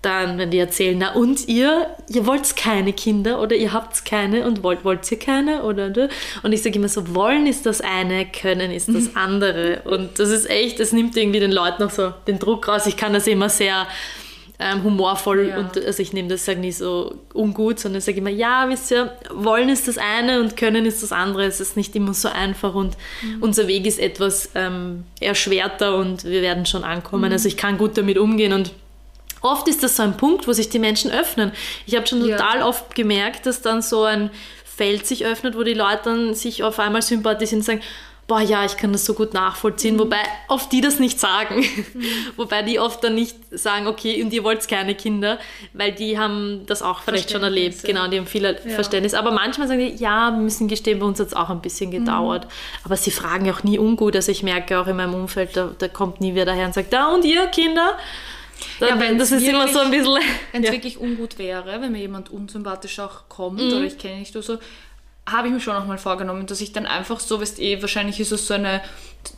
dann, wenn die erzählen, na und ihr, ihr wollt keine Kinder oder ihr habt keine und wollt, wollt ihr keine oder oder? Und ich sage immer so, wollen ist das eine, können ist das andere. Und das ist echt, das nimmt irgendwie den Leuten noch so den Druck raus. Ich kann das immer sehr ähm, humorvoll Ja. und also ich nehme das nie so ungut, sondern ich sage immer, ja, wisst ihr, wollen ist das eine und können ist das andere. Es ist nicht immer so einfach und unser Weg ist etwas ähm, erschwerter und wir werden schon ankommen. Also ich kann gut damit umgehen und oft ist das so ein Punkt, wo sich die Menschen öffnen. Ich habe schon Ja. total oft gemerkt, dass dann so ein Feld sich öffnet, wo die Leute dann sich auf einmal sympathisieren und sagen, boah ja, ich kann das so gut nachvollziehen, wobei oft die das nicht sagen. wobei die oft dann nicht sagen, okay, und ihr wollt keine Kinder, weil die haben das auch vielleicht schon erlebt. Ja. Genau, die haben viel Verständnis. Aber manchmal sagen die, ja, wir müssen gestehen, bei uns hat es auch ein bisschen gedauert. Aber sie fragen ja auch nie ungut. Also ich merke auch in meinem Umfeld, da, da kommt nie wer daher und sagt, da und ihr Kinder? Ja, wenn's das ist immer so ein bisschen. Wenn es Ja. wirklich ungut wäre, wenn mir jemand unsympathisch auch kommt Mhm. oder ich kenne nicht oder so, habe ich mir schon auch mal vorgenommen, dass ich dann einfach so, weißt eh, wahrscheinlich ist es so eine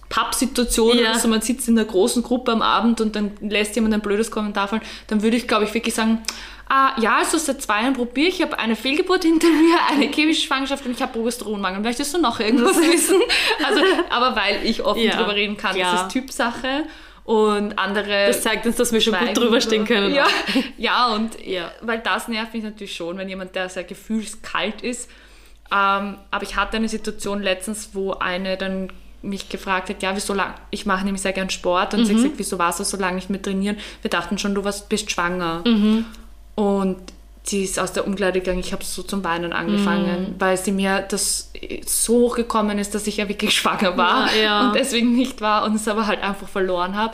Pappsituation Ja. oder so, man sitzt in einer großen Gruppe am Abend und dann lässt jemand ein blödes Kommentar fallen, dann würde ich, glaube ich, wirklich sagen, ah, ja, also seit zwei Jahren probiere ich, ich habe eine Fehlgeburt hinter mir, eine chemische Schwangerschaft und ich habe Progesteronmangel. Möchtest du noch irgendwas wissen? Also, aber weil ich offen Ja, drüber reden kann, klar. das ist Typsache und andere Das zeigt uns, dass wir schon gut drüber stehen können. Ja, ja und Ja. weil das nervt mich natürlich schon, wenn jemand, der sehr gefühlskalt ist. Ähm, aber ich hatte eine Situation letztens, wo eine dann mich gefragt hat, ja, wieso lang, ich mache nämlich sehr gern Sport und sie Mhm. hat gesagt, wieso warst du so lange nicht mehr trainieren? Wir dachten schon, du warst, bist schwanger. Mhm. Und sie ist aus der Umkleide gegangen, ich habe so zum Weinen angefangen, Mhm. weil sie mir das so hochgekommen ist, dass ich ja wirklich schwanger war Ja, ja. und deswegen nicht war und es aber halt einfach verloren habe.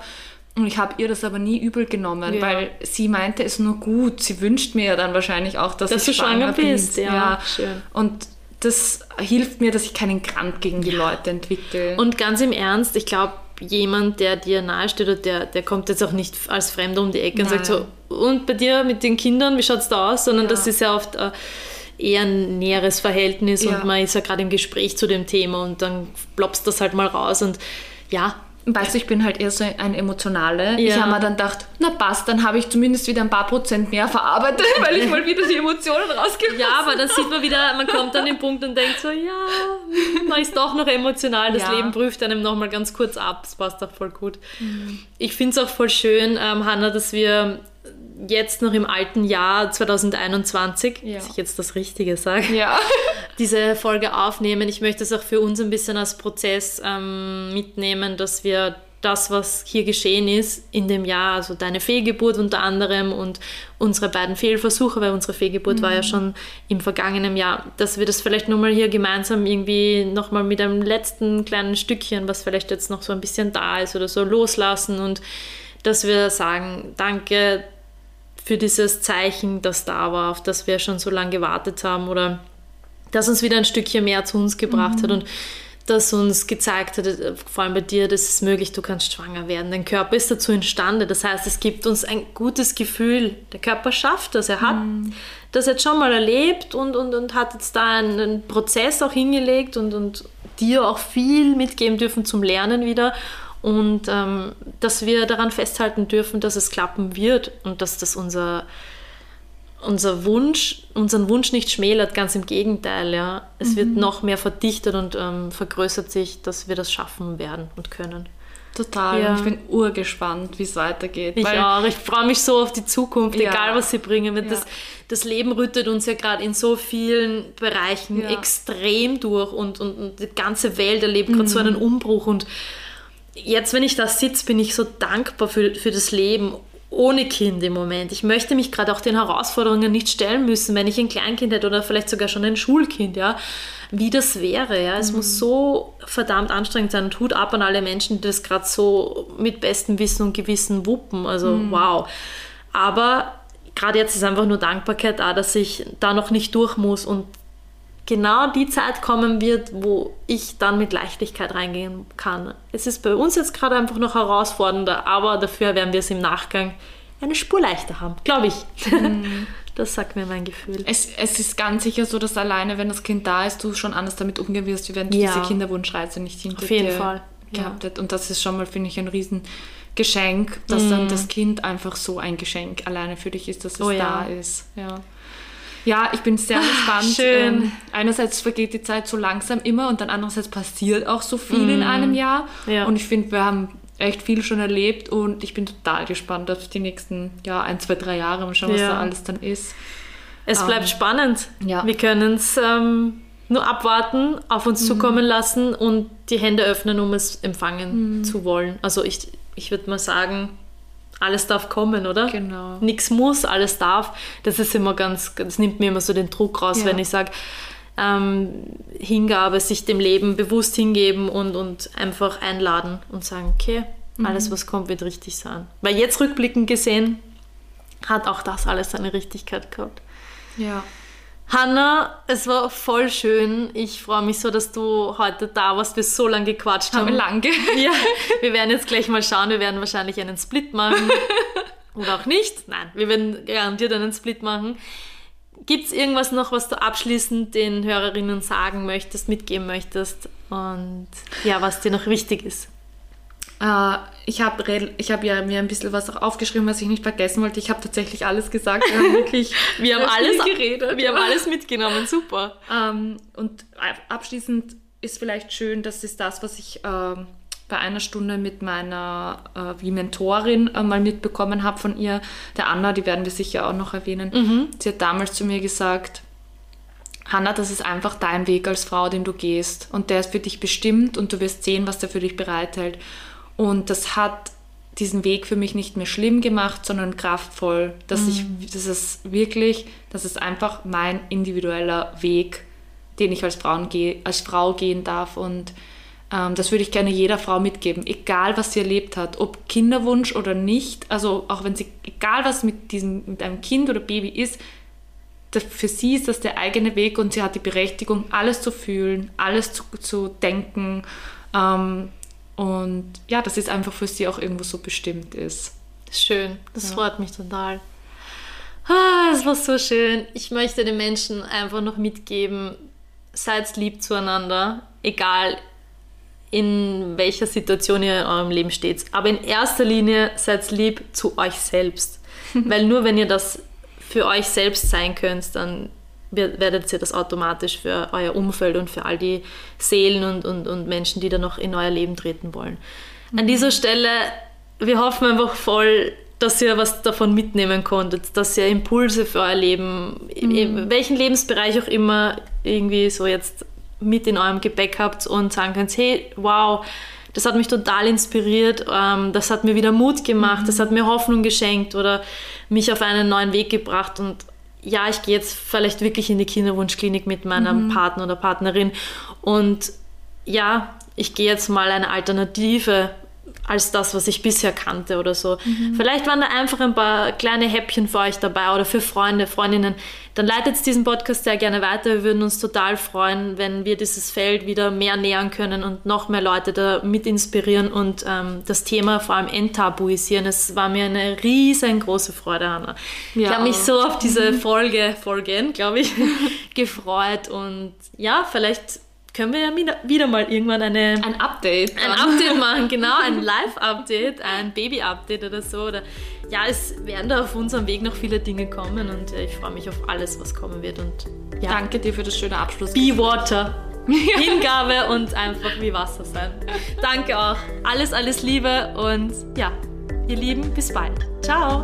Und ich habe ihr das aber nie übel genommen, Ja. weil sie meinte es nur gut. Sie wünscht mir ja dann wahrscheinlich auch, dass, Dass ich du schwanger bin. bist, ja. Schön. Und das hilft mir, dass ich keinen Grant gegen die Leute entwickle. Und ganz im Ernst, ich glaube, jemand, der dir nahesteht, oder der, der kommt jetzt auch nicht als Fremder um die Ecke und sagt so, und bei dir mit den Kindern, wie schaut es da aus? Sondern Ja. das ist ja oft äh, eher ein näheres Verhältnis Ja. und man ist ja gerade im Gespräch zu dem Thema und dann plopst das halt mal raus und ja, Weißt du, ich bin halt eher so ein Emotionale. Ich Ja. habe mir dann gedacht, na passt, dann habe ich zumindest wieder ein paar Prozent mehr verarbeitet, weil ich mal wieder die Emotionen rausgelassen Ja, aber dann sieht man wieder, man kommt an den Punkt und denkt so, ja, man ist doch noch emotional. Das Ja. Leben prüft einem nochmal ganz kurz ab. Das passt auch voll gut. Ich finde es auch voll schön, ähm, Hanna, dass wir jetzt noch im alten Jahr 2021, Ja. dass ich jetzt das Richtige sage, Ja. diese Folge aufnehmen. Ich möchte es auch für uns ein bisschen als Prozess ähm, mitnehmen, dass wir das, was hier geschehen ist in dem Jahr, also deine Fehlgeburt unter anderem und unsere beiden Fehlversuche, weil unsere Fehlgeburt war ja schon im vergangenen Jahr, dass wir das vielleicht nochmal hier gemeinsam irgendwie nochmal mit einem letzten kleinen Stückchen, was vielleicht jetzt noch so ein bisschen da ist oder so, loslassen und dass wir sagen, danke für dieses Zeichen, das da war, auf das wir schon so lange gewartet haben oder das uns wieder ein Stückchen mehr zu uns gebracht hat und das uns gezeigt hat, äh, vor allem bei dir, das ist möglich, du kannst schwanger werden. Dein Körper ist dazu imstande. Das heißt, es gibt uns ein gutes Gefühl. Der Körper schafft das. Er hat das jetzt schon mal erlebt und, und, und hat jetzt da einen, einen Prozess auch hingelegt und, und dir auch viel mitgeben dürfen zum Lernen wieder. Und ähm, dass wir daran festhalten dürfen, dass es klappen wird und dass das unser, unser Wunsch, unseren Wunsch nicht schmälert, ganz im Gegenteil, ja. Es wird noch mehr verdichtet und ähm, vergrößert sich, dass wir das schaffen werden und können. Total. Ja. Ich bin urgespannt, wie es weitergeht. Ich auch. Ich freue mich so auf die Zukunft, Ja. egal was sie bringen. Ja. Das, das Leben rüttet uns ja gerade in so vielen Bereichen extrem durch und, und, und die ganze Welt erlebt gerade so einen Umbruch. Und jetzt, wenn ich da sitze, bin ich so dankbar für, für das Leben ohne Kind im Moment. Ich möchte mich gerade auch den Herausforderungen nicht stellen müssen, wenn ich ein Kleinkind hätte oder vielleicht sogar schon ein Schulkind, ja, wie das wäre, ja. Es muss so verdammt anstrengend sein und Hut ab an alle Menschen, die das gerade so mit bestem Wissen und Gewissen wuppen. Also wow. Aber gerade jetzt ist einfach nur Dankbarkeit da, dass ich da noch nicht durch muss und genau die Zeit kommen wird, wo ich dann mit Leichtigkeit reingehen kann. Es ist bei uns jetzt gerade einfach noch herausfordernder, aber dafür werden wir es im Nachgang eine Spur leichter haben, glaube ich. Das sagt mir mein Gefühl. es, es ist ganz sicher so, dass alleine, wenn das Kind da ist, du schon anders damit umgehen wirst, wie wenn du Ja. diese Kinderwunschreise nicht hinter Auf jeden dir Fall, gehabt hättest. Und das ist schon mal, finde ich, ein Riesengeschenk, dass Mhm. dann das Kind einfach so ein Geschenk alleine für dich ist, dass es Oh ja. da ist. Ja. Ja, ich bin sehr gespannt. schön. Ähm, einerseits vergeht die Zeit so langsam immer und dann andererseits passiert auch so viel in einem Jahr. Mhm. Ja. Und ich finde, wir haben echt viel schon erlebt und ich bin total gespannt auf die nächsten ja, ein, zwei, drei Jahre. Mal schauen, was Ja. da alles dann ist. Es bleibt Ähm, spannend. ja. Wir können es ähm, nur abwarten, auf uns zukommen lassen und die Hände öffnen, um es empfangen zu wollen. Also ich, ich würde mal sagen, alles darf kommen, oder? Genau. Nichts muss, alles darf. Das ist immer ganz, das nimmt mir immer so den Druck raus, Ja. wenn ich sage, ähm, Hingabe, sich dem Leben bewusst hingeben und, und einfach einladen und sagen, okay, alles, was kommt, wird richtig sein. Weil jetzt rückblickend gesehen, hat auch das alles seine Richtigkeit gehabt. Ja. Hanna, es war voll schön. Ich freue mich so, dass du heute da warst, wir so lange gequatscht Haben haben. wir lange. Ja, wir werden jetzt gleich mal schauen. Wir werden wahrscheinlich einen Split machen. oder auch nicht. Nein, wir werden garantiert einen Split machen. Gibt es irgendwas noch, was du abschließend den Hörerinnen sagen möchtest, mitgeben möchtest und ja, was dir noch wichtig ist? Äh, ich habe ich hab ja mir ein bisschen was auch aufgeschrieben, was ich nicht vergessen wollte. Ich habe tatsächlich alles gesagt. Wir haben wirklich wir haben alles geredet. Wir haben alles mitgenommen. Super. Ähm, und abschließend ist vielleicht schön, das ist das, was ich äh, bei einer Stunde mit meiner äh, wie Mentorin äh, mal mitbekommen habe von ihr, der Anna, die werden wir sicher auch noch erwähnen. Mhm. Sie hat damals zu mir gesagt, Hanna, das ist einfach dein Weg als Frau, den du gehst. Und der ist für dich bestimmt und du wirst sehen, was der für dich bereithält. Und das hat diesen Weg für mich nicht mehr schlimm gemacht, sondern kraftvoll. Dass mhm. ich, das ist wirklich, das ist einfach mein individueller Weg, den ich als, Frauen geh, als Frau gehen darf. Und ähm, das würde ich gerne jeder Frau mitgeben, egal was sie erlebt hat, ob Kinderwunsch oder nicht. Also auch wenn sie, egal was mit diesem, mit einem Kind oder Baby ist, das, für sie ist das der eigene Weg und sie hat die Berechtigung, alles zu fühlen, alles zu, zu denken. Ähm, und ja, dass es einfach für sie auch irgendwo so bestimmt ist. Schön, das ja. freut mich total. Ah, es war so schön. Ich möchte den Menschen einfach noch mitgeben, seid lieb zueinander, egal in welcher Situation ihr in eurem Leben steht. Aber in erster Linie seid lieb zu euch selbst. Weil nur wenn ihr das für euch selbst sein könnt, dann werdet ihr das automatisch für euer Umfeld und für all die Seelen und, und, und Menschen, die da noch in euer Leben treten wollen. Mhm. An dieser Stelle, wir hoffen einfach voll, dass ihr was davon mitnehmen konntet, dass ihr Impulse für euer Leben, mhm. in welchen Lebensbereich auch immer, irgendwie so jetzt mit in eurem Gepäck habt und sagen könnt, hey, wow, das hat mich total inspiriert, ähm, das hat mir wieder Mut gemacht, mhm. das hat mir Hoffnung geschenkt oder mich auf einen neuen Weg gebracht und ja, ich gehe jetzt vielleicht wirklich in die Kinderwunschklinik mit meinem mhm. Partner oder Partnerin und ja, ich gehe jetzt mal eine Alternative als das, was ich bisher kannte oder so. Mhm. Vielleicht waren da einfach ein paar kleine Häppchen für euch dabei oder für Freunde, Freundinnen. Dann leitet diesen Podcast sehr gerne weiter. Wir würden uns total freuen, wenn wir dieses Feld wieder mehr nähern können und noch mehr Leute da mit inspirieren und ähm, das Thema vor allem enttabuisieren. Es war mir eine riesengroße Freude, Hanna. Ja. Ich habe mich so auf diese Folge, Folgen, glaube ich, gefreut und ja, vielleicht können wir ja wieder mal irgendwann eine, ein Update, ein Update machen, genau, ein Live-Update, ein Baby-Update oder so. Oder, ja, es werden da auf unserem Weg noch viele Dinge kommen und ich freue mich auf alles, was kommen wird. Und ja. Danke dir für das schöne Abschluss. Be Water. Hingabe und einfach wie Wasser sein. Danke auch. Alles, alles Liebe und ja, ihr Lieben, bis bald. Ciao.